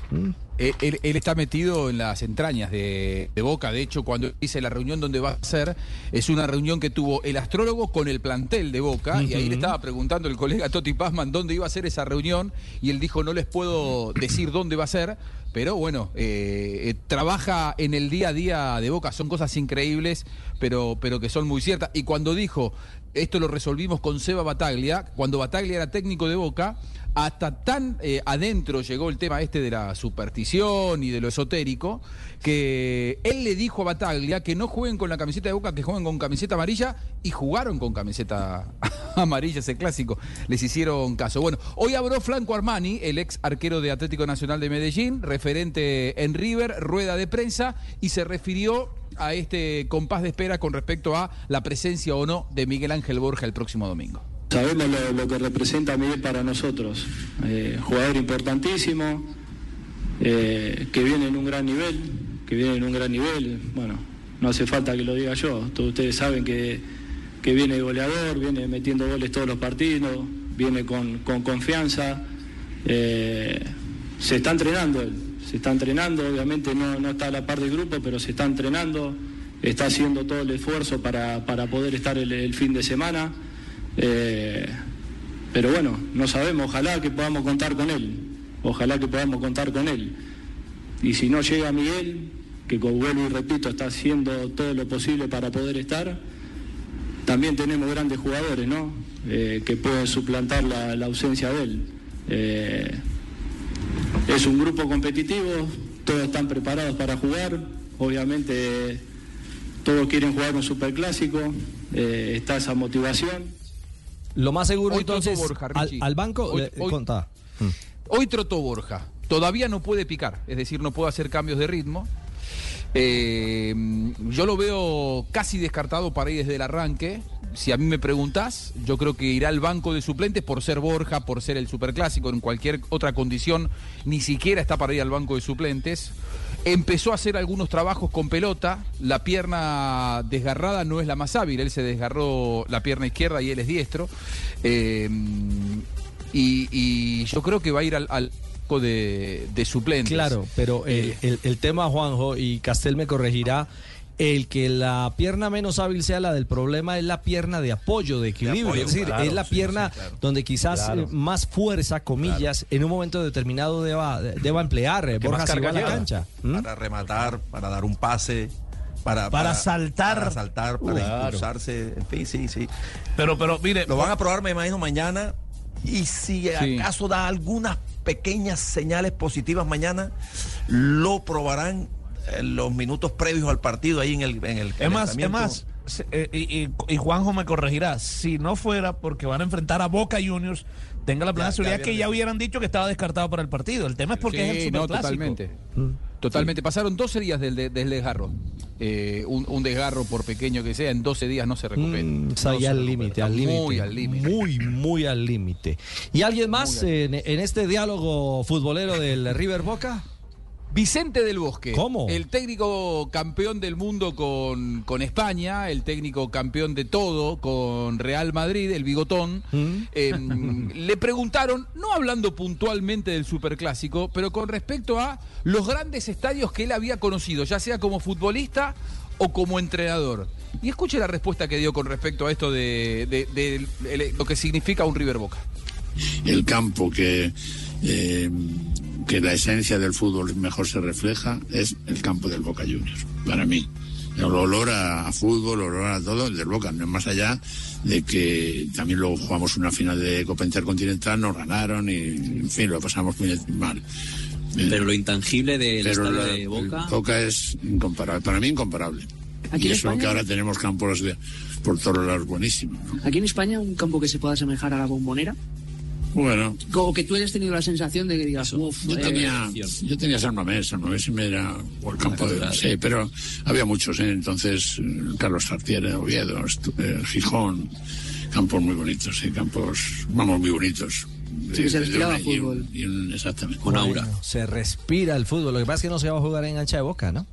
[SPEAKER 19] Él, él- él está metido en las entrañas de, de Boca. De hecho, cuando dice la reunión donde va a ser, es una reunión que tuvo el astrólogo con el plantel de Boca. Y ahí le estaba preguntando el colega Toti Pazman dónde iba a ser esa reunión. Y él dijo: No les puedo decir dónde va a ser. Pero bueno, eh, eh, trabaja en el día a día de Boca. Son cosas increíbles, pero, pero que son muy ciertas. Y cuando dijo. Esto lo resolvimos con Seba Bataglia, cuando Bataglia era técnico de Boca, hasta tan eh, adentro llegó el tema este de la superstición y de lo esotérico, que él le dijo a Bataglia que no jueguen con la camiseta de Boca, que jueguen con camiseta amarilla, y jugaron con camiseta [LAUGHS] amarilla ese clásico. Les hicieron caso. Bueno, hoy habló Franco Armani, el ex arquero de Atlético Nacional de Medellín, referente en River, rueda de prensa, y se refirió a este compás de espera con respecto a la presencia o no de Miguel Ángel Borja el próximo domingo.
[SPEAKER 43] Sabemos lo, que representa Miguel para nosotros. Eh, jugador importantísimo, eh, que viene en un gran nivel, que viene en un gran nivel. Bueno, no hace falta que lo diga yo. Todos ustedes saben que, que viene goleador, viene metiendo goles todos los partidos, viene con, con confianza. Eh, se está entrenando él, se está entrenando, obviamente no, no está a la par del grupo, pero se está entrenando, está haciendo todo el esfuerzo para, para poder estar el fin de semana. Eh, pero bueno, no sabemos, ojalá que podamos contar con él, ojalá que podamos contar con él. Y si no llega Miguel, que como vuelvo y repito, está haciendo todo lo posible para poder estar, también tenemos grandes jugadores, ¿no? Eh, que pueden suplantar la, la ausencia de él. Eh, es un grupo competitivo, todos están preparados para jugar, obviamente todos quieren jugar un superclásico, eh, está esa motivación.
[SPEAKER 22] Lo más seguro
[SPEAKER 19] Hoy
[SPEAKER 22] entonces
[SPEAKER 19] Borja,
[SPEAKER 22] al, banco
[SPEAKER 19] Hoy-
[SPEAKER 22] le-
[SPEAKER 19] hoy-
[SPEAKER 22] contá. Mm.
[SPEAKER 19] Hoy trotó Borja. Todavía no puede picar, es decir, no puede hacer cambios de ritmo. Eh, yo lo veo casi descartado para ir desde el arranque. Si a mí me preguntás, yo creo que irá al banco de suplentes por ser Borja, por ser el superclásico. En cualquier otra condición, ni siquiera está para ir al banco de suplentes. Empezó a hacer algunos trabajos con pelota. La pierna desgarrada no es la más hábil. Él se desgarró la pierna izquierda y él es diestro. Eh, y, y yo creo que va a ir al, al de, de suplentes.
[SPEAKER 22] Claro, pero eh, el, el tema, Juanjo, y Castel me corregirá, el que la pierna menos hábil sea la del problema es la pierna de apoyo, de equilibrio.
[SPEAKER 26] apoyo,
[SPEAKER 22] es decir,
[SPEAKER 26] claro,
[SPEAKER 22] es la pierna
[SPEAKER 26] sí, claro.
[SPEAKER 22] donde quizás
[SPEAKER 26] Claro.
[SPEAKER 22] eh, más fuerza, comillas, en un momento determinado deba, deba emplear eh,
[SPEAKER 26] Que
[SPEAKER 22] Borja si va a la cancha. ¿Mm?
[SPEAKER 44] Para rematar, para dar un pase, para,
[SPEAKER 26] Para saltar.
[SPEAKER 44] Para saltar, para
[SPEAKER 26] Claro.
[SPEAKER 44] impulsarse. En fin, sí, sí.
[SPEAKER 26] Pero, pero, mire.
[SPEAKER 44] Lo van a probar, me imagino, mañana. Y si
[SPEAKER 26] Sí.
[SPEAKER 44] acaso da algunas pequeñas señales positivas mañana, lo probarán los minutos previos al partido ahí en el, en el
[SPEAKER 26] Es más, es más, eh, y, y- y Juanjo me corregirá, si no fuera porque van a enfrentar a Boca Juniors, tenga la plena seguridad que ya hubieran dicho que estaba descartado para el partido. El tema es porque es el
[SPEAKER 19] no,
[SPEAKER 26] superclásico.
[SPEAKER 19] totalmente. Totalmente. Pasaron 12 días del, de- del desgarro. Eh, un, un desgarro, por pequeño que sea, en 12 días no se recupera.
[SPEAKER 22] Mm,
[SPEAKER 19] No
[SPEAKER 22] al límite, al límite.
[SPEAKER 19] Muy al límite.
[SPEAKER 22] Muy, muy al límite. ¿Y alguien más en, en este diálogo futbolero del River Boca?
[SPEAKER 19] Vicente del Bosque.
[SPEAKER 22] ¿Cómo?
[SPEAKER 19] El técnico campeón del mundo con, con España, el técnico campeón de todo con Real Madrid, el bigotón. eh, [LAUGHS] le preguntaron, no hablando puntualmente del superclásico, pero con respecto a los grandes estadios que él había conocido, ya sea como futbolista o como entrenador. Y escuche la respuesta que dio con respecto a esto de, de- de- de lo que significa un River Boca.
[SPEAKER 45] el campo que, eh, que la esencia del fútbol mejor se refleja es el campo del Boca Juniors, para mí. El olor a, a fútbol, el olor a todo, el del Boca, no es más allá de que también luego jugamos una final de Copa Intercontinental, nos ganaron y, en fin, lo pasamos muy mal.
[SPEAKER 46] Pero lo intangible del
[SPEAKER 45] Pero
[SPEAKER 46] estadio
[SPEAKER 45] la-
[SPEAKER 46] de Boca.
[SPEAKER 45] Boca es incomparable, para mí incomparable.
[SPEAKER 46] Aquí
[SPEAKER 45] y
[SPEAKER 46] en
[SPEAKER 45] eso
[SPEAKER 46] España-
[SPEAKER 45] que ahora tenemos campos de, por todos lados buenísimos. ¿no?
[SPEAKER 47] Aquí en España, un campo que se pueda asemejar a la bombonera.
[SPEAKER 45] Bueno,
[SPEAKER 47] O que tú hayas tenido la sensación de que digas, uff,
[SPEAKER 45] yo
[SPEAKER 47] eh,
[SPEAKER 45] tenía, yo tenía San Mamés, San Mamés me era por el campo de... Sí, pero había muchos, ¿eh? entonces eh, Carlos Tartiere, Oviedo, eh, Gijón, campos muy bonitos, sí, campos, vamos, muy bonitos.
[SPEAKER 47] Sí, se respiraba
[SPEAKER 45] una- y un-
[SPEAKER 47] fútbol.
[SPEAKER 45] y un- exactamente.
[SPEAKER 22] Bueno, Se respira el fútbol. Lo que pasa es que no se va a jugar en ancha de boca, ¿no?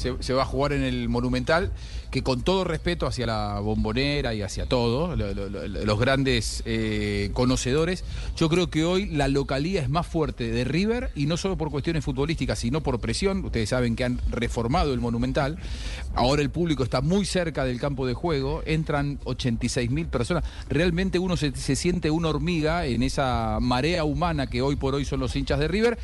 [SPEAKER 19] Se, va a jugar en el Monumental, que con todo respeto hacia la bombonera y hacia todo, lo- lo- lo- los grandes eh, conocedores, yo creo que hoy la localía es más fuerte de River y no solo por cuestiones futbolísticas, sino por presión. Ustedes saben que han reformado el Monumental, ahora el público está muy cerca del campo de juego, entran 86 mil personas. Realmente uno se, se siente una hormiga en esa marea humana que hoy por hoy son los hinchas de River.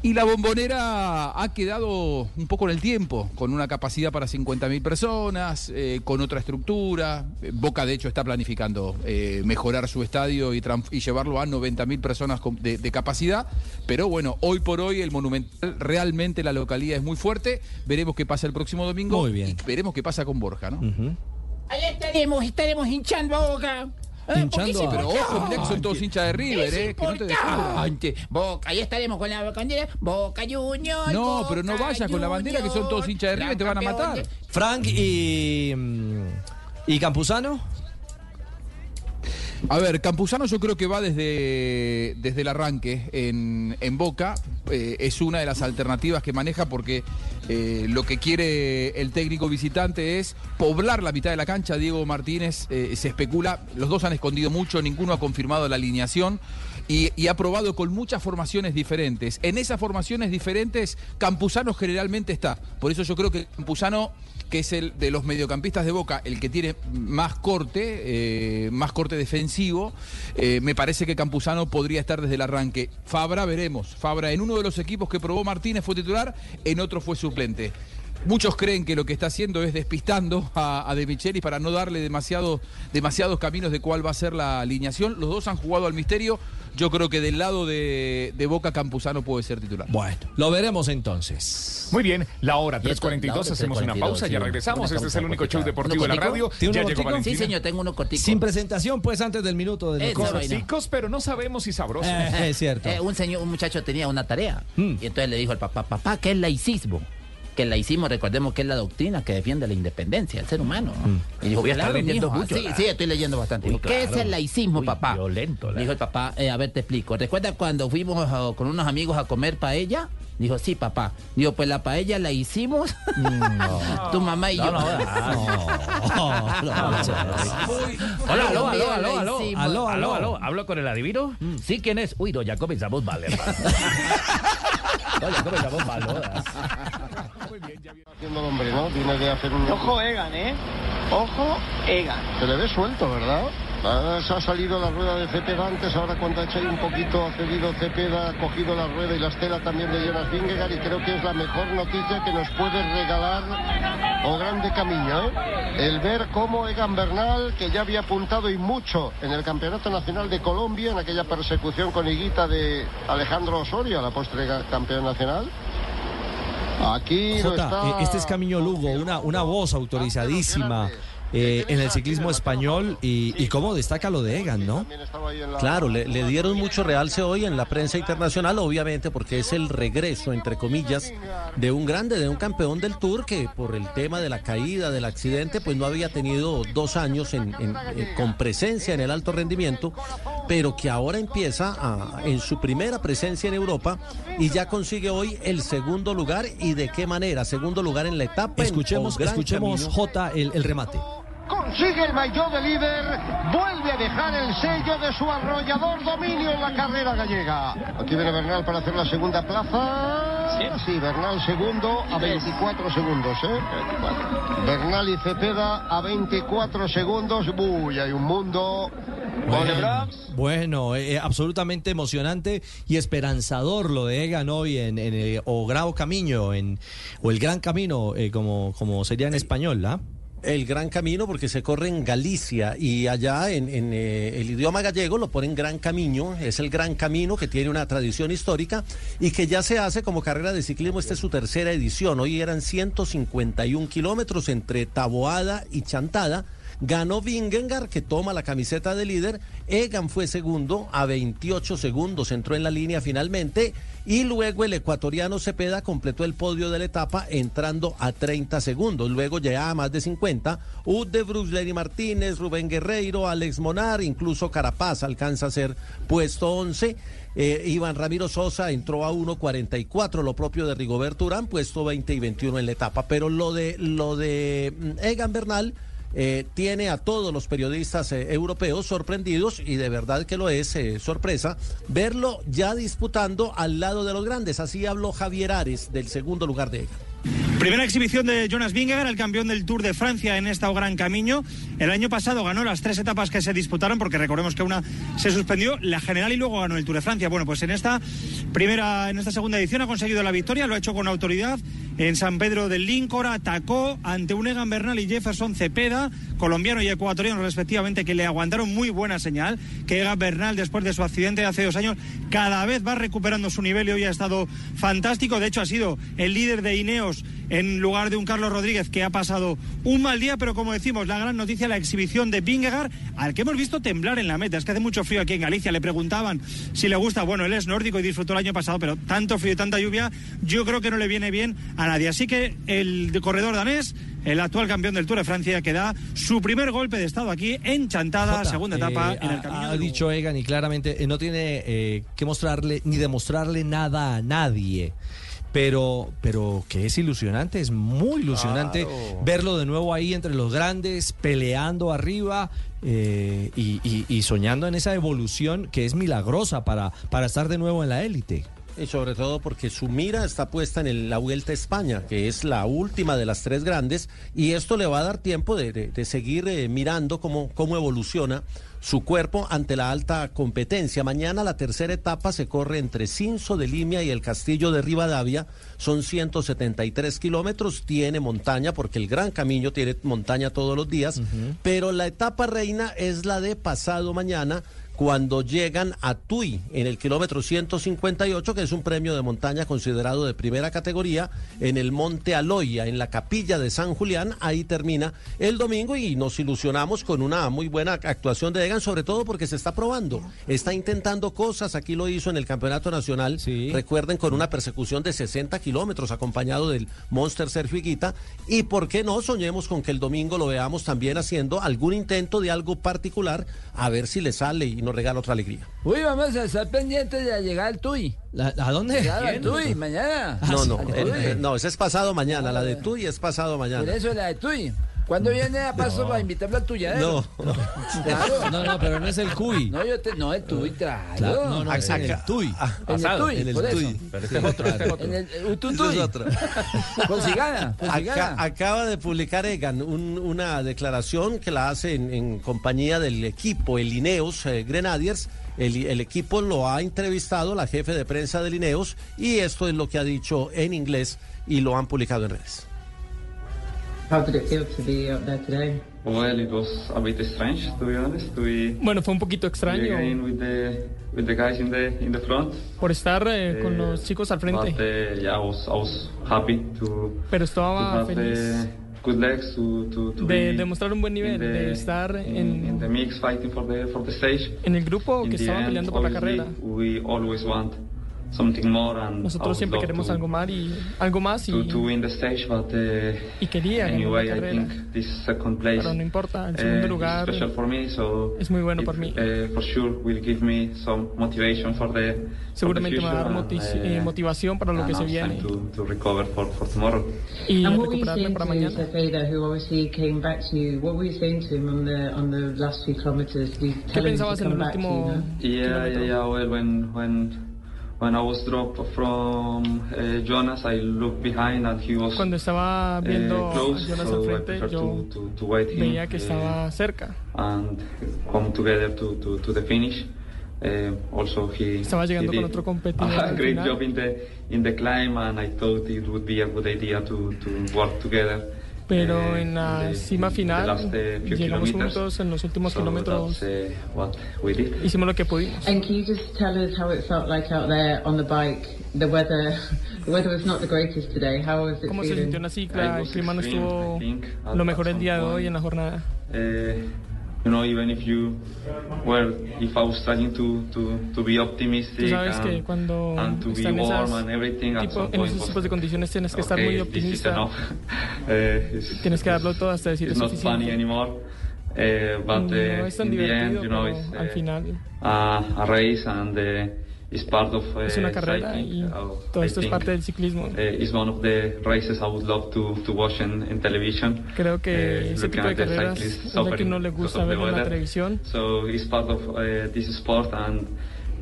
[SPEAKER 19] Y la bombonera ha quedado un poco en el tiempo, con una capacidad para 50.000 personas, eh, con otra estructura. Eh, Boca, de hecho, está planificando eh, mejorar su estadio y, llevarlo a 90.000 personas de, de capacidad. Pero bueno, hoy por hoy el Monumental, realmente la localidad es muy fuerte. Veremos qué pasa el próximo domingo.
[SPEAKER 22] Muy bien.
[SPEAKER 19] Y veremos qué pasa con Borja, ¿no?
[SPEAKER 40] Ahí estaremos, estaremos hinchando a Boca. Eh,
[SPEAKER 19] a- Pero ojo, mirá que son todos hinchas de River, eh, que no te
[SPEAKER 40] importante. Boca, ahí estaremos con la bandera. Boca Juniors.
[SPEAKER 19] No, pero no vayas con la bandera que son todos hinchas de River y te van a matar.
[SPEAKER 22] Frank y. mm, ¿Y Campuzano?
[SPEAKER 19] A ver, Campuzano yo creo que va desde, desde el arranque en, en Boca. Eh, es una de las alternativas que maneja porque eh, lo que quiere el técnico visitante es poblar la mitad de la cancha. Diego Martínez eh, se especula, los dos han escondido mucho, ninguno ha confirmado la alineación. Y, y ha probado con muchas formaciones diferentes. En esas formaciones diferentes, Campuzano generalmente está. Por eso yo creo que Campuzano, que es el de los mediocampistas de Boca, el que tiene más corte, eh, más corte defensivo, eh, me parece que Campuzano podría estar desde el arranque. Fabra, veremos. Fabra en uno de los equipos que probó Martínez fue titular, en otro fue suplente. Muchos creen que lo que está haciendo es despistando a, a De Michelis para no darle demasiado, demasiados caminos de cuál va a ser la alineación. Los dos han jugado al misterio. Yo creo que del lado de, de Boca Campuzano puede ser titular.
[SPEAKER 22] Bueno, lo veremos entonces.
[SPEAKER 1] Muy bien, la hora
[SPEAKER 28] Y esto, la
[SPEAKER 1] 3.42,
[SPEAKER 28] hora
[SPEAKER 1] hacemos una
[SPEAKER 28] 3:42,
[SPEAKER 1] pausa, ya
[SPEAKER 28] sí.
[SPEAKER 1] regresamos.
[SPEAKER 28] Una
[SPEAKER 1] Este es el único show deportivo de la
[SPEAKER 28] ¿Uno
[SPEAKER 1] radio. Ya llegó.
[SPEAKER 28] Sí, señor, tengo uno cortico.
[SPEAKER 22] Sin presentación, pues antes del minuto de
[SPEAKER 28] vaina.
[SPEAKER 1] Corticos, pero no sabemos si sabrosos.
[SPEAKER 22] Eh, es cierto.
[SPEAKER 28] Eh, un señor, un muchacho tenía una tarea y entonces le dijo al papá, papá, ¿qué es laicismo? Que el laicismo, recordemos que es la doctrina que defiende la independencia del ser humano. Y dijo,
[SPEAKER 48] Voy a estar
[SPEAKER 28] claro,
[SPEAKER 48] leyendo
[SPEAKER 28] mijo.
[SPEAKER 48] mucho,
[SPEAKER 28] Sí, sí, estoy leyendo bastante.
[SPEAKER 48] Uy,
[SPEAKER 28] Dijo, ¿Qué es el laicismo,
[SPEAKER 48] Uy,
[SPEAKER 28] papá?
[SPEAKER 48] violento, la-
[SPEAKER 28] Dijo el papá, eh, a ver, te explico. ¿Recuerdas cuando fuimos con unos amigos a comer paella? Dijo, sí, papá. Dijo, pues la paella la hicimos [LAUGHS] tu mamá y
[SPEAKER 48] No,
[SPEAKER 28] yo.
[SPEAKER 48] no, [LAUGHS] Hola, aló, aló, aló, aló.
[SPEAKER 22] Aló, aló.
[SPEAKER 48] aló. ¿Hablo con el adivino? Sí, ¿quién es? Uy, no, ya comenzamos mal, hermano. [LAUGHS] No, ya comenzamos mal, no.
[SPEAKER 49] Haciendo el hombre, ¿no? Tiene que hacer un...
[SPEAKER 50] Ojo Egan, ¿eh? Ojo Egan.
[SPEAKER 49] Se le ve suelto, ¿verdad? Ah, se ha salido la rueda de Cepeda antes, ahora cuando ha hecho ahí un poquito ha cedido Cepeda, ha cogido la rueda y la estela también de Jonas Vingegaard y creo que es la mejor noticia que nos puede regalar o grande camino, ¿eh? El ver cómo Egan Bernal, que ya había apuntado y mucho en el Campeonato Nacional de Colombia, en aquella persecución con Higuita de Alejandro Osorio, a la postre campeón nacional. Aquí está...
[SPEAKER 22] eh, este es Camino Lugo, una, una voz autorizadísima eh, en el ciclismo español y, y cómo destaca lo de Egan, ¿no?
[SPEAKER 4] Claro, le, le dieron mucho realce hoy en la prensa internacional, obviamente, porque es el regreso, entre comillas, de un grande, de un campeón del Tour que por el tema de la caída, del accidente, pues no había tenido dos años en- en- eh, con presencia en el alto rendimiento, pero que ahora empieza a- en su primera presencia en Europa y ya consigue hoy el segundo lugar y de qué manera, segundo lugar en la etapa.
[SPEAKER 22] Escuchemos, escuchemos. Jota el, el remate.
[SPEAKER 49] Consigue el maillot de líder, vuelve a dejar el sello de su arrollador dominio en la carrera gallega. Aquí viene Bernal para hacer la segunda plaza. Sí, Bernal segundo a 24 segundos, ¿eh? Bernal y Cepeda a 24 segundos. Uy, hay un mundo.
[SPEAKER 22] Bueno, bueno, eh, eh, absolutamente emocionante y esperanzador lo de Egan hoy en, en el o Grau Camino, en, o el Gran Camino, eh, como, como sería en español, ¿ah?
[SPEAKER 4] El Gran Camino porque se corre en Galicia y allá en, eh, el idioma gallego lo ponen Gran Camino, es el Gran Camino que tiene una tradición histórica y que ya se hace como carrera de ciclismo, esta es su tercera edición, hoy eran 151 kilómetros entre Taboada y Chantada. Ganó Vingegaard, que toma la camiseta de líder. Egan fue segundo a 28 segundos, entró en la línea finalmente. Y luego el ecuatoriano Cepeda completó el podio de la etapa entrando a 30 segundos. Luego ya a más de 50. Ud de Bruce, Martínez, Rubén Guerreiro, Alex Monar, incluso Carapaz alcanza a ser puesto 11. Eh, Iván Ramiro Sosa entró a 1.44, lo propio de Rigoberto Urán, puesto 20 y 21 en la etapa. Pero lo de, lo de mm, Egan Bernal eh, tiene a todos los periodistas eh, europeos sorprendidos y de verdad que lo es eh, sorpresa verlo ya disputando al lado de los grandes. Así habló Javier Ares del segundo lugar de Egan.
[SPEAKER 51] Primera exhibición de Jonas Vingegaard, el campeón del Tour de Francia en esta Gran Camino. El año pasado ganó las tres etapas que se disputaron, porque recordemos que una se suspendió, la general y luego ganó el Tour de Francia. Bueno, pues en esta primera, en esta segunda edición ha conseguido la victoria, lo ha hecho con autoridad en San Pedro del Líncora, atacó ante un Egan Bernal y Jefferson Cepeda, colombiano y ecuatoriano respectivamente, que le aguantaron muy buena señal, que Egan Bernal después de su accidente de hace dos años cada vez va recuperando su nivel y hoy ha estado fantástico, de hecho ha sido el líder de En lugar de un Carlos Rodríguez que ha pasado un mal día, pero como decimos, la gran noticia, la exhibición de Vingegaard, al que hemos visto temblar en la meta. Es que hace mucho frío aquí en Galicia, le preguntaban si le gusta, bueno, él es nórdico y disfrutó el año pasado, pero tanto frío y tanta lluvia, yo creo que no le viene bien a nadie. Así que el corredor danés, el actual campeón del Tour de Francia, que da su primer golpe de estado aquí en Chantada,
[SPEAKER 22] Jota,
[SPEAKER 51] segunda
[SPEAKER 22] eh,
[SPEAKER 51] etapa en el
[SPEAKER 22] ha-
[SPEAKER 51] camino.
[SPEAKER 22] Ha,
[SPEAKER 51] de
[SPEAKER 22] dicho Egan y claramente eh, no tiene eh, que mostrarle ni demostrarle nada a nadie. Pero, pero que es ilusionante, es muy ilusionante
[SPEAKER 4] Claro.
[SPEAKER 22] verlo de nuevo ahí entre los grandes, peleando arriba eh, y, y- y soñando en esa evolución que es milagrosa para, para estar de nuevo en la élite.
[SPEAKER 4] Y sobre todo porque su mira está puesta en el- la Vuelta a España, que es la última de las tres grandes, y esto le va a dar tiempo de, de- de seguir eh, mirando cómo, cómo evoluciona su cuerpo ante la alta competencia. Mañana la tercera etapa se corre entre Cinso de Limia y el Castillo de Rivadavia. Son 173 kilómetros, tiene montaña, porque el Gran Camino tiene montaña todos los días, pero la etapa reina es la de pasado mañana cuando llegan a Tui en el kilómetro 158, que es un premio de montaña considerado de primera categoría, en el Monte Aloya, en la capilla de San Julián. Ahí termina el domingo y nos ilusionamos con una muy buena actuación de Egan, sobre todo porque se está probando, está intentando cosas. Aquí lo hizo en el Campeonato Nacional, recuerden, con una persecución de 60 kilómetros, acompañado del Monster Sergio Higuita. Y por qué no soñemos con que el domingo lo veamos también haciendo algún intento de algo particular, a ver si le sale y nos regala otra alegría.
[SPEAKER 46] Uy, vamos a estar pendientes de la llegada al TUI.
[SPEAKER 22] ¿A dónde?
[SPEAKER 46] Claro, al. TUI, mañana.
[SPEAKER 4] No, no, eh, eh, no, ese es pasado mañana, la de Tui es pasado
[SPEAKER 46] Por
[SPEAKER 4] mañana.
[SPEAKER 46] eso la de TUI. ¿Cuándo viene a paso para invitarlo al tuyadero?
[SPEAKER 4] No, [LAUGHS]
[SPEAKER 46] Claro.
[SPEAKER 22] No, no, pero no es el CUI.
[SPEAKER 46] No, yo te, no, el TUI, claro.
[SPEAKER 22] Claro, no, no, es en el
[SPEAKER 46] Acá-
[SPEAKER 22] TUI.
[SPEAKER 46] En el TUI,
[SPEAKER 22] en el. TUI. Pero este es otro, este es otro.
[SPEAKER 46] En el eh,
[SPEAKER 22] es otro. [LAUGHS]
[SPEAKER 46] Con cigana, con
[SPEAKER 4] Acá- acaba de publicar Egan un- una declaración que la hace en, en compañía del equipo, el Ineos eh, Grenadiers. El, el equipo lo ha entrevistado, la jefe de prensa del Ineos, y esto es lo que ha dicho en inglés y lo han publicado en redes.
[SPEAKER 52] How did it feel to be up there today?
[SPEAKER 53] Well, it was a bit strange, to be honest. We
[SPEAKER 39] Bueno, fue un poquito extraño
[SPEAKER 53] with the with the guys in the in the front.
[SPEAKER 39] por estar eh, con
[SPEAKER 53] Eh,
[SPEAKER 39] los chicos al frente,
[SPEAKER 53] But uh, yeah, I was I was happy to
[SPEAKER 39] pero
[SPEAKER 53] to
[SPEAKER 39] estaba
[SPEAKER 53] have
[SPEAKER 39] feliz
[SPEAKER 53] uh, good legs to to to
[SPEAKER 39] de demostrar un buen nivel,
[SPEAKER 53] in the-
[SPEAKER 39] de estar
[SPEAKER 53] in,
[SPEAKER 39] en,
[SPEAKER 53] in the mix fighting for the for the stage.
[SPEAKER 39] en el grupo
[SPEAKER 53] In
[SPEAKER 39] que
[SPEAKER 53] the
[SPEAKER 39] estaba
[SPEAKER 53] end,
[SPEAKER 39] peleando por la carrera.
[SPEAKER 53] We always want something more and
[SPEAKER 39] Nosotros siempre queremos
[SPEAKER 53] to-
[SPEAKER 39] algo más y algo más y,
[SPEAKER 53] to, to stage, but uh,
[SPEAKER 39] y quería ganar
[SPEAKER 53] anyway,
[SPEAKER 39] la
[SPEAKER 53] I think this second place
[SPEAKER 39] Pero no importa, el
[SPEAKER 53] uh,
[SPEAKER 39] segundo lugar
[SPEAKER 53] special for me, so
[SPEAKER 39] es muy bueno
[SPEAKER 53] it,
[SPEAKER 39] por mí.
[SPEAKER 53] uh, for sure will give me some motivation for the for the
[SPEAKER 39] Seguramente me va a dar
[SPEAKER 53] future
[SPEAKER 39] moti-
[SPEAKER 53] and,
[SPEAKER 39] eh,
[SPEAKER 53] uh,
[SPEAKER 39] motivación para lo que se viene
[SPEAKER 53] to, to recover for, for tomorrow.
[SPEAKER 39] y
[SPEAKER 52] and what were you
[SPEAKER 39] recuperarme
[SPEAKER 52] saying
[SPEAKER 39] para
[SPEAKER 52] to
[SPEAKER 39] mañana.
[SPEAKER 52] Cepeda, who obviously came back to you? What were you saying to him on the on the last few kilometres? Did you
[SPEAKER 39] ¿Qué pensabas en
[SPEAKER 52] come
[SPEAKER 39] el último
[SPEAKER 52] no?
[SPEAKER 53] Yeah, yeah, yeah. Well, when when
[SPEAKER 39] Cuando estaba viendo
[SPEAKER 53] uh,
[SPEAKER 39] a
[SPEAKER 53] close,
[SPEAKER 39] Jonas
[SPEAKER 53] so
[SPEAKER 39] al frente, yo
[SPEAKER 53] to, to, to wait him
[SPEAKER 39] que
[SPEAKER 53] uh,
[SPEAKER 39] estaba cerca.
[SPEAKER 53] and come together to, the finish. Uh, also, he
[SPEAKER 39] Estaba llegando
[SPEAKER 53] he
[SPEAKER 39] con
[SPEAKER 53] did
[SPEAKER 39] otro competidor [LAUGHS]
[SPEAKER 53] a great
[SPEAKER 39] final.
[SPEAKER 53] job in the in the climb, and I thought it would be a good idea to, to work together
[SPEAKER 39] pero
[SPEAKER 53] eh,
[SPEAKER 39] en la
[SPEAKER 53] the-
[SPEAKER 39] cima final
[SPEAKER 53] few
[SPEAKER 39] llegamos juntos en los últimos kilómetros.
[SPEAKER 53] did.
[SPEAKER 39] Hicimos lo que pudimos.
[SPEAKER 52] And can you just tell us how it felt like out there on the bike? The weather, [LAUGHS] the weather was not the greatest today. How was it
[SPEAKER 39] ¿Cómo se sintió en la cicla? El clima no estuvo lo mejor el día de hoy en la jornada.
[SPEAKER 53] You know, even if you, well, if I was trying to, to, to be optimistic
[SPEAKER 39] Tú sabes
[SPEAKER 53] and,
[SPEAKER 39] que cuando
[SPEAKER 53] and to be
[SPEAKER 39] están
[SPEAKER 53] warm
[SPEAKER 39] esas
[SPEAKER 53] and everything, at
[SPEAKER 39] tipo-
[SPEAKER 53] some
[SPEAKER 39] en esos tipos de condiciones tienes que estar muy optimista.
[SPEAKER 53] Uh, [LAUGHS] it's-
[SPEAKER 39] Tienes que darlo todo hasta decir es
[SPEAKER 53] not funny
[SPEAKER 39] suficiente.
[SPEAKER 53] anymore. But
[SPEAKER 39] no es tan
[SPEAKER 53] in the end,
[SPEAKER 39] divertido,
[SPEAKER 53] you know,
[SPEAKER 39] pero
[SPEAKER 53] it's
[SPEAKER 39] al final
[SPEAKER 53] a race and it's part of
[SPEAKER 39] es una carrera
[SPEAKER 53] cycling.
[SPEAKER 39] y
[SPEAKER 53] Uh,
[SPEAKER 39] todo
[SPEAKER 53] I
[SPEAKER 39] esto es parte del ciclismo.
[SPEAKER 53] it's one of the races I would love to, to watch in, in television.
[SPEAKER 39] Creo que
[SPEAKER 53] Uh,
[SPEAKER 39] ese tipo de carreras es la que uno le gusta ver en la televisión.
[SPEAKER 53] So it's part of uh, this sport, and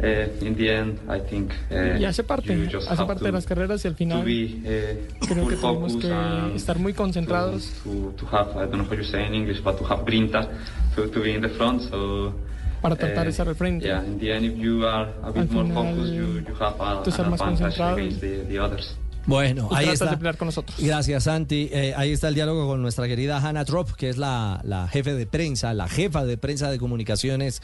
[SPEAKER 53] uh, in the end, I think uh,
[SPEAKER 39] Y hace parte, hace parte
[SPEAKER 53] to,
[SPEAKER 39] de las carreras y al final
[SPEAKER 53] be
[SPEAKER 39] creo que tenemos que estar muy concentrados
[SPEAKER 53] to, have I don't know how you say in English, but to have grinta to, to be in the front. So
[SPEAKER 39] para tratar de estar al frente.
[SPEAKER 53] yeah, in the end, if you are a bit
[SPEAKER 39] Al
[SPEAKER 53] more
[SPEAKER 39] final,
[SPEAKER 53] focused, you, you have a,
[SPEAKER 39] tú más concentrado.
[SPEAKER 53] against the, the others.
[SPEAKER 22] Bueno, ahí está.
[SPEAKER 39] de con nosotros.
[SPEAKER 22] Gracias, Santi. Eh, ahí está el diálogo con nuestra querida Hannah Trop, que es la, la jefe de prensa, la jefa de prensa de comunicaciones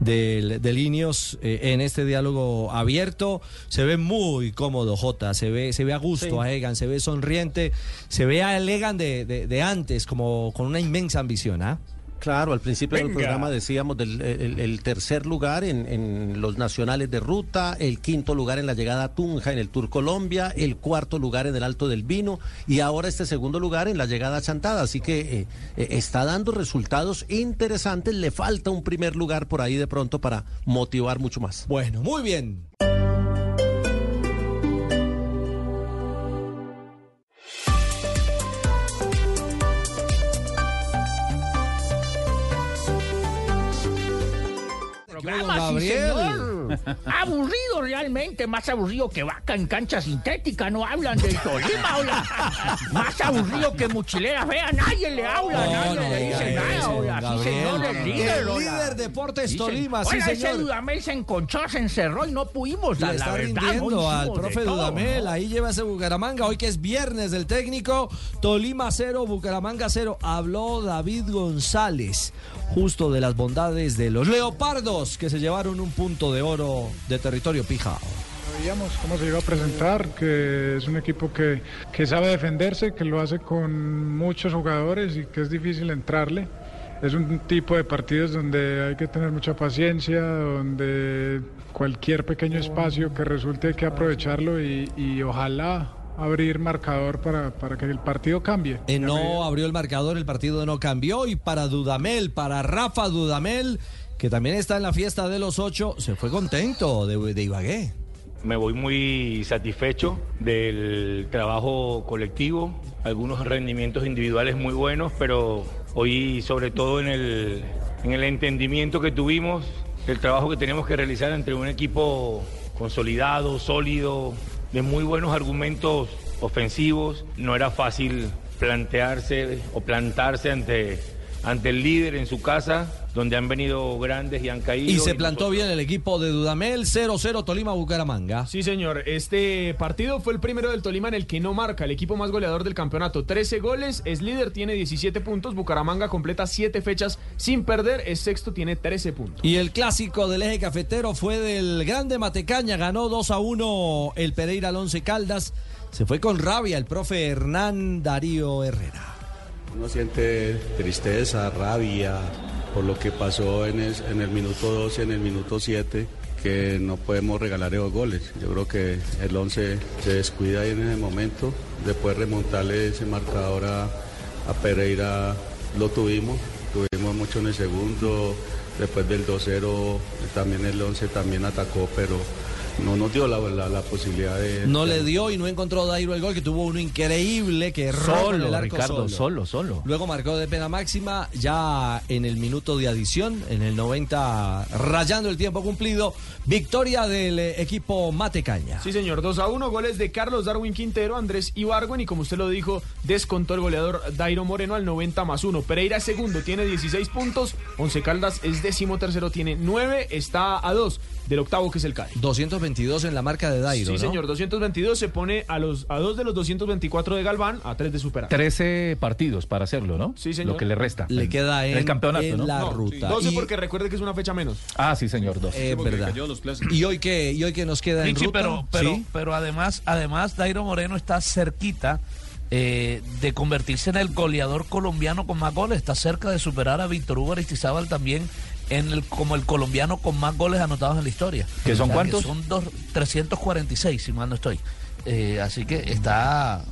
[SPEAKER 22] del, del Ineos, eh, en este diálogo abierto. Se ve muy cómodo, Jota. Se ve, se ve a gusto
[SPEAKER 4] Sí.
[SPEAKER 22] a Egan, se ve sonriente, se ve a Egan de, de- de antes, como con una inmensa ambición, ¿ah?
[SPEAKER 4] Claro, al principio del programa decíamos del el, el tercer lugar en, en los nacionales de ruta, el quinto lugar en la llegada a Tunja en el Tour Colombia, el cuarto lugar en el Alto del Vino y ahora este segundo lugar en la llegada a Chantada. Así que eh, eh, está dando resultados interesantes. Le falta un primer lugar por ahí de pronto para motivar mucho más.
[SPEAKER 22] Bueno, muy bien.
[SPEAKER 38] Sí,
[SPEAKER 22] Gabriel.
[SPEAKER 38] señor. [LAUGHS] Aburrido realmente, más aburrido que vaca en cancha sintética, no hablan del Tolima, hola. Más aburrido que mochilera fea, nadie le habla, nadie le dice nada, hola. Sí,
[SPEAKER 22] Gabriel.
[SPEAKER 38] señor, el líder,
[SPEAKER 22] El
[SPEAKER 38] hola.
[SPEAKER 22] líder Deportes Tolima, sí,
[SPEAKER 38] Hola, ese
[SPEAKER 22] señor.
[SPEAKER 38] Dudamel se enconchó, se encerró y no pudimos
[SPEAKER 22] Le
[SPEAKER 38] dar
[SPEAKER 22] está
[SPEAKER 38] la verdad.
[SPEAKER 22] rindiendo al profe
[SPEAKER 38] todo,
[SPEAKER 22] Dudamel.
[SPEAKER 38] ¿no?
[SPEAKER 22] Ahí lleva ese Bucaramanga. Hoy que es viernes del técnico. Tolima 0, Bucaramanga 0. Habló David González justo de las bondades de los Leopardos que se llevaron un punto de oro de territorio pijao.
[SPEAKER 54] Veíamos cómo se iba a presentar, que es un equipo que, que sabe defenderse, que lo hace con muchos jugadores y que es difícil entrarle. Es un tipo de partidos donde hay que tener mucha paciencia, donde cualquier pequeño espacio que resulte hay que aprovecharlo y, y ojalá abrir marcador para, para que el partido cambie.
[SPEAKER 22] Eh, no abrió el marcador, el partido no cambió. Y para Dudamel, para Rafa Dudamel, que también está en la fiesta de los ocho, se fue contento de, de Ibagué.
[SPEAKER 24] Me voy muy satisfecho del trabajo colectivo, algunos rendimientos individuales muy buenos, pero hoy sobre todo en el, en el entendimiento que tuvimos, el trabajo que tenemos que realizar entre un equipo consolidado, sólido, de muy buenos argumentos ofensivos. No era fácil plantearse o plantarse ante, ante el líder en su casa, donde han venido grandes y han caído.
[SPEAKER 22] Y se plantó bien el equipo de Dudamel, 0-0 Tolima-Bucaramanga.
[SPEAKER 21] Sí, señor. Este partido fue el primero del Tolima en el que no marca el equipo más goleador del campeonato. 13 goles, es líder, tiene 17 puntos. Bucaramanga completa 7 fechas sin perder, es sexto, tiene 13 puntos.
[SPEAKER 22] Y el clásico del eje cafetero fue del grande Matecaña, ganó 2 a 1 el Pereira al Once Caldas. Se fue con rabia el profe Hernán Darío Herrera.
[SPEAKER 55] Uno siente tristeza, rabia por lo que pasó en, el minuto 12, en el minuto 7, que no podemos regalar esos goles. Yo creo que el 11 se descuida ahí en ese momento. Después remontarle ese marcador a, a Pereira lo tuvimos, tuvimos mucho en el segundo. Después del 2-0 también el 11 también atacó, pero no nos dio la, la- la posibilidad de...
[SPEAKER 22] No le dio y no encontró Dairo el gol, que tuvo uno increíble que erró
[SPEAKER 56] Solo,
[SPEAKER 22] en el arco
[SPEAKER 56] Ricardo, solo, solo.
[SPEAKER 22] Luego marcó de pena máxima ya en el minuto de adición, en el 90, rayando el tiempo cumplido. Victoria del eh, equipo Matecaña.
[SPEAKER 21] Sí, señor. 2 a 1, goles de Carlos Darwin Quintero, Andrés Ibargüen y como usted lo dijo, descontó el goleador Dairo Moreno al 90 más 1. Pereira es segundo, tiene 16 puntos. Once Caldas es décimo tercero, tiene 9, está a 2 del octavo que es el Cali.
[SPEAKER 22] 220 222 en la marca de Dairo,
[SPEAKER 21] Sí,
[SPEAKER 22] ¿no?
[SPEAKER 21] señor, 222 se pone a los a dos de los 224 de Galván, a tres de Superar.
[SPEAKER 24] 13 partidos para hacerlo, ¿no?
[SPEAKER 21] Sí, señor.
[SPEAKER 24] Lo que le resta.
[SPEAKER 22] Le queda en,
[SPEAKER 24] el campeonato,
[SPEAKER 22] en
[SPEAKER 24] ¿no?
[SPEAKER 22] la
[SPEAKER 21] No,
[SPEAKER 22] ruta.
[SPEAKER 21] 12
[SPEAKER 22] Y-
[SPEAKER 21] porque recuerde que es una fecha menos.
[SPEAKER 24] Ah, sí, señor, dos.
[SPEAKER 22] Es verdad. ¿Y hoy qué, ¿Y hoy qué nos queda en ruta?
[SPEAKER 26] pero, pero,
[SPEAKER 22] ¿Sí?
[SPEAKER 26] pero además, además, Dairo Moreno está cerquita eh, de convertirse en el goleador colombiano con más goles. Está cerca de superar a Víctor Hugo Aristizábal también en el, como el colombiano con más goles anotados en la historia.
[SPEAKER 24] ¿Que son
[SPEAKER 26] O sea,
[SPEAKER 24] cuántos?
[SPEAKER 26] son dos, 346, si mal no estoy. Eh, así que está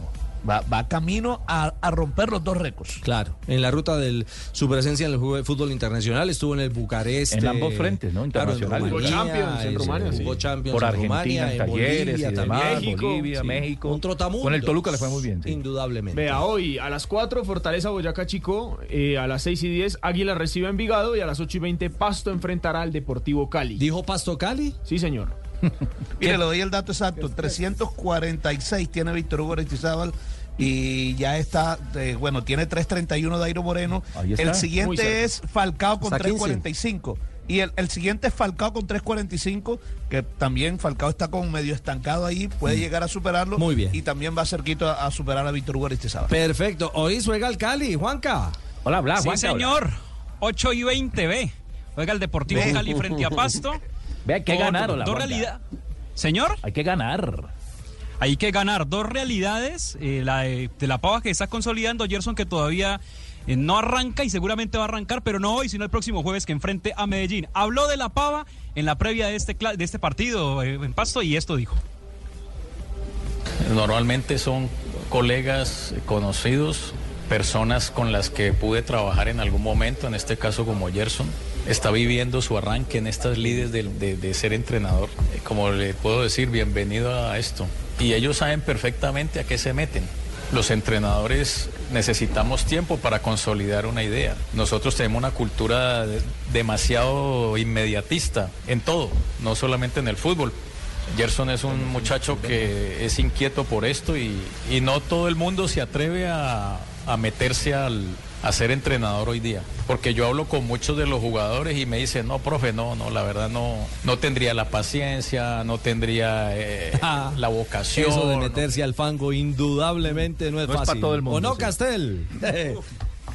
[SPEAKER 26] va, va camino a, a romper los dos récords.
[SPEAKER 22] Claro, en la ruta de su presencia en el juego de fútbol internacional estuvo en el Bucarest.
[SPEAKER 24] En ambos frentes, ¿no?
[SPEAKER 22] Claro, en. Rumanía,
[SPEAKER 21] Jugó Champions en
[SPEAKER 22] es-
[SPEAKER 21] Rumania, sí.
[SPEAKER 22] jugó Champions
[SPEAKER 24] Por
[SPEAKER 22] en
[SPEAKER 24] Argentina,
[SPEAKER 22] Rumania,
[SPEAKER 24] en
[SPEAKER 22] en
[SPEAKER 24] Talleres
[SPEAKER 22] Bolivia
[SPEAKER 24] y
[SPEAKER 22] también.
[SPEAKER 24] demás,
[SPEAKER 21] México,
[SPEAKER 24] Bolivia,
[SPEAKER 22] sí.
[SPEAKER 24] México.
[SPEAKER 22] Un trotamundos.
[SPEAKER 24] Con el Toluca le fue muy bien. sí.
[SPEAKER 22] Indudablemente.
[SPEAKER 21] Vea, hoy a las 4 Fortaleza Boyacá Chico, eh, a las 6 y 10 Águila recibe a Envigado y a las 8 y 20 Pasto enfrentará al Deportivo Cali.
[SPEAKER 22] ¿Dijo Pasto Cali?
[SPEAKER 21] Sí, señor. [LAUGHS]
[SPEAKER 26] Mire, le doy el dato exacto. 346 tiene Víctor Hugo Aristizábal y ya está, eh, bueno, tiene 331 Dairo Moreno. El siguiente es Falcao con
[SPEAKER 57] Está 15.
[SPEAKER 26] 345. Y el, el siguiente es Falcao con 3.45, que también Falcao está con medio estancado ahí, puede llegar a superarlo.
[SPEAKER 22] Mm. Muy bien.
[SPEAKER 26] Y también va cerquito a, a superar a Víctor Hugo Aristizábal.
[SPEAKER 22] Perfecto. Hoy juega el Cali, Juanca.
[SPEAKER 24] Hola, Bla,
[SPEAKER 6] Sí,
[SPEAKER 24] Juanca, hola.
[SPEAKER 6] señor. 8 y 20, ve. Juega el Deportivo. Cali frente a Pasto. [LAUGHS]
[SPEAKER 24] Hay que ganar,
[SPEAKER 6] Dos realidades. Señor,
[SPEAKER 24] Hay que ganar.
[SPEAKER 6] hay que ganar dos realidades. eh, la de, de la pava que está consolidando Gerson, que todavía eh, no arranca y seguramente va a arrancar, pero no hoy, sino el próximo jueves que enfrente a Medellín. Habló de la pava en la previa de este, de este partido eh, en Pasto y esto dijo.
[SPEAKER 58] Normalmente son colegas conocidos, personas con las que pude trabajar en algún momento, en este caso como Gerson. Está viviendo su arranque en estas lides de, ser entrenador. Eh, Como le puedo decir, bienvenido a esto. Y ellos saben perfectamente a qué se meten. Los entrenadores necesitamos tiempo para consolidar una idea. Nosotros tenemos una cultura de- demasiado inmediatista en todo, no solamente en el fútbol. Gerson es un muchacho que es inquieto por esto y, no todo el mundo se atreve a meterse al, a ser entrenador hoy día. Porque yo hablo con muchos de los jugadores y me dicen, no, profe, no, no, la verdad no, no tendría la paciencia, no tendría eh, [LAUGHS] la vocación.
[SPEAKER 22] Eso de
[SPEAKER 58] no".
[SPEAKER 22] meterse al fango indudablemente no es
[SPEAKER 58] No es
[SPEAKER 22] fácil.
[SPEAKER 58] para todo el mundo,
[SPEAKER 22] ¿O no,
[SPEAKER 58] sí.
[SPEAKER 22] Castel? [LAUGHS]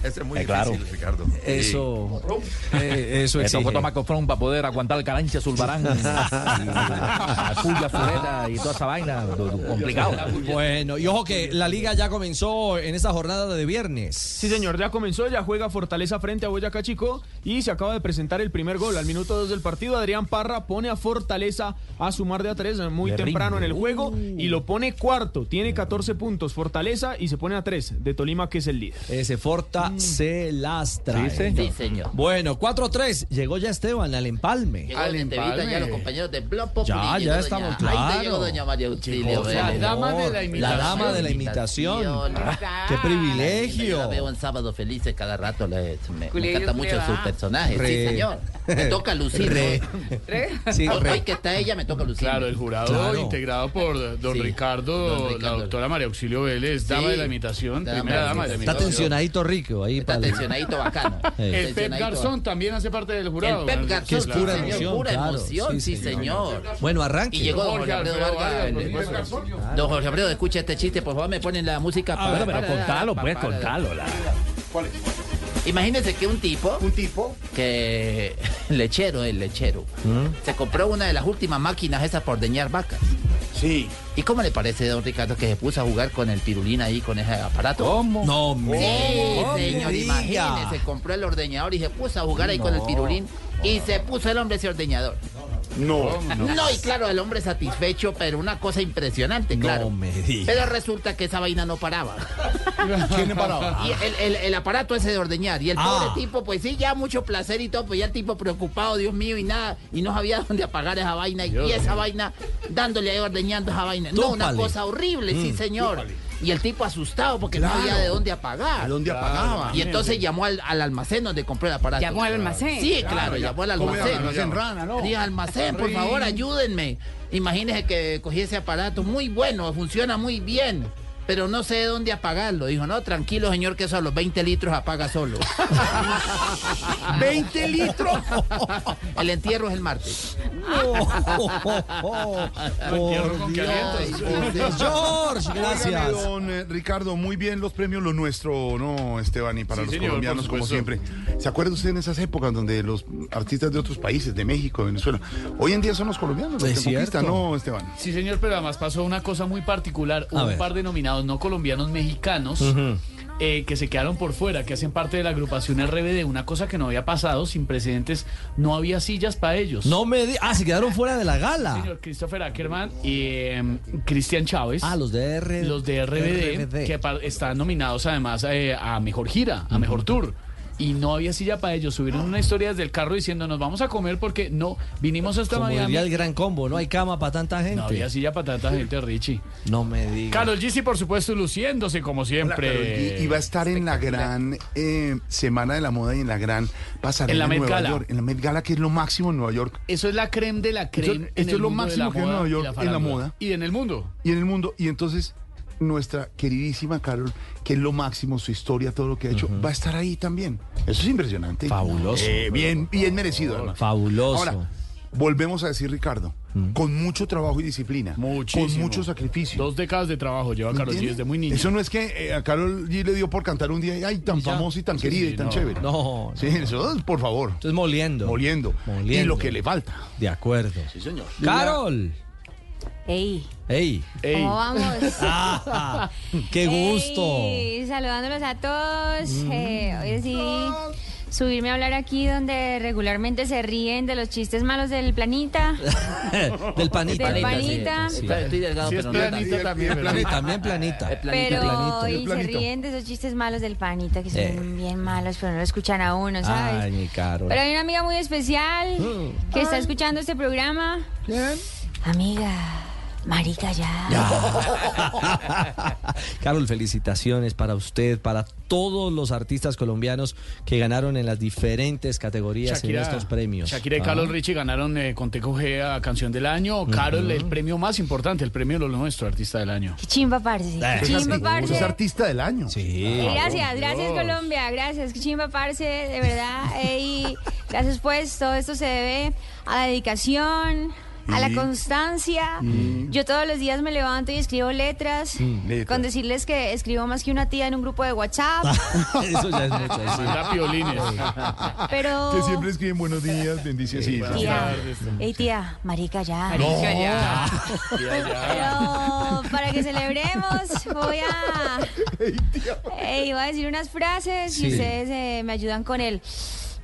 [SPEAKER 55] Ese es muy
[SPEAKER 24] Eh, claro.
[SPEAKER 55] difícil, Ricardo.
[SPEAKER 22] Eso, eh, eso exige.
[SPEAKER 24] cofrón para poder aguantar el carancha Zulbarán, [LAUGHS] y la puya fuleta y toda esa vaina. Complicado.
[SPEAKER 22] Bueno, y ojo que la liga ya comenzó en esta jornada de viernes.
[SPEAKER 21] Sí, señor, ya comenzó, ya juega Fortaleza frente a Boyacá Chico y se acaba de presentar el primer gol. Al minuto 2 del partido, Adrián Parra pone a Fortaleza a sumar de a 3 muy
[SPEAKER 24] Le
[SPEAKER 21] temprano en el juego y lo pone cuarto. Tiene 14 puntos Fortaleza y se pone a 3 de Tolima, que es el líder.
[SPEAKER 22] Ese Forta se las trae.
[SPEAKER 24] Sí, señor.
[SPEAKER 28] Sí, señor.
[SPEAKER 22] Bueno, 4-3. Llegó ya Esteban al empalme.
[SPEAKER 28] Llegó Al Tevita, ya los compañeros de Blog Populi,
[SPEAKER 22] Ya, ya
[SPEAKER 28] llegó doña-
[SPEAKER 22] estamos,
[SPEAKER 28] Ahí
[SPEAKER 22] claro.
[SPEAKER 28] te llegó doña María Auxilio.
[SPEAKER 22] La dama de la imitación. La dama de la imitación. Qué privilegio.
[SPEAKER 28] Yo la veo en Sábado Felices cada rato. le- me, encanta mucho
[SPEAKER 38] culillo,
[SPEAKER 28] su
[SPEAKER 38] ah.
[SPEAKER 28] personaje.
[SPEAKER 22] Re.
[SPEAKER 28] Sí, señor. Me toca lucir.
[SPEAKER 22] Re.
[SPEAKER 28] ¿no?
[SPEAKER 22] Sí,
[SPEAKER 28] hoy,
[SPEAKER 22] re.
[SPEAKER 28] hoy que está ella, me toca lucir.
[SPEAKER 59] Claro, el jurado
[SPEAKER 22] Claro.
[SPEAKER 59] integrado por don,
[SPEAKER 28] Sí,
[SPEAKER 59] Ricardo,
[SPEAKER 28] don
[SPEAKER 59] la doctora María Auxilio Vélez,
[SPEAKER 28] Sí,
[SPEAKER 59] dama de la imitación,
[SPEAKER 28] dama
[SPEAKER 59] primera dama de la
[SPEAKER 22] Está
[SPEAKER 59] imitación.
[SPEAKER 22] tensionadito rico ahí.
[SPEAKER 28] Está
[SPEAKER 22] pal-
[SPEAKER 28] tensionadito bacano. [LAUGHS]
[SPEAKER 59] El Pep
[SPEAKER 28] Tensionadito
[SPEAKER 59] Garzón también hace parte del jurado.
[SPEAKER 28] El Pep. Garzón,
[SPEAKER 22] Que es
[SPEAKER 28] sí,
[SPEAKER 22] pura
[SPEAKER 28] señor,
[SPEAKER 22] emoción,
[SPEAKER 28] pura
[SPEAKER 22] claro.
[SPEAKER 28] emoción,
[SPEAKER 22] Sí,
[SPEAKER 28] sí,
[SPEAKER 22] señor.
[SPEAKER 28] señor.
[SPEAKER 22] Bueno, arranque.
[SPEAKER 28] Y llegó don Jorge Alfredo Vargas.
[SPEAKER 59] Don
[SPEAKER 28] Jorge Alfredo, escucha este chiste, por favor, me ponen la música.
[SPEAKER 24] Ah, Bueno,
[SPEAKER 28] para-
[SPEAKER 24] pero
[SPEAKER 28] para-
[SPEAKER 24] contalo,
[SPEAKER 28] para-
[SPEAKER 24] pues, contalo. la-
[SPEAKER 28] Imagínense que un tipo,
[SPEAKER 55] Un tipo
[SPEAKER 28] que [LAUGHS] lechero, el lechero, se compró una de las últimas máquinas esas por deñar vacas.
[SPEAKER 55] Sí.
[SPEAKER 28] ¿Y cómo le parece, don Ricardo, que se puso a jugar con el pirulín ahí, con ese aparato?
[SPEAKER 24] ¿Cómo?
[SPEAKER 22] No,
[SPEAKER 28] Sí,
[SPEAKER 22] me- no me
[SPEAKER 28] señor,
[SPEAKER 22] diga.
[SPEAKER 28] imagínese, compró el ordeñador y se puso a jugar ahí con el pirulín y se puso el hombre ese ordeñador.
[SPEAKER 55] No.
[SPEAKER 28] No, y claro, el hombre satisfecho, pero una cosa impresionante, claro.
[SPEAKER 22] No me.
[SPEAKER 28] Pero resulta que esa vaina no paraba. [LAUGHS]
[SPEAKER 55] ¿Quién paraba?
[SPEAKER 28] Y el, el- el aparato ese de ordeñar. Y el
[SPEAKER 22] Ah.
[SPEAKER 28] pobre tipo, pues sí, ya mucho placer y todo, pues ya el tipo preocupado, Dios mío, y nada, y no sabía [LAUGHS] dónde apagar esa vaina. Y, y esa vaina, dándole ahí ordeñando esa vaina. No, una cosa horrible, sí,
[SPEAKER 22] Mm,
[SPEAKER 28] señor. Y el tipo asustado porque no sabía de dónde apagar.
[SPEAKER 55] ¿De dónde apagaba?
[SPEAKER 28] Y entonces llamó al, al almacén donde compró el aparato.
[SPEAKER 38] Llamó al almacén.
[SPEAKER 28] Sí, claro, llamó al almacén.
[SPEAKER 55] Almacén rana, ¿no?
[SPEAKER 28] Dijo, almacén, por favor, ayúdenme. Imagínese que cogí ese aparato muy bueno, funciona muy bien. Pero no sé de dónde apagarlo. Dijo, no, tranquilo, señor, que eso a los 20 litros apaga solo. [LAUGHS] ¿20 litros? [LAUGHS] El entierro es el martes. [LAUGHS]
[SPEAKER 22] Por Dios. George, gracias.
[SPEAKER 55] Don eh, Ricardo, muy bien los premios Lo Nuestro, ¿no, Esteban? Y para
[SPEAKER 58] Sí,
[SPEAKER 55] los
[SPEAKER 58] señor,
[SPEAKER 55] colombianos, como siempre. ¿Se acuerda usted en esas épocas donde los artistas de otros países, de México, de Venezuela, hoy en día son los colombianos los que conquistan. ¿no, Esteban?
[SPEAKER 58] Sí, señor, pero además pasó una cosa muy particular. Hubo
[SPEAKER 55] A
[SPEAKER 58] un
[SPEAKER 55] ver.
[SPEAKER 58] par de nominados no colombianos mexicanos. Eh, que se quedaron por fuera, que hacen parte de la agrupación RBD, una cosa que no había pasado, sin precedentes, no había sillas para ellos.
[SPEAKER 22] No me di- Ah, se quedaron fuera de la gala.
[SPEAKER 58] Señor Christopher Ackerman y eh, Cristian Chávez.
[SPEAKER 22] Ah, los de R.
[SPEAKER 58] Los de RBD,
[SPEAKER 22] RBD.
[SPEAKER 58] que están nominados además eh, a Mejor Gira, a Mejor Tour. Y no había silla para ellos. Subieron una historia desde el carro diciendo, nos vamos a comer porque no, vinimos hasta
[SPEAKER 22] Como
[SPEAKER 58] Miami.
[SPEAKER 22] diría el gran combo, no hay cama para tanta gente.
[SPEAKER 58] No había silla para tanta gente, Richie.
[SPEAKER 22] No me digas.
[SPEAKER 58] Carol G, sí, por supuesto, luciéndose como siempre.
[SPEAKER 55] Y, y va a estar en la gran eh, Semana de la Moda y en la gran pasarela
[SPEAKER 58] En la Met
[SPEAKER 55] Nueva
[SPEAKER 58] Gala.
[SPEAKER 55] York. En la Met Gala, que es lo máximo en Nueva York.
[SPEAKER 58] Eso es la creme de la creme.
[SPEAKER 55] Esto
[SPEAKER 58] el
[SPEAKER 55] es lo máximo que hay en Nueva York, en la moda.
[SPEAKER 58] Y en el mundo.
[SPEAKER 55] Y en el mundo. Y entonces, nuestra queridísima Carol, que es lo máximo, su historia, todo lo que ha hecho, va a estar ahí también. Eso es impresionante.
[SPEAKER 22] Fabuloso.
[SPEAKER 55] Eh, bien, bien merecido, además.
[SPEAKER 22] Fabuloso.
[SPEAKER 55] Ahora, volvemos a decir, Ricardo, con mucho trabajo y disciplina,
[SPEAKER 58] Muchísimo.
[SPEAKER 55] con mucho sacrificio.
[SPEAKER 58] Dos décadas de trabajo lleva Carol G desde muy niña.
[SPEAKER 55] Eso no es que eh, a Carol G le dio por cantar un día, y, ay, tan
[SPEAKER 58] Y ya.
[SPEAKER 55] famosa y tan
[SPEAKER 58] Sí,
[SPEAKER 55] querida
[SPEAKER 58] sí,
[SPEAKER 55] y tan
[SPEAKER 58] no.
[SPEAKER 55] chévere.
[SPEAKER 22] No,
[SPEAKER 55] Sí, eso, por favor.
[SPEAKER 22] Entonces moliendo.
[SPEAKER 55] Moliendo.
[SPEAKER 22] Moliendo.
[SPEAKER 55] Y lo que le falta.
[SPEAKER 22] De acuerdo.
[SPEAKER 55] Sí, señor.
[SPEAKER 22] Carol.
[SPEAKER 60] Ey,
[SPEAKER 22] Ey.
[SPEAKER 60] ¿cómo vamos? [LAUGHS]
[SPEAKER 22] Ah, qué gusto.
[SPEAKER 60] Ey, saludándolos a todos. Eh, hoy decidí subirme a hablar aquí donde regularmente se ríen de los chistes malos del planeta. [LAUGHS]
[SPEAKER 22] Del panita.
[SPEAKER 60] Del panita.
[SPEAKER 22] Sí,
[SPEAKER 28] Está- Estoy delgado,
[SPEAKER 58] Sí, es
[SPEAKER 28] pero no
[SPEAKER 58] planita también,
[SPEAKER 22] también planita.
[SPEAKER 28] Planita.
[SPEAKER 60] Pero
[SPEAKER 22] planito,
[SPEAKER 60] hoy se ríen de esos chistes malos del panita, que son
[SPEAKER 22] Eh.
[SPEAKER 60] bien malos, pero no lo escuchan a uno, ¿sabes?
[SPEAKER 22] Ay, mi Carol.
[SPEAKER 60] Pero hay una amiga muy especial que está escuchando este programa.
[SPEAKER 55] ¿Quién?
[SPEAKER 60] Amiga, marica ya. [LAUGHS]
[SPEAKER 22] Carol, felicitaciones para usted, para todos los artistas colombianos que ganaron en las diferentes categorías en estos premios.
[SPEAKER 58] Shakira y
[SPEAKER 22] Ah.
[SPEAKER 58] Carol Richie ganaron eh, con Teco G a Canción del Año. Carol, el premio más importante, el premio Lo Nuestro, Artista del Año.
[SPEAKER 60] Qué chimba, parce.
[SPEAKER 22] Eh,
[SPEAKER 60] Qué chimba, parce.
[SPEAKER 55] es artista del año.
[SPEAKER 22] Sí.
[SPEAKER 60] Gracias, gracias
[SPEAKER 58] Dios.
[SPEAKER 60] Colombia, gracias. Qué chimba, parce, de verdad. [LAUGHS] Y gracias pues, todo esto se debe a la dedicación, a la
[SPEAKER 55] Y-
[SPEAKER 60] constancia. Yo todos los días me levanto y escribo letras.
[SPEAKER 55] letras.
[SPEAKER 60] Con decirles que escribo más que una tía en un grupo de WhatsApp. [LAUGHS]
[SPEAKER 22] Eso ya es mucho
[SPEAKER 60] pero...
[SPEAKER 55] Que siempre escriben buenos días, bendiciones. Sí, sí.
[SPEAKER 60] Tía, ey tía, marica ya.
[SPEAKER 58] Marica, ya.
[SPEAKER 60] Pero para que celebremos voy a... Ey, voy a decir unas frases
[SPEAKER 22] Sí.
[SPEAKER 60] y ustedes eh, me ayudan con el...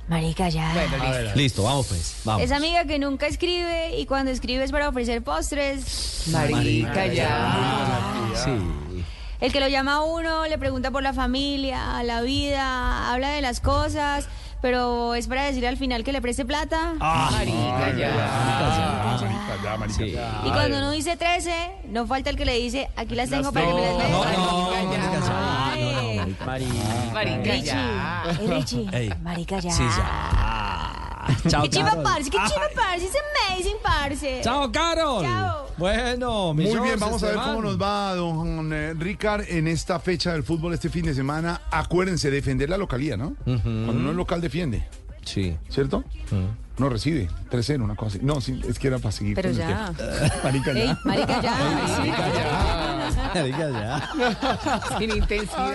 [SPEAKER 60] Marica ya.
[SPEAKER 22] Listo, vamos pues. Vamos.
[SPEAKER 60] Esa amiga que nunca escribe y cuando escribe es para ofrecer postres.
[SPEAKER 22] Marica, Sí.
[SPEAKER 60] El que lo llama a uno, le pregunta por la familia, la vida, habla de las cosas, pero es para decirle al final que le preste plata.
[SPEAKER 28] Marica, ya.
[SPEAKER 55] Marica, ya, marica.
[SPEAKER 22] Sí.
[SPEAKER 60] Y cuando uno dice 13, no falta el que le dice, aquí las tengo para que me las veas.
[SPEAKER 22] No, no,
[SPEAKER 60] Ay.
[SPEAKER 28] Marica, ya.
[SPEAKER 60] Richie, marica ya.
[SPEAKER 22] Sí, ya. [LAUGHS] Chao,
[SPEAKER 60] Qué chiva, parce, qué chiva, parce, es amazing, parce.
[SPEAKER 22] Chao, Carol.
[SPEAKER 60] Chao.
[SPEAKER 22] Bueno, mi
[SPEAKER 55] Muy bien, vamos a ver cómo nos va, don eh, Ricard, en esta fecha del fútbol este fin de semana. Acuérdense, defender la localía, ¿no? Cuando uno es local, defiende,
[SPEAKER 22] Sí.
[SPEAKER 55] ¿cierto? No recibe. 3-0, una cosa así. No, sí, es que era para seguir.
[SPEAKER 60] Pero
[SPEAKER 55] con el
[SPEAKER 60] ya. [LAUGHS]
[SPEAKER 55] Marica, ya. [LAUGHS]
[SPEAKER 60] marica ya.
[SPEAKER 22] Marica, ya.
[SPEAKER 28] Sin intensidad.